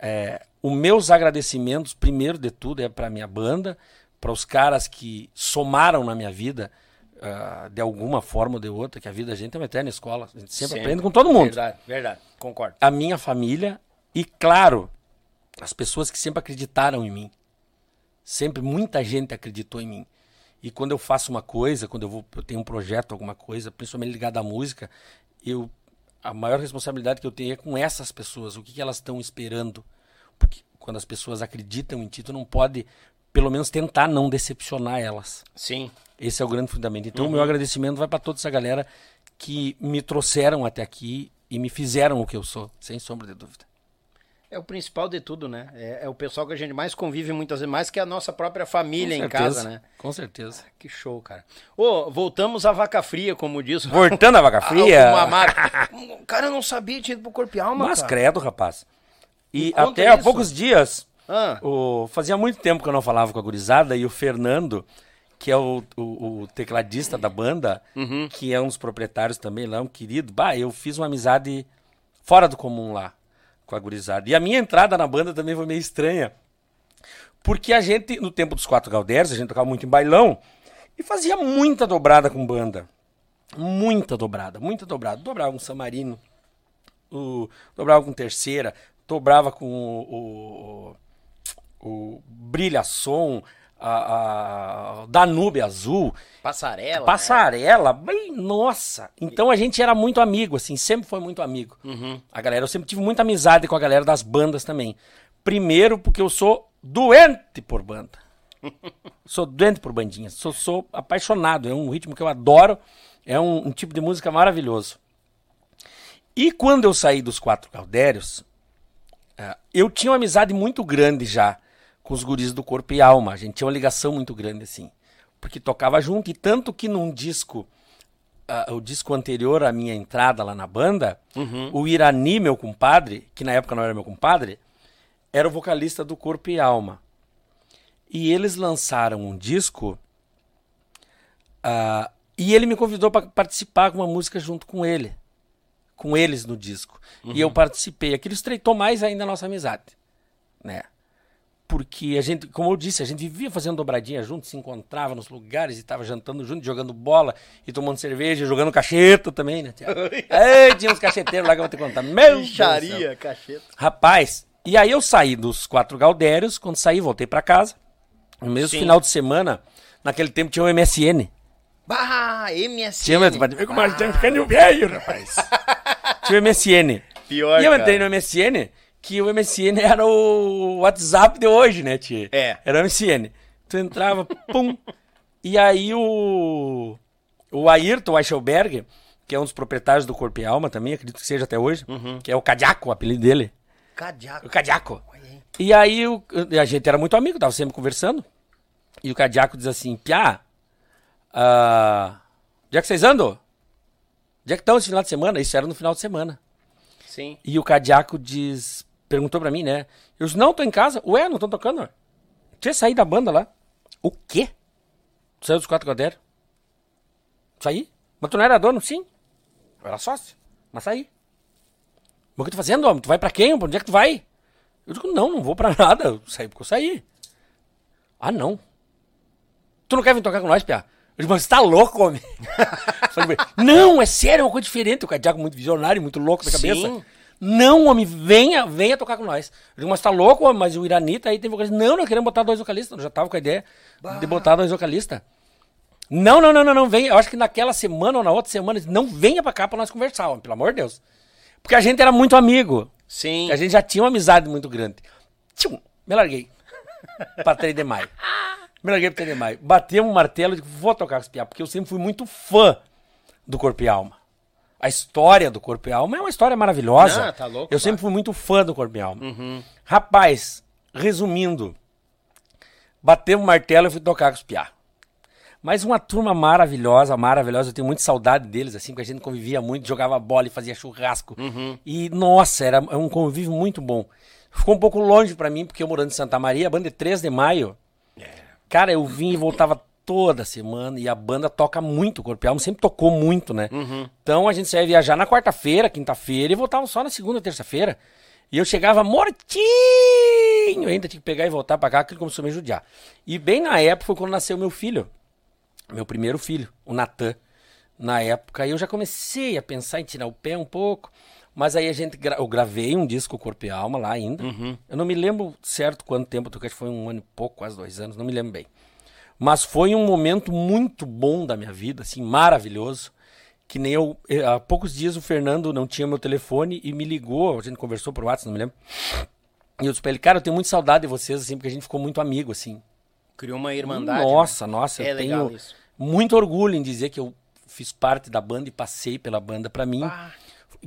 é, os meus agradecimentos, primeiro de tudo, é para minha banda, para os caras que somaram na minha vida ah, de alguma forma ou de outra, que a vida da gente é uma eterna escola. A gente sempre, aprende com todo mundo Verdade, verdade. Concordo. a minha família e, claro, as pessoas que sempre acreditaram em mim. Sempre muita gente acreditou em mim. E quando eu faço uma coisa, quando eu, vou, eu tenho um projeto, alguma coisa, principalmente ligado à música, eu a maior responsabilidade que eu tenho é com essas pessoas, o que, que elas estão esperando. Porque quando as pessoas acreditam em ti, tu não pode, pelo menos, tentar não decepcionar elas. Sim. Esse é o grande fundamento. Então, o meu agradecimento vai para toda essa galera que me trouxeram até aqui e me fizeram o que eu sou, sem sombra de dúvida. É o principal de tudo, né? É, é o pessoal que a gente mais convive muitas vezes, mais que a nossa própria família Com em certeza, casa, né? Com certeza. Que show, cara. Ô, voltamos à vaca fria, como diz. Voltando à vaca fria. Uma marca. Cara, eu não sabia, tinha ido pro corpo e alma, Mas cara. credo, rapaz. E conta até há isso. poucos dias, Ah, o, fazia muito tempo que eu não falava com a gurizada e o Fernando, que é o, o- o tecladista da banda, Uhum. que é um dos proprietários também lá, um querido. Bah, eu fiz uma amizade fora do comum lá com a gurizada. E a minha entrada na banda também foi meio estranha. Porque a gente, no tempo dos quatro Galdeiros, a gente tocava muito em bailão e fazia muita dobrada com banda. Muita dobrada, muita dobrada. Dobrava com Samarino, o, dobrava com terceira, dobrava com o, o, o Brilha Som, a, a Danube Azul, passarela. Passarela, bem, nossa. Então a gente era muito amigo, assim, sempre foi muito amigo. A galera, eu sempre tive muita amizade com a galera das bandas também. Primeiro porque eu sou doente por banda. sou doente por bandinha. Sou, sou apaixonado. É um ritmo que eu adoro. É um, um tipo de música maravilhoso. E quando eu saí dos Quatro Caldérios, ah, eu tinha uma amizade muito grande já com os guris do Corpo e Alma. A gente tinha uma ligação muito grande, assim. Porque tocava junto. E tanto que num disco, ah, o disco anterior à minha entrada lá na banda, o Irani, meu compadre, que na época não era meu compadre, era o vocalista do Corpo e Alma. E eles lançaram um disco ah, e ele me convidou para participar com uma música junto com ele. Com eles no disco. E eu participei. Aquilo estreitou mais ainda a nossa amizade. Né? Porque a gente, como eu disse, a gente vivia fazendo dobradinha junto, se encontrava nos lugares e estava jantando junto, jogando bola e tomando cerveja, jogando cacheta também, né, Tiago? Ei, tinha uns cacheteiros lá que eu vou te contar. Meu. Bicharia, cacheta. Rapaz, e aí eu saí dos quatro Galdérios, quando saí, voltei pra casa. No mesmo Sim. final de semana, naquele tempo tinha o MSN. Bah, MSN. Tinha, mas, mas como a gente ficando velho, rapaz. tinha o MSN. Pior, E eu cara. entrei no MSN, que o MSN era o WhatsApp de hoje, né, tia? É. Era o MSN. Tu entrava, pum. E aí o. O Ayrton Eichelberg, que é um dos proprietários do Corpo e Alma também, acredito que seja até hoje, Uhum. que é o Cadiaco, o apelido dele. Cadiaco. O Cadiaco. E aí o- a gente era muito amigo, tava sempre conversando. E o Cadiaco diz assim, Piá, ah, onde é que vocês andam? Onde é que estão esse final de semana? Isso era no final de semana. Sim. E o Cadiaco diz, perguntou pra mim, né? Eu disse, não, tô em casa. Ué, não tô tocando? Tinha saído da banda lá. O quê? Saiu dos quatro cadernos? Saí? Mas tu não era dono? Sim. Eu era sócio. Mas saí. Mas o que tu fazendo, homem? Tu vai pra quem? Pra onde é que tu vai? Eu digo, não, não vou pra nada. Eu saí porque eu saí. Ah, não. Tu não quer vir tocar com nós, Pia? Eu digo, mas você tá louco, homem? Não, é sério, é uma coisa diferente. O Cadiaco muito visionário, muito louco da cabeça. Sim. Não, homem, venha, venha tocar com nós. Eu digo, mas tá louco, homem? Mas o Iranita aí tem vocalista. Não, nós queremos botar dois vocalistas. Eu já tava com a ideia de botar dois vocalistas. Não, não, não, não, não, vem. Eu acho que naquela semana ou na outra semana, não venha pra cá pra nós conversar, homem, pelo amor de Deus. Porque a gente era muito amigo. Sim. A gente já tinha uma amizade muito grande. Tchum, me larguei. pra 3 de maio. Me larguei pra 3 de maio. Batemos um martelo e digo, vou tocar com os piá, porque eu sempre fui muito fã do Corpo e Alma. A história do Corpo e Alma é uma história maravilhosa. Ah, tá louco, eu sempre fui muito fã do Corpo e Alma. Rapaz, resumindo, batemos o martelo e fui tocar com os piá. Mas uma turma maravilhosa, maravilhosa. Eu tenho muita saudade deles, assim, porque a gente convivia muito, jogava bola e fazia churrasco. E, nossa, era um convívio muito bom. Ficou um pouco longe pra mim, porque eu morando em Santa Maria, a banda é 3 de maio. Cara, eu vim e voltava toda semana e a banda toca muito, o Corpo e Alma sempre tocou muito, né? Então a gente saía viajar na quarta-feira, quinta-feira e voltava só na segunda, terça-feira. E eu chegava mortinho, ainda tinha que pegar e voltar pra cá, aquilo começou a me judiar. E bem na época foi quando nasceu meu filho, meu primeiro filho, o Natan. Na época eu já comecei a pensar em tirar o pé um pouco, mas aí a gente gra- eu gravei um disco Corpo e Alma lá ainda. Eu não me lembro certo quanto tempo, eu toquei, acho que foi um ano e pouco, quase dois anos, não me lembro bem. Mas foi um momento muito bom da minha vida, assim, maravilhoso. Que nem eu. eh, Há poucos dias o Fernando não tinha meu telefone e me ligou, a gente conversou por WhatsApp, não me lembro. E eu disse pra ele, cara, eu tenho muita saudade de vocês, assim, porque a gente ficou muito amigo, assim. Criou uma irmandade. Nossa, nossa, É eu legal tenho isso. muito orgulho em dizer que eu fiz parte da banda e passei pela banda pra mim.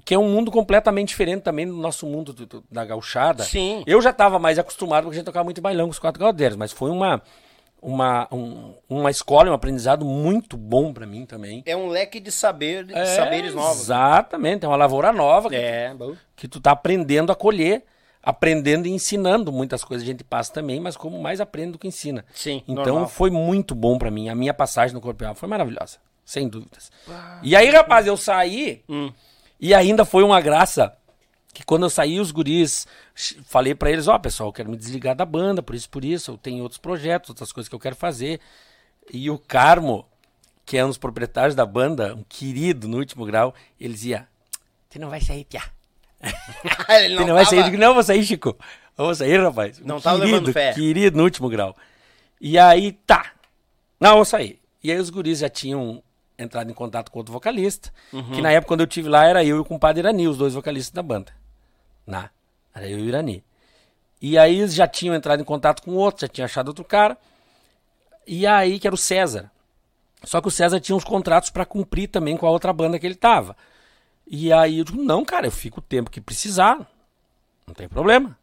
Que é um mundo completamente diferente também do nosso mundo do- do- da gauchada. Sim. Eu já estava mais acostumado porque a gente tocava muito bailão com os quatro galdeiros, mas foi uma, uma, um- uma escola, um aprendizado muito bom pra mim também. É um leque de saber, de É, saberes novos. Exatamente, é uma lavoura nova que, É, bom. que tu tá aprendendo a colher, aprendendo e ensinando muitas coisas a gente passa também, mas como mais aprende do que ensina. Sim, Então normal. foi muito bom pra mim. A minha passagem no Corpo foi maravilhosa, sem dúvidas. e aí, rapaz, eu saí Hum. e ainda foi uma graça que quando eu saí, os guris, falei pra eles, ó, pessoal, eu quero me desligar da banda, por isso, por isso, eu tenho outros projetos, outras coisas que eu quero fazer. E o Carmo, que é um dos proprietários da banda, um querido no último grau, ele dizia, você não vai sair, piá. Ele Você não vai sair? Eu digo, não, eu vou sair, Chico. Eu vou sair, rapaz. Não tava levando fé. Querido, no último grau. E aí, tá. Não, eu vou sair. E aí os guris já tinham entrado em contato com outro vocalista, Uhum. que na época quando eu tive lá era eu e o compadre Irani, os dois vocalistas da banda. Na. Era eu e o Irani. E aí eles já tinham entrado em contato com outro, já tinham achado outro cara. E aí, que era o César. Só que o César tinha uns contratos pra cumprir também com a outra banda que ele tava. E aí eu digo, não, cara, eu fico o tempo que precisar. Não tem problema.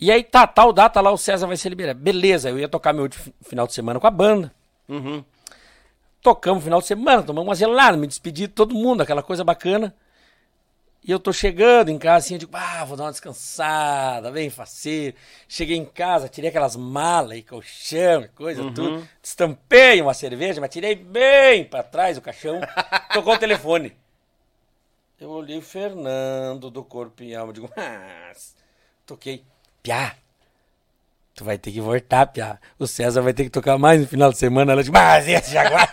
E aí, tá, tal data lá, o César vai ser liberado. Beleza, eu ia tocar meu último final de semana com a banda. Tocamos final de semana, tomamos uma gelada, me despedi de todo mundo, aquela coisa bacana. E eu tô chegando em casa assim, eu digo, ah, vou dar uma descansada, bem faceiro. Cheguei em casa, tirei aquelas malas e colchão, e coisa, tudo. Destampei uma cerveja, mas tirei bem pra trás o caixão. Tocou o telefone. Eu olhei o Fernando do Corpo e Alma, digo, mas... Toquei. Piá, tu vai ter que voltar, Piá. O César vai ter que tocar mais no final de semana. Ela disse, mas esse Jaguar...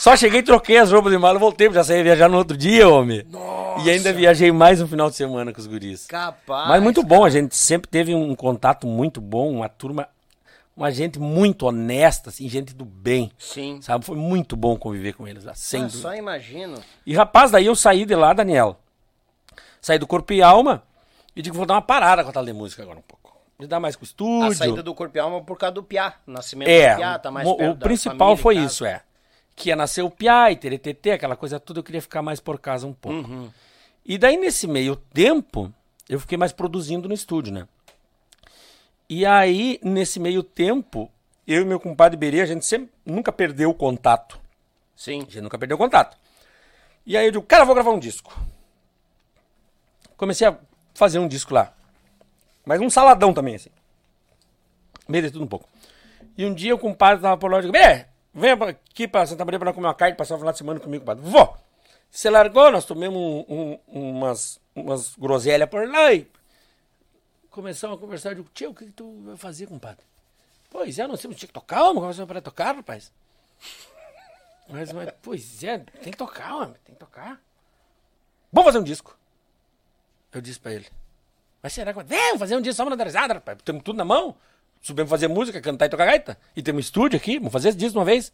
Só cheguei, troquei as roupas de mala voltei, já saí viajar no outro dia, homem. E ainda viajei mais um final de semana com os guris. Capaz. Mas muito bom, a gente sempre teve um contato muito bom, uma turma, uma gente muito honesta, assim, gente do bem. Sim. Sabe, foi muito bom conviver com eles lá, sem Ah, dúvida. só imagino. E rapaz, daí eu saí de lá, Daniel. saí do corpo e alma e digo, vou dar uma parada com a tal de música agora um pouco. Lidar mais com o estúdio. A saída do corpo e alma por causa do Piá. Nascimento É, do Piá, tá mais o, perto o principal família, foi casa. isso, é. Que ia nascer o Piá e TTT, aquela coisa tudo, eu queria ficar mais por casa um pouco. Uhum. E daí, nesse meio tempo, eu fiquei mais produzindo no estúdio, né? E aí, nesse meio tempo, eu e meu compadre Berê, a gente sempre, nunca perdeu o contato. Sim. A gente nunca perdeu o contato. E aí eu digo, cara, eu vou gravar um disco. Comecei a fazer um disco lá. Mas um saladão também, assim. Meio de tudo um pouco. E um dia o compadre tava por lá e digo, Bê, vem pra- aqui pra Santa Maria nós comer uma carne, passar o final de semana comigo, compadre. Vou! Você largou, nós tomamos um- um- umas, umas groselhas por lá e começamos a conversar. Eu digo, tio, o que, que tu vai fazer, compadre? Pois é, nós temos tinha que tocar, vamos começar para tocar, rapaz. Mas, mas, pois é, tem que tocar, homem, tem que tocar. Vamos fazer um disco. Eu disse pra ele. Mas será que. Vem, fazer um disco só monetarizado, rapaz. Temos tudo na mão. Subimos fazer música, cantar e tocar gaita. E temos um estúdio aqui, vamos fazer esse disco uma vez.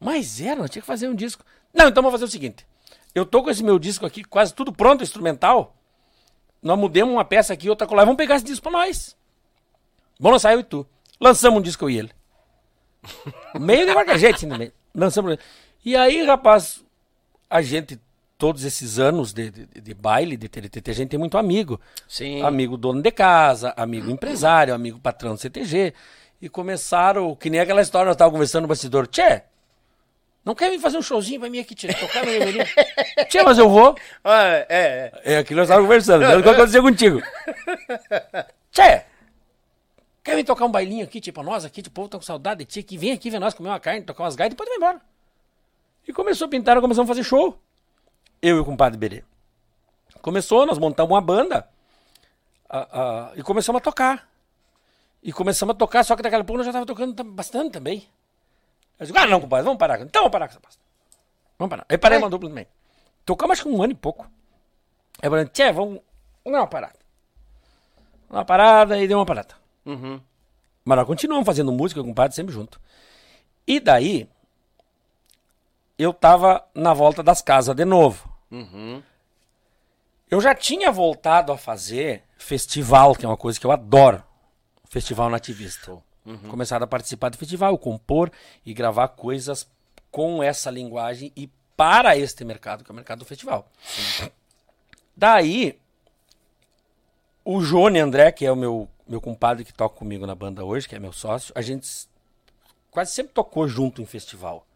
Mas era, nós tinha que fazer um disco. Não, então vamos fazer o seguinte. Eu tô com esse meu disco aqui, quase tudo pronto, instrumental. Nós mudemos uma peça aqui, outra colar. Vamos pegar esse disco pra nós. Vamos lançar eu e tu. Lançamos um disco eu e ele. Meio de qualquer assim, também. Lançamos. E aí, rapaz, a gente, todos esses anos de, de, de baile, de TTT, a gente tem muito amigo. Sim. Amigo dono de casa, amigo empresário, amigo patrão do CTG. E começaram, que nem aquela história, nós estávamos conversando no bastidor. Tchê, não quer vir fazer um showzinho pra mim aqui, tchê? Tocar no Ribeirinho? Tchê, mas eu vou. Ah, é, é. É aquilo que nós estávamos conversando. É o que aconteceu contigo. Tchê, quer vir tocar um bailinho aqui, tipo, nós aqui, tipo, o povo tá com saudade de ti aqui, vem aqui ver nós comer uma carne, tocar umas gaitas, depois tu vai embora. E começou a pintar, começamos a fazer show. Eu e o compadre Berê. Começou, nós montamos uma banda e começamos a tocar. E começamos a tocar, só que daquela pouco nós já estava tocando bastante também. Eu digo, ah, não, compadre, vamos parar. Então vamos parar com essa pasta. Vamos parar. Aí parei uma dupla também. Tocamos acho que um ano e pouco. Aí eu falei, tchê, vamos, vamos dar uma parada. Uma parada e deu uma parada. Mas nós continuamos fazendo música com o compadre sempre junto. E daí, eu tava na volta das casas de novo. Eu já tinha voltado a fazer festival, que é uma coisa que eu adoro. Festival nativista. Começado a participar do festival, compor e gravar coisas com essa linguagem e para este mercado, que é o mercado do festival. Daí, o Johnny André, que é o meu, meu compadre que toca comigo na banda hoje, que é meu sócio, a gente quase sempre tocou junto em festival.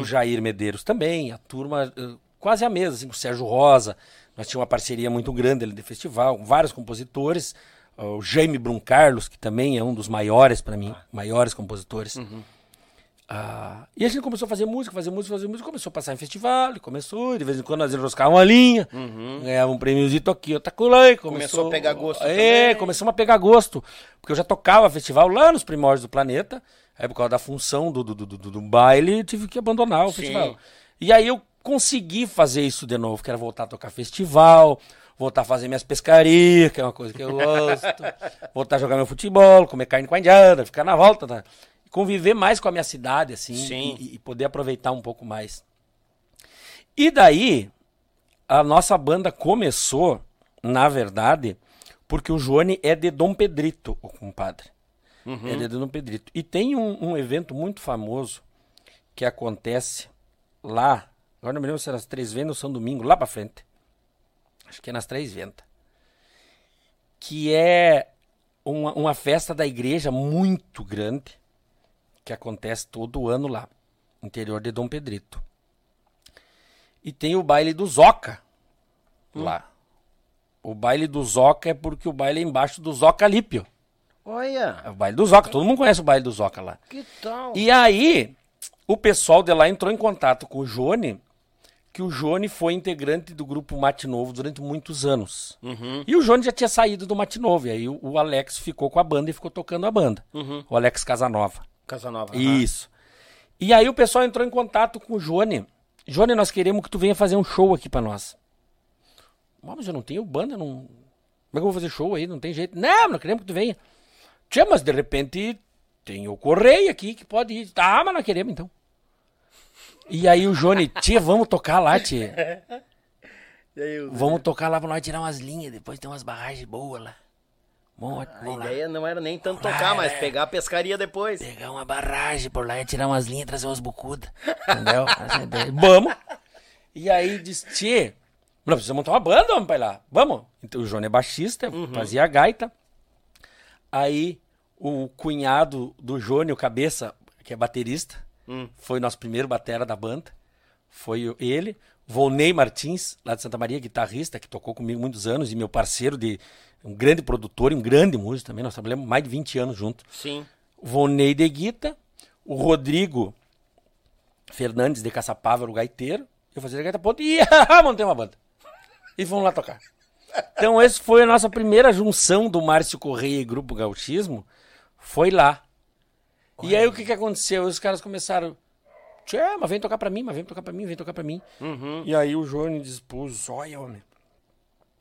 O Jair Medeiros também, a turma eh, quase a mesma, assim, com o Sérgio Rosa. Nós tínhamos uma parceria muito grande ali de festival, com vários compositores. O Jaime Brum Carlos, que também é um dos maiores para mim, maiores compositores. Ah, e a gente começou a fazer música, fazer música, fazer música, começou a passar em festival, começou, e de vez em quando nós enroscávamos uma linha, ganhava um prêmiozito aqui, outra colar, e começou, Começou a pegar gosto É, também. começamos a pegar gosto, porque eu já tocava festival lá nos primórdios do planeta, aí por causa da função do, do, do, do- do baile, eu tive que abandonar o Sim. festival. E aí eu consegui fazer isso de novo, que era voltar a tocar festival, voltar a fazer minhas pescarias, que é uma coisa que eu gosto, voltar a jogar meu futebol, comer carne com a indiana, ficar na volta, tá? conviver mais com a minha cidade, assim, Sim. E, e poder aproveitar um pouco mais. E daí, a nossa banda começou, na verdade, porque o Joane é de Dom Pedrito, o compadre. Ele é de Dom Pedrito. E tem um, um evento muito famoso que acontece lá, agora não me lembro se é nas Três Vendas ou São Domingo, lá pra frente. Acho que é nas Três Ventas. Que é uma, uma festa da igreja muito grande, que acontece todo ano lá, interior de Dom Pedrito. E tem o baile do Zoca lá. O baile do Zoca é porque o baile é embaixo do Zoca Lípio. Olha, É o baile do Zoca, todo mundo conhece o baile do Zoca lá. que tal? E aí, o pessoal de lá entrou em contato com o Jone, que o Jone foi integrante do grupo Mate Novo durante muitos anos. E o Jone já tinha saído do Mate Novo, e aí o, o Alex ficou com a banda e ficou tocando a banda. O Alex Casanova. Casanova. Isso. E aí o pessoal entrou em contato com o Jone. Jone, nós queremos que tu venha fazer um show aqui pra nós. "Ah, Mas eu não tenho banda, não. Como é que eu vou fazer show aí? Não tem jeito. Não, nós queremos que tu venha. Tia, mas de repente tem o Correio aqui que pode ir. Tá, mas nós queremos então. E aí o Jone, tia, vamos tocar lá, tia. Aí, Vamos tocar lá pra nós tirar umas linhas, depois tem umas barragens boas lá. Vamos, A vamos lá. ideia não era nem tanto Vamos lá, tocar, mas é. pegar a pescaria depois. Pegar uma barragem por lá e tirar umas linhas e trazer umas bucudas. Entendeu? É. Vamos. E aí disse, tchê, não precisa montar uma banda, vamos pra lá. Vamos. Então o João é baixista, fazia a gaita. Aí o cunhado do Jônio, o Cabeça, que é baterista, foi nosso primeiro batera da banda. Foi ele. Volney Martins, lá de Santa Maria, guitarrista, que tocou comigo muitos anos e meu parceiro de um grande produtor e um grande músico também. Nós trabalhamos mais de 20 anos juntos. Sim. Volney de guita, o Rodrigo Fernandes de Caçapava o gaiteiro. Eu fazia gaita ponta e montei uma banda. E fomos lá tocar. Então, essa foi a nossa primeira junção do Márcio Correia e Grupo Gauchismo. Foi lá. E aí, o que que aconteceu? Os caras começaram... Tchê, mas vem tocar pra mim, mas vem tocar pra mim, vem tocar pra mim. E aí, o Johnny dispôs, olha, homem,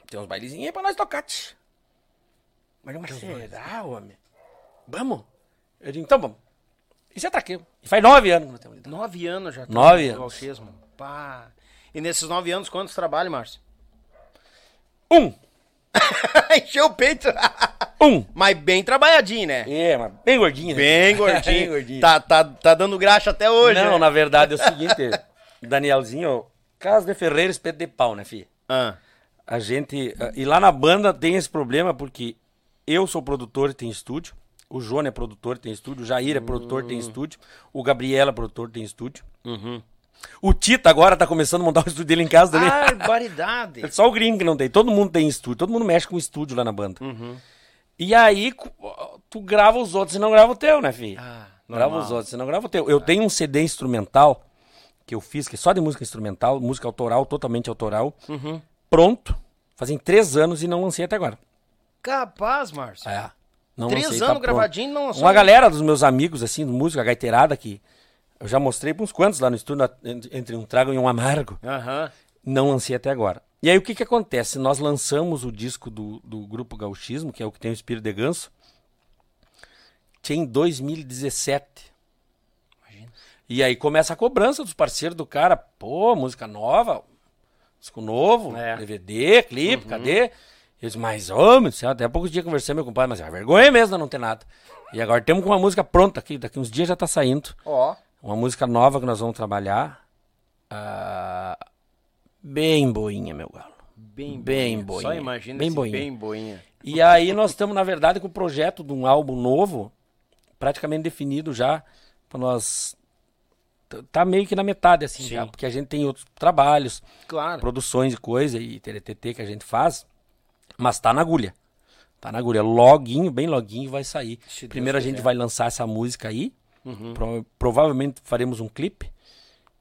tem uns bailezinhos aí pra nós tocar, tch. Mas, mas será, homem? Vamos? Eu digo, então vamos. E você tá aqui. E faz nove anos que nós temos ali. Nove anos já. Nove no anos. Autismo. Pá. E nesses nove anos, quantos trabalham, Márcio? Um! Encheu o peito. Um! Mas bem trabalhadinho, né? É, mas bem gordinho. né? Bem gordinho. bem gordinho. Tá, tá, tá dando graxa até hoje. Não, né? na verdade é o seguinte, Danielzinho, casa de Ferreira, espeto de pau, né, filho? Ah, A gente. ah, E lá na banda tem esse problema porque eu sou produtor e tenho estúdio. O João é produtor e tem estúdio. O Jair é produtor e tem estúdio. O Gabriela é produtor e tem estúdio. O Tita agora tá começando a montar o estúdio dele em casa também. barbaridade. É só o gringo que não tem. Todo mundo tem estúdio. Todo mundo mexe com estúdio lá na banda. E aí, tu grava os outros e não grava o teu, né, filho? Ah, grava normal. os outros e não grava o teu. Eu tenho um CD instrumental que eu fiz, que é só de música instrumental, música autoral, totalmente autoral. Pronto. Fazem três anos e não lancei até agora. Capaz, Márcio. É. Não Três lancei, anos tá gravadinho e não lançou. Uma galera dos meus amigos, assim, música gaiteirada, que eu já mostrei pra uns quantos lá no estúdio, entre- um trago e um amargo Aham. não lancei até agora. E aí o que que acontece? Nós lançamos o disco do, do Grupo Gauchismo, que é o que tem o Espírito de Ganso, em 2017. E aí começa a cobrança dos parceiros do cara. Pô, música nova, disco novo, É. DVD, clipe, cadê? Eu disse, mas, meu céu, até há poucos dias conversei com meu compadre, mas é vergonha mesmo não ter nada. E agora temos com uma música pronta aqui, daqui uns dias já tá saindo. Ó. Uma música nova que nós vamos trabalhar. ah, bem boinha, meu galo. Bem, Bem boinha. Só boinha. imagina Bem boinha. bem boinha. E aí nós estamos, na verdade, com o projeto de um álbum novo, praticamente definido já, para nós. Tá meio que na metade, assim, Sim. já, porque a gente tem outros trabalhos, Claro. produções e coisa, e TTT que a gente faz, mas tá na agulha. Tá na agulha. Loguinho, bem loguinho, vai sair. Se Deus Primeiro a gente quiser. Vai lançar essa música aí. Pro- provavelmente faremos um clipe.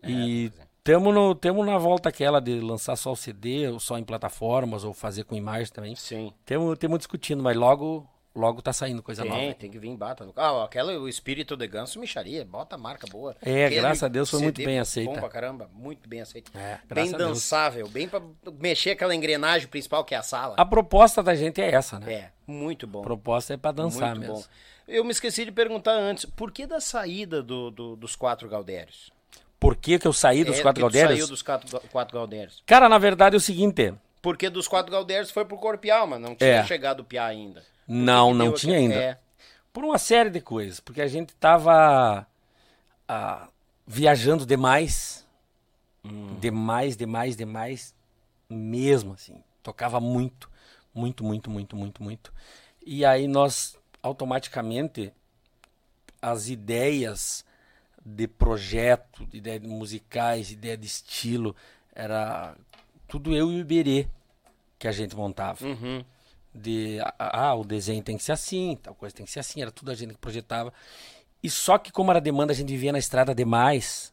É, e temos no, tamo na volta aquela de lançar só o CD, ou só em plataformas, ou fazer com imagem também. Sim. Temos, temos discutindo, mas logo, logo tá saindo coisa nova. Tem, tem que vir bata. Ah, aquela, o espírito de ganso micharia, bota a marca boa. É, Aquele graças a Deus foi muito CD bem Bom aceita. pra caramba, muito bem aceita. É, bem dançável, bem pra mexer aquela engrenagem principal que é a sala. A proposta da gente é essa, né? É, muito bom. A proposta é pra dançar muito mesmo. bom. Eu me esqueci de perguntar antes, por que da saída do, do- dos quatro Galdérios? Por que, que eu saí dos É, quatro Galdérios? saiu dos quatro, quatro Galdérios. Cara, na verdade é o seguinte. Porque dos quatro Galdérios foi pro Corpial, mas não tinha É. chegado o Piá ainda. Não, não tinha ainda. É. Por uma série de coisas. Porque a gente tava ah, viajando demais. Demais, demais, demais. Mesmo, assim. Tocava muito. Muito, muito, muito, muito, muito. E aí nós, automaticamente, as ideias de projeto, de ideias musicais, ideia de estilo, era tudo eu e o Iberê que a gente montava Uhum. De ah, o desenho tem que ser assim, tal coisa tem que ser assim, era tudo a gente que projetava. E só que como era demanda, a gente vivia na estrada demais.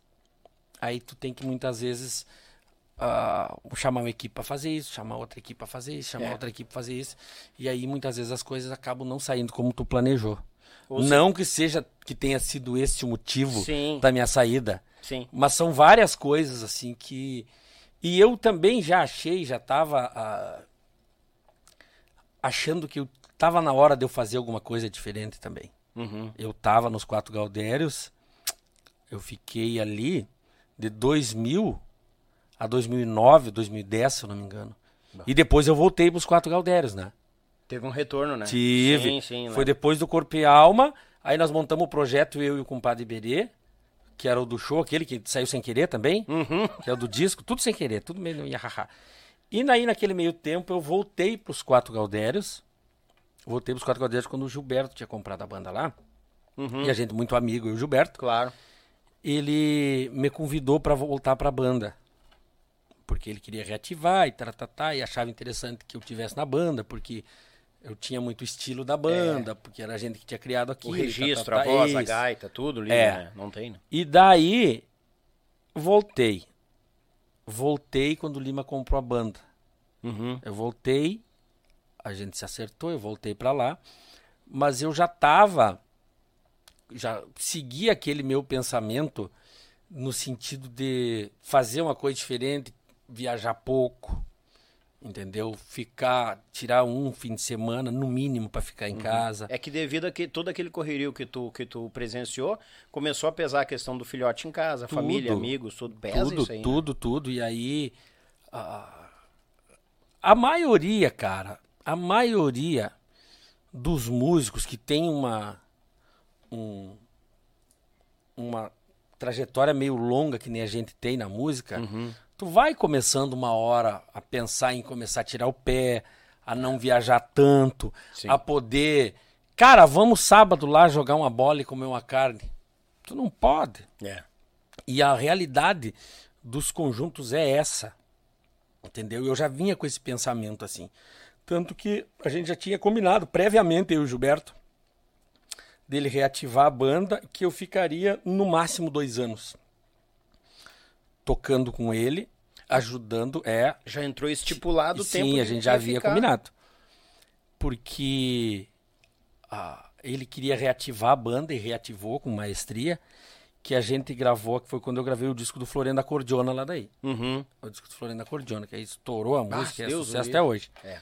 Aí tu tem que muitas vezes ah, chamar uma equipe para fazer isso, chamar outra equipe para fazer isso, chamar É. outra equipe para fazer isso. E aí muitas vezes as coisas acabam não saindo como tu planejou. Ou se- não que seja que tenha sido esse o motivo Sim. da minha saída, Sim. mas são várias coisas assim que. E eu também já achei, já estava achando que eu tava na hora de eu fazer alguma coisa diferente também. Uhum. Eu tava nos quatro Galdérios, eu fiquei ali de 2000 a 2009, 2010, se eu não me engano. E depois eu voltei pros Quatro Galdérios, né? Teve um retorno, né? Tive. Sim, sim. Foi né? depois do Corpo e Alma. Aí nós montamos o projeto, eu e o compadre Iberê, que era o do show, aquele que saiu sem querer também, Uhum. que é o do disco, tudo sem querer, tudo meio. E aí, naquele meio tempo, eu voltei pros Quatro Galdérios. Voltei pros Quatro Galdérios quando o Gilberto tinha comprado a banda lá. Uhum. E a gente muito amigo, eu e o Gilberto. Claro. Ele me convidou pra voltar pra banda. Porque ele queria reativar e taratata, e achava interessante que eu tivesse na banda, porque eu tinha muito estilo da banda, porque era a gente que tinha criado É. O registro, a voz, a isso. gaita, tudo ali, É. né? Não tem, né? E daí, voltei. Voltei quando o Lima comprou a banda. Uhum. Eu voltei, a gente se acertou, eu voltei pra lá, mas eu já tava, já segui aquele meu pensamento no sentido de fazer uma coisa diferente, viajar pouco, entendeu? Ficar, tirar um fim de semana, no mínimo, pra ficar em casa. É que devido a que todo aquele correrio que tu, que tu presenciou, começou a pesar a questão do filhote em casa, Tudo. família, amigos, tudo pesa tudo, isso aí. né? tudo, tudo. E aí, a, a maioria, cara, a maioria dos músicos que tem uma, um- uma trajetória meio longa que nem a gente tem na música, Uhum. Tu vai começando uma hora a pensar em começar a tirar o pé, a não viajar tanto, Sim. a poder... Cara, vamos sábado lá jogar uma bola e comer uma carne. Tu não pode. É. E a realidade dos conjuntos é essa. Entendeu? Eu já vinha com esse pensamento assim. Tanto que a gente já tinha combinado previamente, eu e o Gilberto, dele reativar a banda, que eu ficaria no máximo dois anos. Tocando com ele, ajudando, é. Já entrou estipulado o tempo Sim, a gente já ia havia ficar. combinado. Porque ah, ele queria reativar a banda e reativou com maestria, que a gente gravou, que foi quando eu gravei o disco do Florenda Cordiona lá daí. Uhum. O disco do Florenda Cordiona, que aí estourou a música, é Deus sucesso até hoje. É.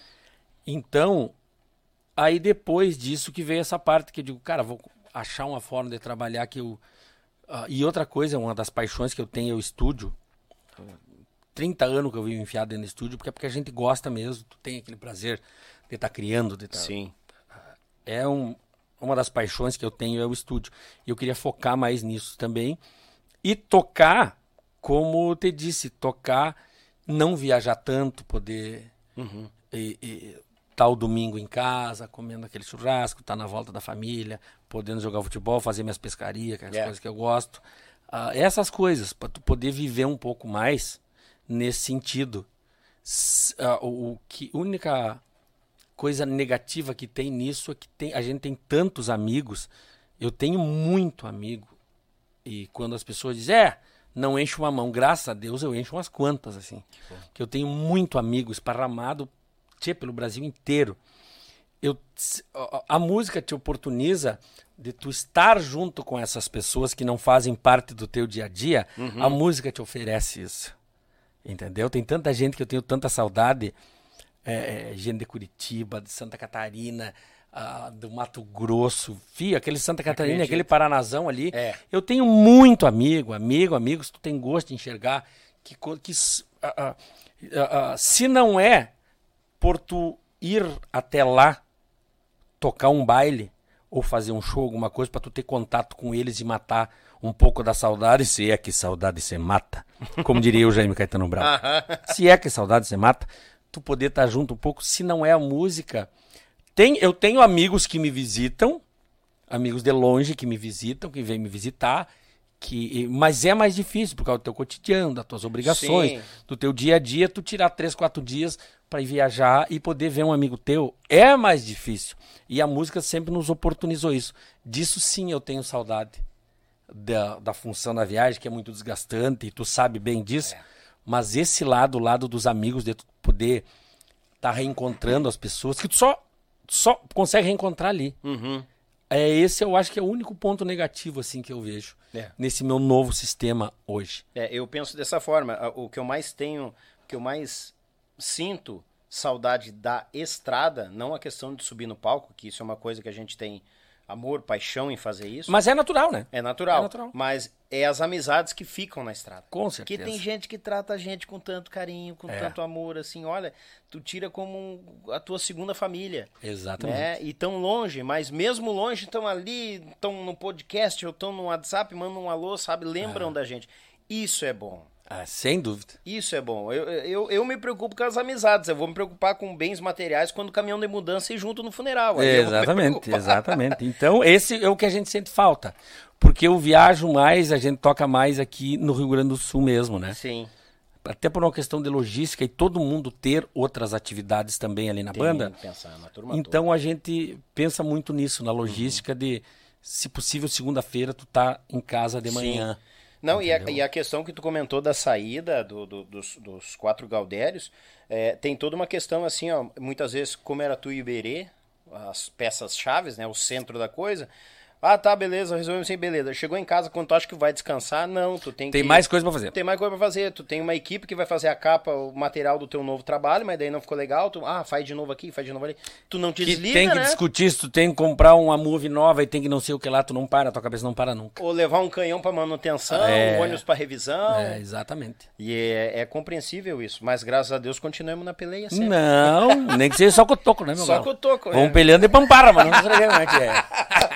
Então, aí depois disso que veio essa parte que eu digo, cara, vou achar uma forma de trabalhar que eu... ah, e outra coisa, uma das paixões que eu tenho é o estúdio. 30 anos que eu vivo enfiado dentro do estúdio, porque é porque a gente gosta mesmo, tu tem aquele prazer de estar criando, de estar Sim. é um, uma das paixões que eu tenho é o estúdio. E eu queria focar mais nisso também. E tocar, como eu te disse, tocar, não viajar tanto, poder Uhum. e, e, tá o domingo em casa, comendo aquele churrasco, tá na volta da família, podendo jogar futebol, fazer minhas pescarias, que é É. coisas que eu gosto. Ah, essas coisas, para tu poder viver um pouco mais nesse sentido. S- ah, o, o que única coisa negativa que tem nisso é que tem, a gente tem tantos amigos. Eu tenho muito amigo. E quando as pessoas dizem, é, não enche uma mão, graças a Deus eu encho umas quantas, assim. Que eu tenho muito amigo esparramado tchê, pelo Brasil inteiro. Eu, a, música te oportuniza de tu estar junto com essas pessoas que não fazem parte do teu dia a dia. A música te oferece isso. Entendeu? Tem tanta gente que eu tenho tanta saudade. É, é, gente de Curitiba, de Santa Catarina, ah, do Mato Grosso. Fio, aquele Santa Catarina, Acredito. aquele Paranazão ali. É. Eu tenho muito amigo, amigo, amigos, tu tem gosto de enxergar que, que ah, ah, se não é por tu ir até lá tocar um baile ou fazer um show, alguma coisa, pra tu ter contato com eles e matar um pouco da saudade, se é que saudade você mata, como diria o Jaime Caetano Bravo. se é que saudade você mata, tu poder estar junto um pouco, se não é a música. Tem, eu tenho amigos que me visitam, amigos de longe que me visitam, que vêm me visitar, que mas é mais difícil por causa do teu cotidiano, das tuas obrigações, Sim. do teu dia a dia, tu tirar três, quatro dias para ir viajar e poder ver um amigo teu é mais difícil. E a música sempre nos oportunizou isso. Disso sim eu tenho saudade da, da função da viagem, que é muito desgastante, e tu sabe bem disso. Mas esse lado, o lado dos amigos, de tu poder estar reencontrando as pessoas, que tu só, só consegue reencontrar ali. Uhum. É esse eu acho que é o único ponto negativo assim que eu vejo É. nesse meu novo sistema hoje. É, eu penso dessa forma. O que eu mais tenho, o que eu mais sinto saudade da estrada, não a questão de subir no palco, que isso é uma coisa que a gente tem amor, paixão em fazer isso. Mas é natural, né? É natural. É natural. Mas é as amizades que ficam na estrada. Com Porque certeza. tem gente que trata a gente com tanto carinho, com É. tanto amor, assim, olha, tu tira como um- a tua segunda família. Exatamente. Né? E tão longe, mas mesmo longe, estão ali, estão no podcast, ou estão no WhatsApp, mandam um alô, sabe? Lembram da gente. Isso é bom. Ah, sem dúvida. Isso é bom. Eu, eu, eu me preocupo com as amizades. Eu vou me preocupar com bens materiais quando o caminhão de mudança ir junto no funeral. Me Exatamente, exatamente. Então, esse é o que a gente sente falta. Porque eu viajo mais, a gente toca mais aqui no Rio Grande do Sul mesmo, né? Sim. Até por uma questão de logística e todo mundo ter outras atividades também ali na Tem banda. que pensar na turma toda. Então a gente pensa muito nisso, na logística de, se possível, segunda-feira tu tá em casa de Sim. Não, e a, e a questão que tu comentou da saída do- do- dos, dos quatro Gaudérios, é, tem toda uma questão assim, ó, muitas vezes, como era tu e Iberê, as peças chaves, né, o centro da coisa, ah, tá, beleza, resolvemos assim, beleza. Chegou em casa, quando tu acha que vai descansar, não, tu tem Tem que... mais coisa pra fazer. Tem mais coisa pra fazer. Tu tem uma equipe que vai fazer a capa, o material do teu novo trabalho, mas daí não ficou legal. Tu, ah, faz de novo aqui, faz de novo ali. Tu não te Que desliga, tem que né? discutir se tu tem que comprar uma move nova e tem que não sei o que lá, tu não para, tua cabeça não para nunca. Ou levar um canhão pra manutenção, É. um ônibus pra revisão. É, exatamente. E é, é compreensível isso. Mas graças a Deus continuamos na peleia sempre. Não, nem que seja só cotoco, né, meu Só galo? cotoco, Vamos é. peleando de pampara, mas não sei como é que é.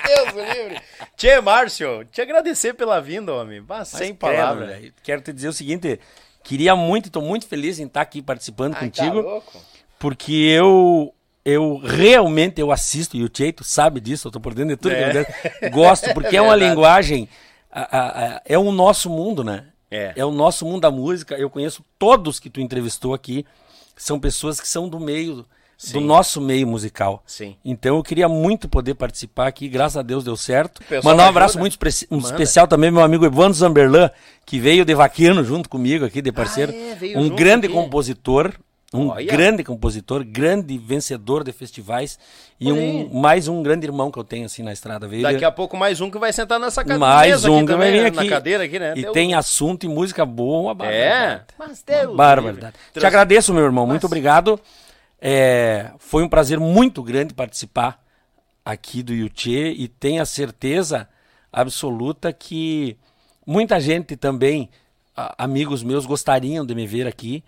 Deus o livre. Tchê, Márcio, te agradecer pela vinda, homem. Bah, sem Mas, palavras. Quero te dizer o seguinte, queria muito, estou muito feliz em estar aqui participando Ai, contigo, Tá louco? porque eu eu realmente eu assisto e o Cheito sabe disso, eu tô por dentro de tudo que É. eu gosto, porque é uma Verdade. linguagem a- a- a- é o nosso mundo, né? É. o nosso mundo da música. Eu conheço todos que tu entrevistou aqui, são pessoas que são do meio Sim. do nosso meio musical. Sim. Então eu queria muito poder participar aqui, graças a Deus deu certo. Mandar um ajuda? abraço muito um especial também meu amigo Evandro Zamberlan, que veio de vaquiano junto comigo aqui, de parceiro. é, veio um grande aqui. compositor, um Olha. grande compositor, grande vencedor de festivais e um mais um grande irmão que eu tenho assim na estrada. Veio Daqui a pouco mais um que vai sentar nessa cadeira. mais um que vai também, vir né? aqui. Na cadeira aqui, né? E tem assunto e música boa, uma É. barbaridade. Mas Deus Barbaridade. livre. Te agradeço, meu irmão. Muito obrigado. É, foi um prazer muito grande participar aqui do Yuchê e tenho a certeza absoluta que muita gente também, a- amigos meus, gostariam de me ver aqui.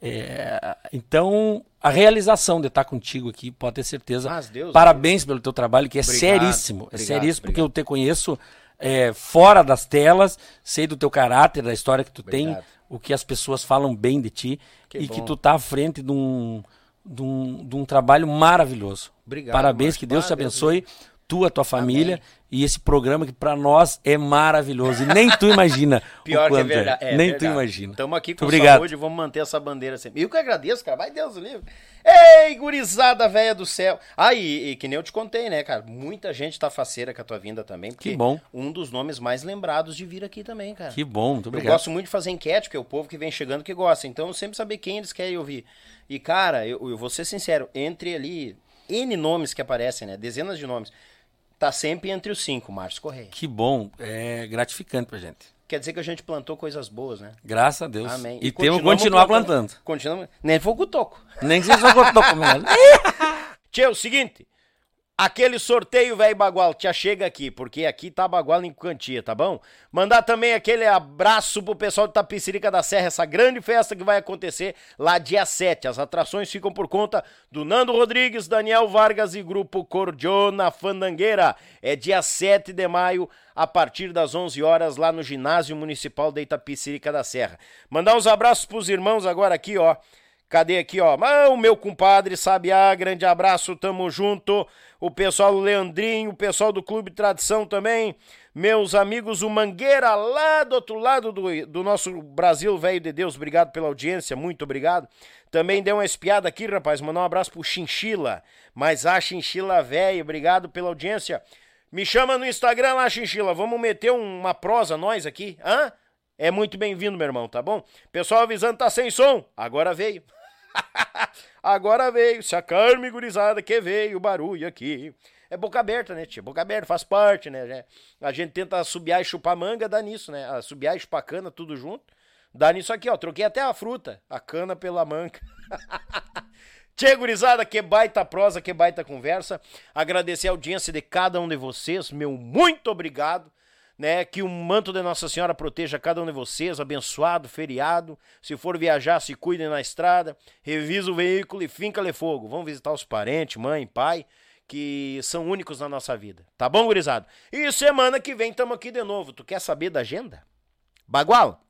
É, então, a realização de estar contigo aqui, pode ter certeza. Mas Deus Parabéns pelo teu trabalho, que é Obrigado, seríssimo. é obrigado, seríssimo, porque obrigado. eu te conheço é, fora das telas, sei do teu caráter, da história que tu tem, o que as pessoas falam bem de ti Que e bom. que tu tá à frente de um, de um, de um trabalho maravilhoso. Obrigado, Parabéns, Márcio. que Deus te abençoe, tu, a tua família e esse programa que pra nós é maravilhoso. E nem tu imagina Pior que é quanto verdade. é nem verdade. tu imagina. Estamos aqui com obrigado. saúde, vamos manter essa bandeira sempre. E eu que agradeço, cara. Vai Deus o livre. Ei, gurizada velha do céu. Ah, e, que nem eu te contei, né, cara? Muita gente tá faceira com a tua vinda também. Porque Que bom. Um dos nomes mais lembrados de vir aqui também, cara. Que bom, muito Eu obrigado. gosto muito de fazer enquete, porque é o povo que vem chegando que gosta. Então, eu sempre saber quem eles querem ouvir. E, cara, eu, eu vou ser sincero, entre ali, N nomes que aparecem, né? Dezenas de nomes. Tá sempre entre os cinco, Márcio Correia. Que bom, é gratificante pra gente. Quer dizer que a gente plantou coisas boas, né? Graças a Deus. Amém. E, temos que continuar plantando. Continuamos. Nem fogo toco. Nem que seja cotoco, meu velho. Tchê, é o seguinte. Aquele sorteio, velho Bagual, já chega aqui, porque aqui tá Bagual em quantia, tá bom? Mandar também aquele abraço pro pessoal de Tapicirica da Serra, essa grande festa que vai acontecer lá dia 7. As atrações ficam por conta do Nando Rodrigues, Daniel Vargas e Grupo Cordiona Fandangueira. É dia 7 de maio, a partir das 11 horas, lá no Ginásio Municipal de Itapicirica da Serra. Mandar uns abraços pros irmãos agora aqui, ó. Cadê aqui, ó? O meu compadre Sabiá, grande abraço, tamo junto. O pessoal do Leandrinho, o pessoal do Clube Tradição também. Meus amigos, o Mangueira, lá do outro lado do, do nosso Brasil, velho de Deus, obrigado pela audiência, muito obrigado. Também deu uma espiada aqui, rapaz, mandar um abraço pro Chinchila. Mas a Chinchila, velho, obrigado pela audiência. Me chama no Instagram lá, Chinchila, vamos meter uma prosa nós aqui, hã? É muito bem-vindo, meu irmão, tá bom? Pessoal avisando, tá sem som. Agora veio. Agora veio. Se a carne gurizada que veio o barulho aqui. É boca aberta, né, tia? Boca aberta, faz parte, né? A gente tenta subiar e chupar manga, dá nisso, né? A Subiar e chupar cana, tudo junto. Dá nisso aqui, ó. Troquei até a fruta. A cana pela manga. Tchê, gurizada, que baita prosa, que baita conversa. Agradecer a audiência de cada um de vocês, meu muito obrigado. Né, que o manto de Nossa Senhora proteja cada um de vocês, abençoado, feriado. Se for viajar, se cuidem na estrada, revisa o veículo e finca-lhe fogo. Vamos visitar os parentes, mãe, pai, que são únicos na nossa vida. Tá bom, gurizada? E semana que vem estamos aqui de novo. Tu quer saber da agenda? Bagual,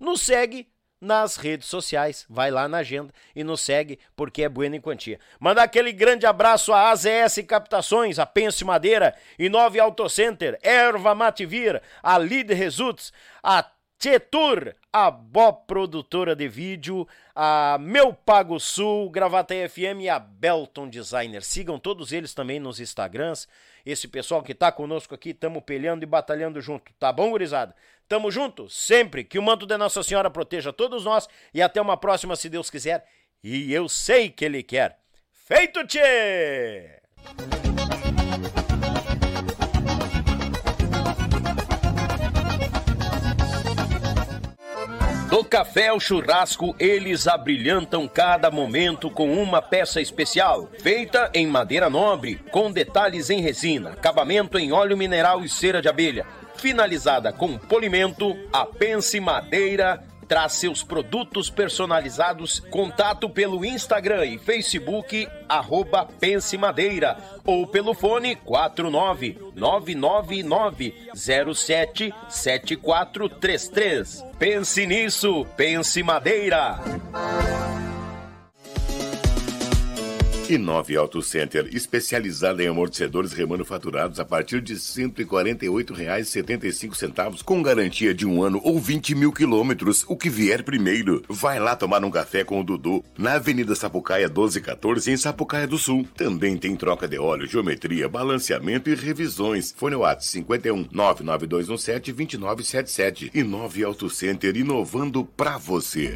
nos segue nas redes sociais. Vai lá na agenda e nos segue porque é bueno em quantia. Mandar aquele grande abraço a AZS Captações, a Pense Madeira, Inove Auto Center, Erva Mativir, a Lead Results, a Tietur, a Bó Produtora de Vídeo, a Meu Pago Sul, Gravata FM e a Belton Designer. Sigam todos eles também nos Instagrams. Esse pessoal que tá conosco aqui, tamo pelhando e batalhando junto. Tá bom, gurizada? Tamo junto sempre. Que o manto de Nossa Senhora proteja todos nós e até uma próxima, se Deus quiser. E eu sei que Ele quer. Feito, tchê! Do café ao churrasco, eles abrilhantam cada momento com uma peça especial, feita em madeira nobre, com detalhes em resina, acabamento em óleo mineral e cera de abelha. Finalizada com polimento, a Pense Madeira traz seus produtos personalizados. Contato pelo Instagram e Facebook, arroba Pense Madeira, ou pelo fone 49999077433. Pense nisso, Pense Madeira. E 9 Auto Center, especializada em amortecedores remanufaturados a partir de R$ 148,75, com garantia de um ano ou 20 mil quilômetros, o que vier primeiro. Vai lá tomar um café com o Dudu, na Avenida Sapucaia 1214, em Sapucaia do Sul. Também tem troca de óleo, geometria, balanceamento e revisões. Fone WhatsApp 51 99217 2977 e 9 Auto Center, inovando pra você.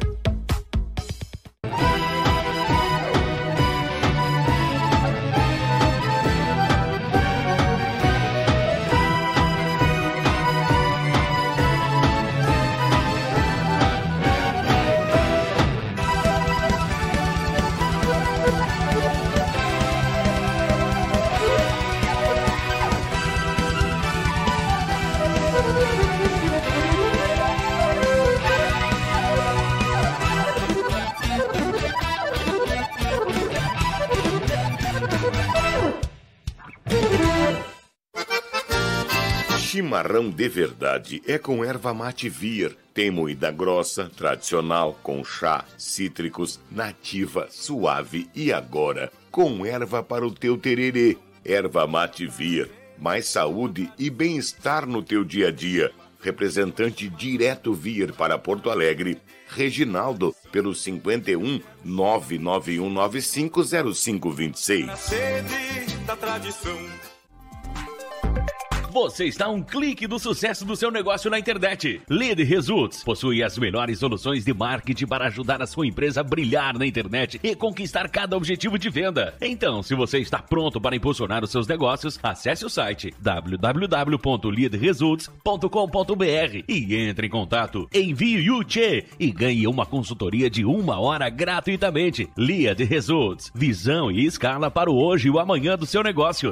Chimarrão de verdade é com erva mate vir. Tem moída grossa, tradicional, com chá, cítricos, nativa, suave e agora com erva para o teu tererê. Erva mate vir. Mais saúde e bem-estar no teu dia a dia. Representante direto vir para Porto Alegre. Reginaldo, pelo 51 991950526. Na sede da tradição. Você está a um clique do sucesso do seu negócio na internet. Lead Results possui as melhores soluções de marketing para ajudar a sua empresa a brilhar na internet e conquistar cada objetivo de venda. Então, se você está pronto para impulsionar os seus negócios, acesse o site www.leadresults.com.br e entre em contato. Envie o Tchê e ganhe uma consultoria de uma hora gratuitamente. Lead Results, visão e escala para o hoje e o amanhã do seu negócio.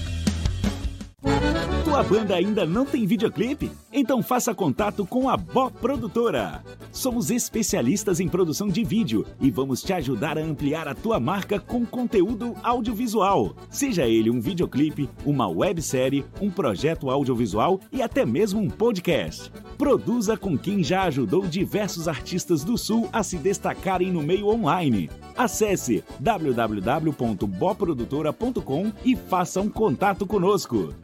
Tua banda ainda não tem videoclipe? Então faça contato com a Bó Produtora. Somos especialistas em produção de vídeo e vamos te ajudar a ampliar a tua marca com conteúdo audiovisual. Seja ele um videoclipe, uma websérie, um projeto audiovisual e até mesmo um podcast. Produza com quem já ajudou diversos artistas do Sul a se destacarem no meio online. Acesse www.boprodutora.com e faça um contato conosco.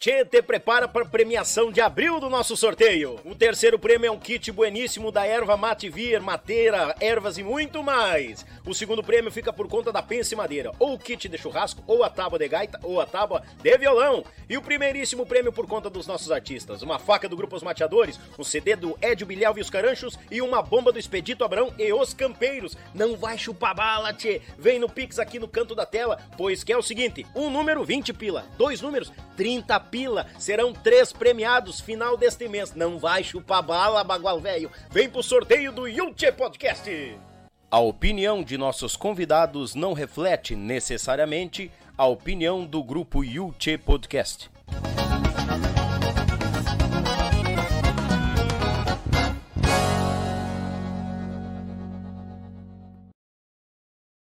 Tchê, prepara para premiação de abril do nosso sorteio. O terceiro prêmio é um kit bueníssimo da erva mate vir, mateira, ervas e muito mais. O segundo prêmio fica por conta da Pense Madeira, ou o kit de churrasco, ou a tábua de gaita, ou a tábua de violão. E o primeiríssimo prêmio por conta dos nossos artistas, uma faca do Grupo Os Mateadores, um CD do Edio Bilhau e os Caranchos e uma bomba do Expedito Abrão e os Campeiros. Não vai chupar bala, tchê. Vem no Pix aqui no canto da tela, pois que é o seguinte, um número 20 pila, dois números 30 pila. Serão três premiados final deste mês. Não vai chupar bala, bagual velho. Vem pro sorteio do Yulche Podcast. A opinião de nossos convidados não reflete necessariamente a opinião do grupo Yulche Podcast.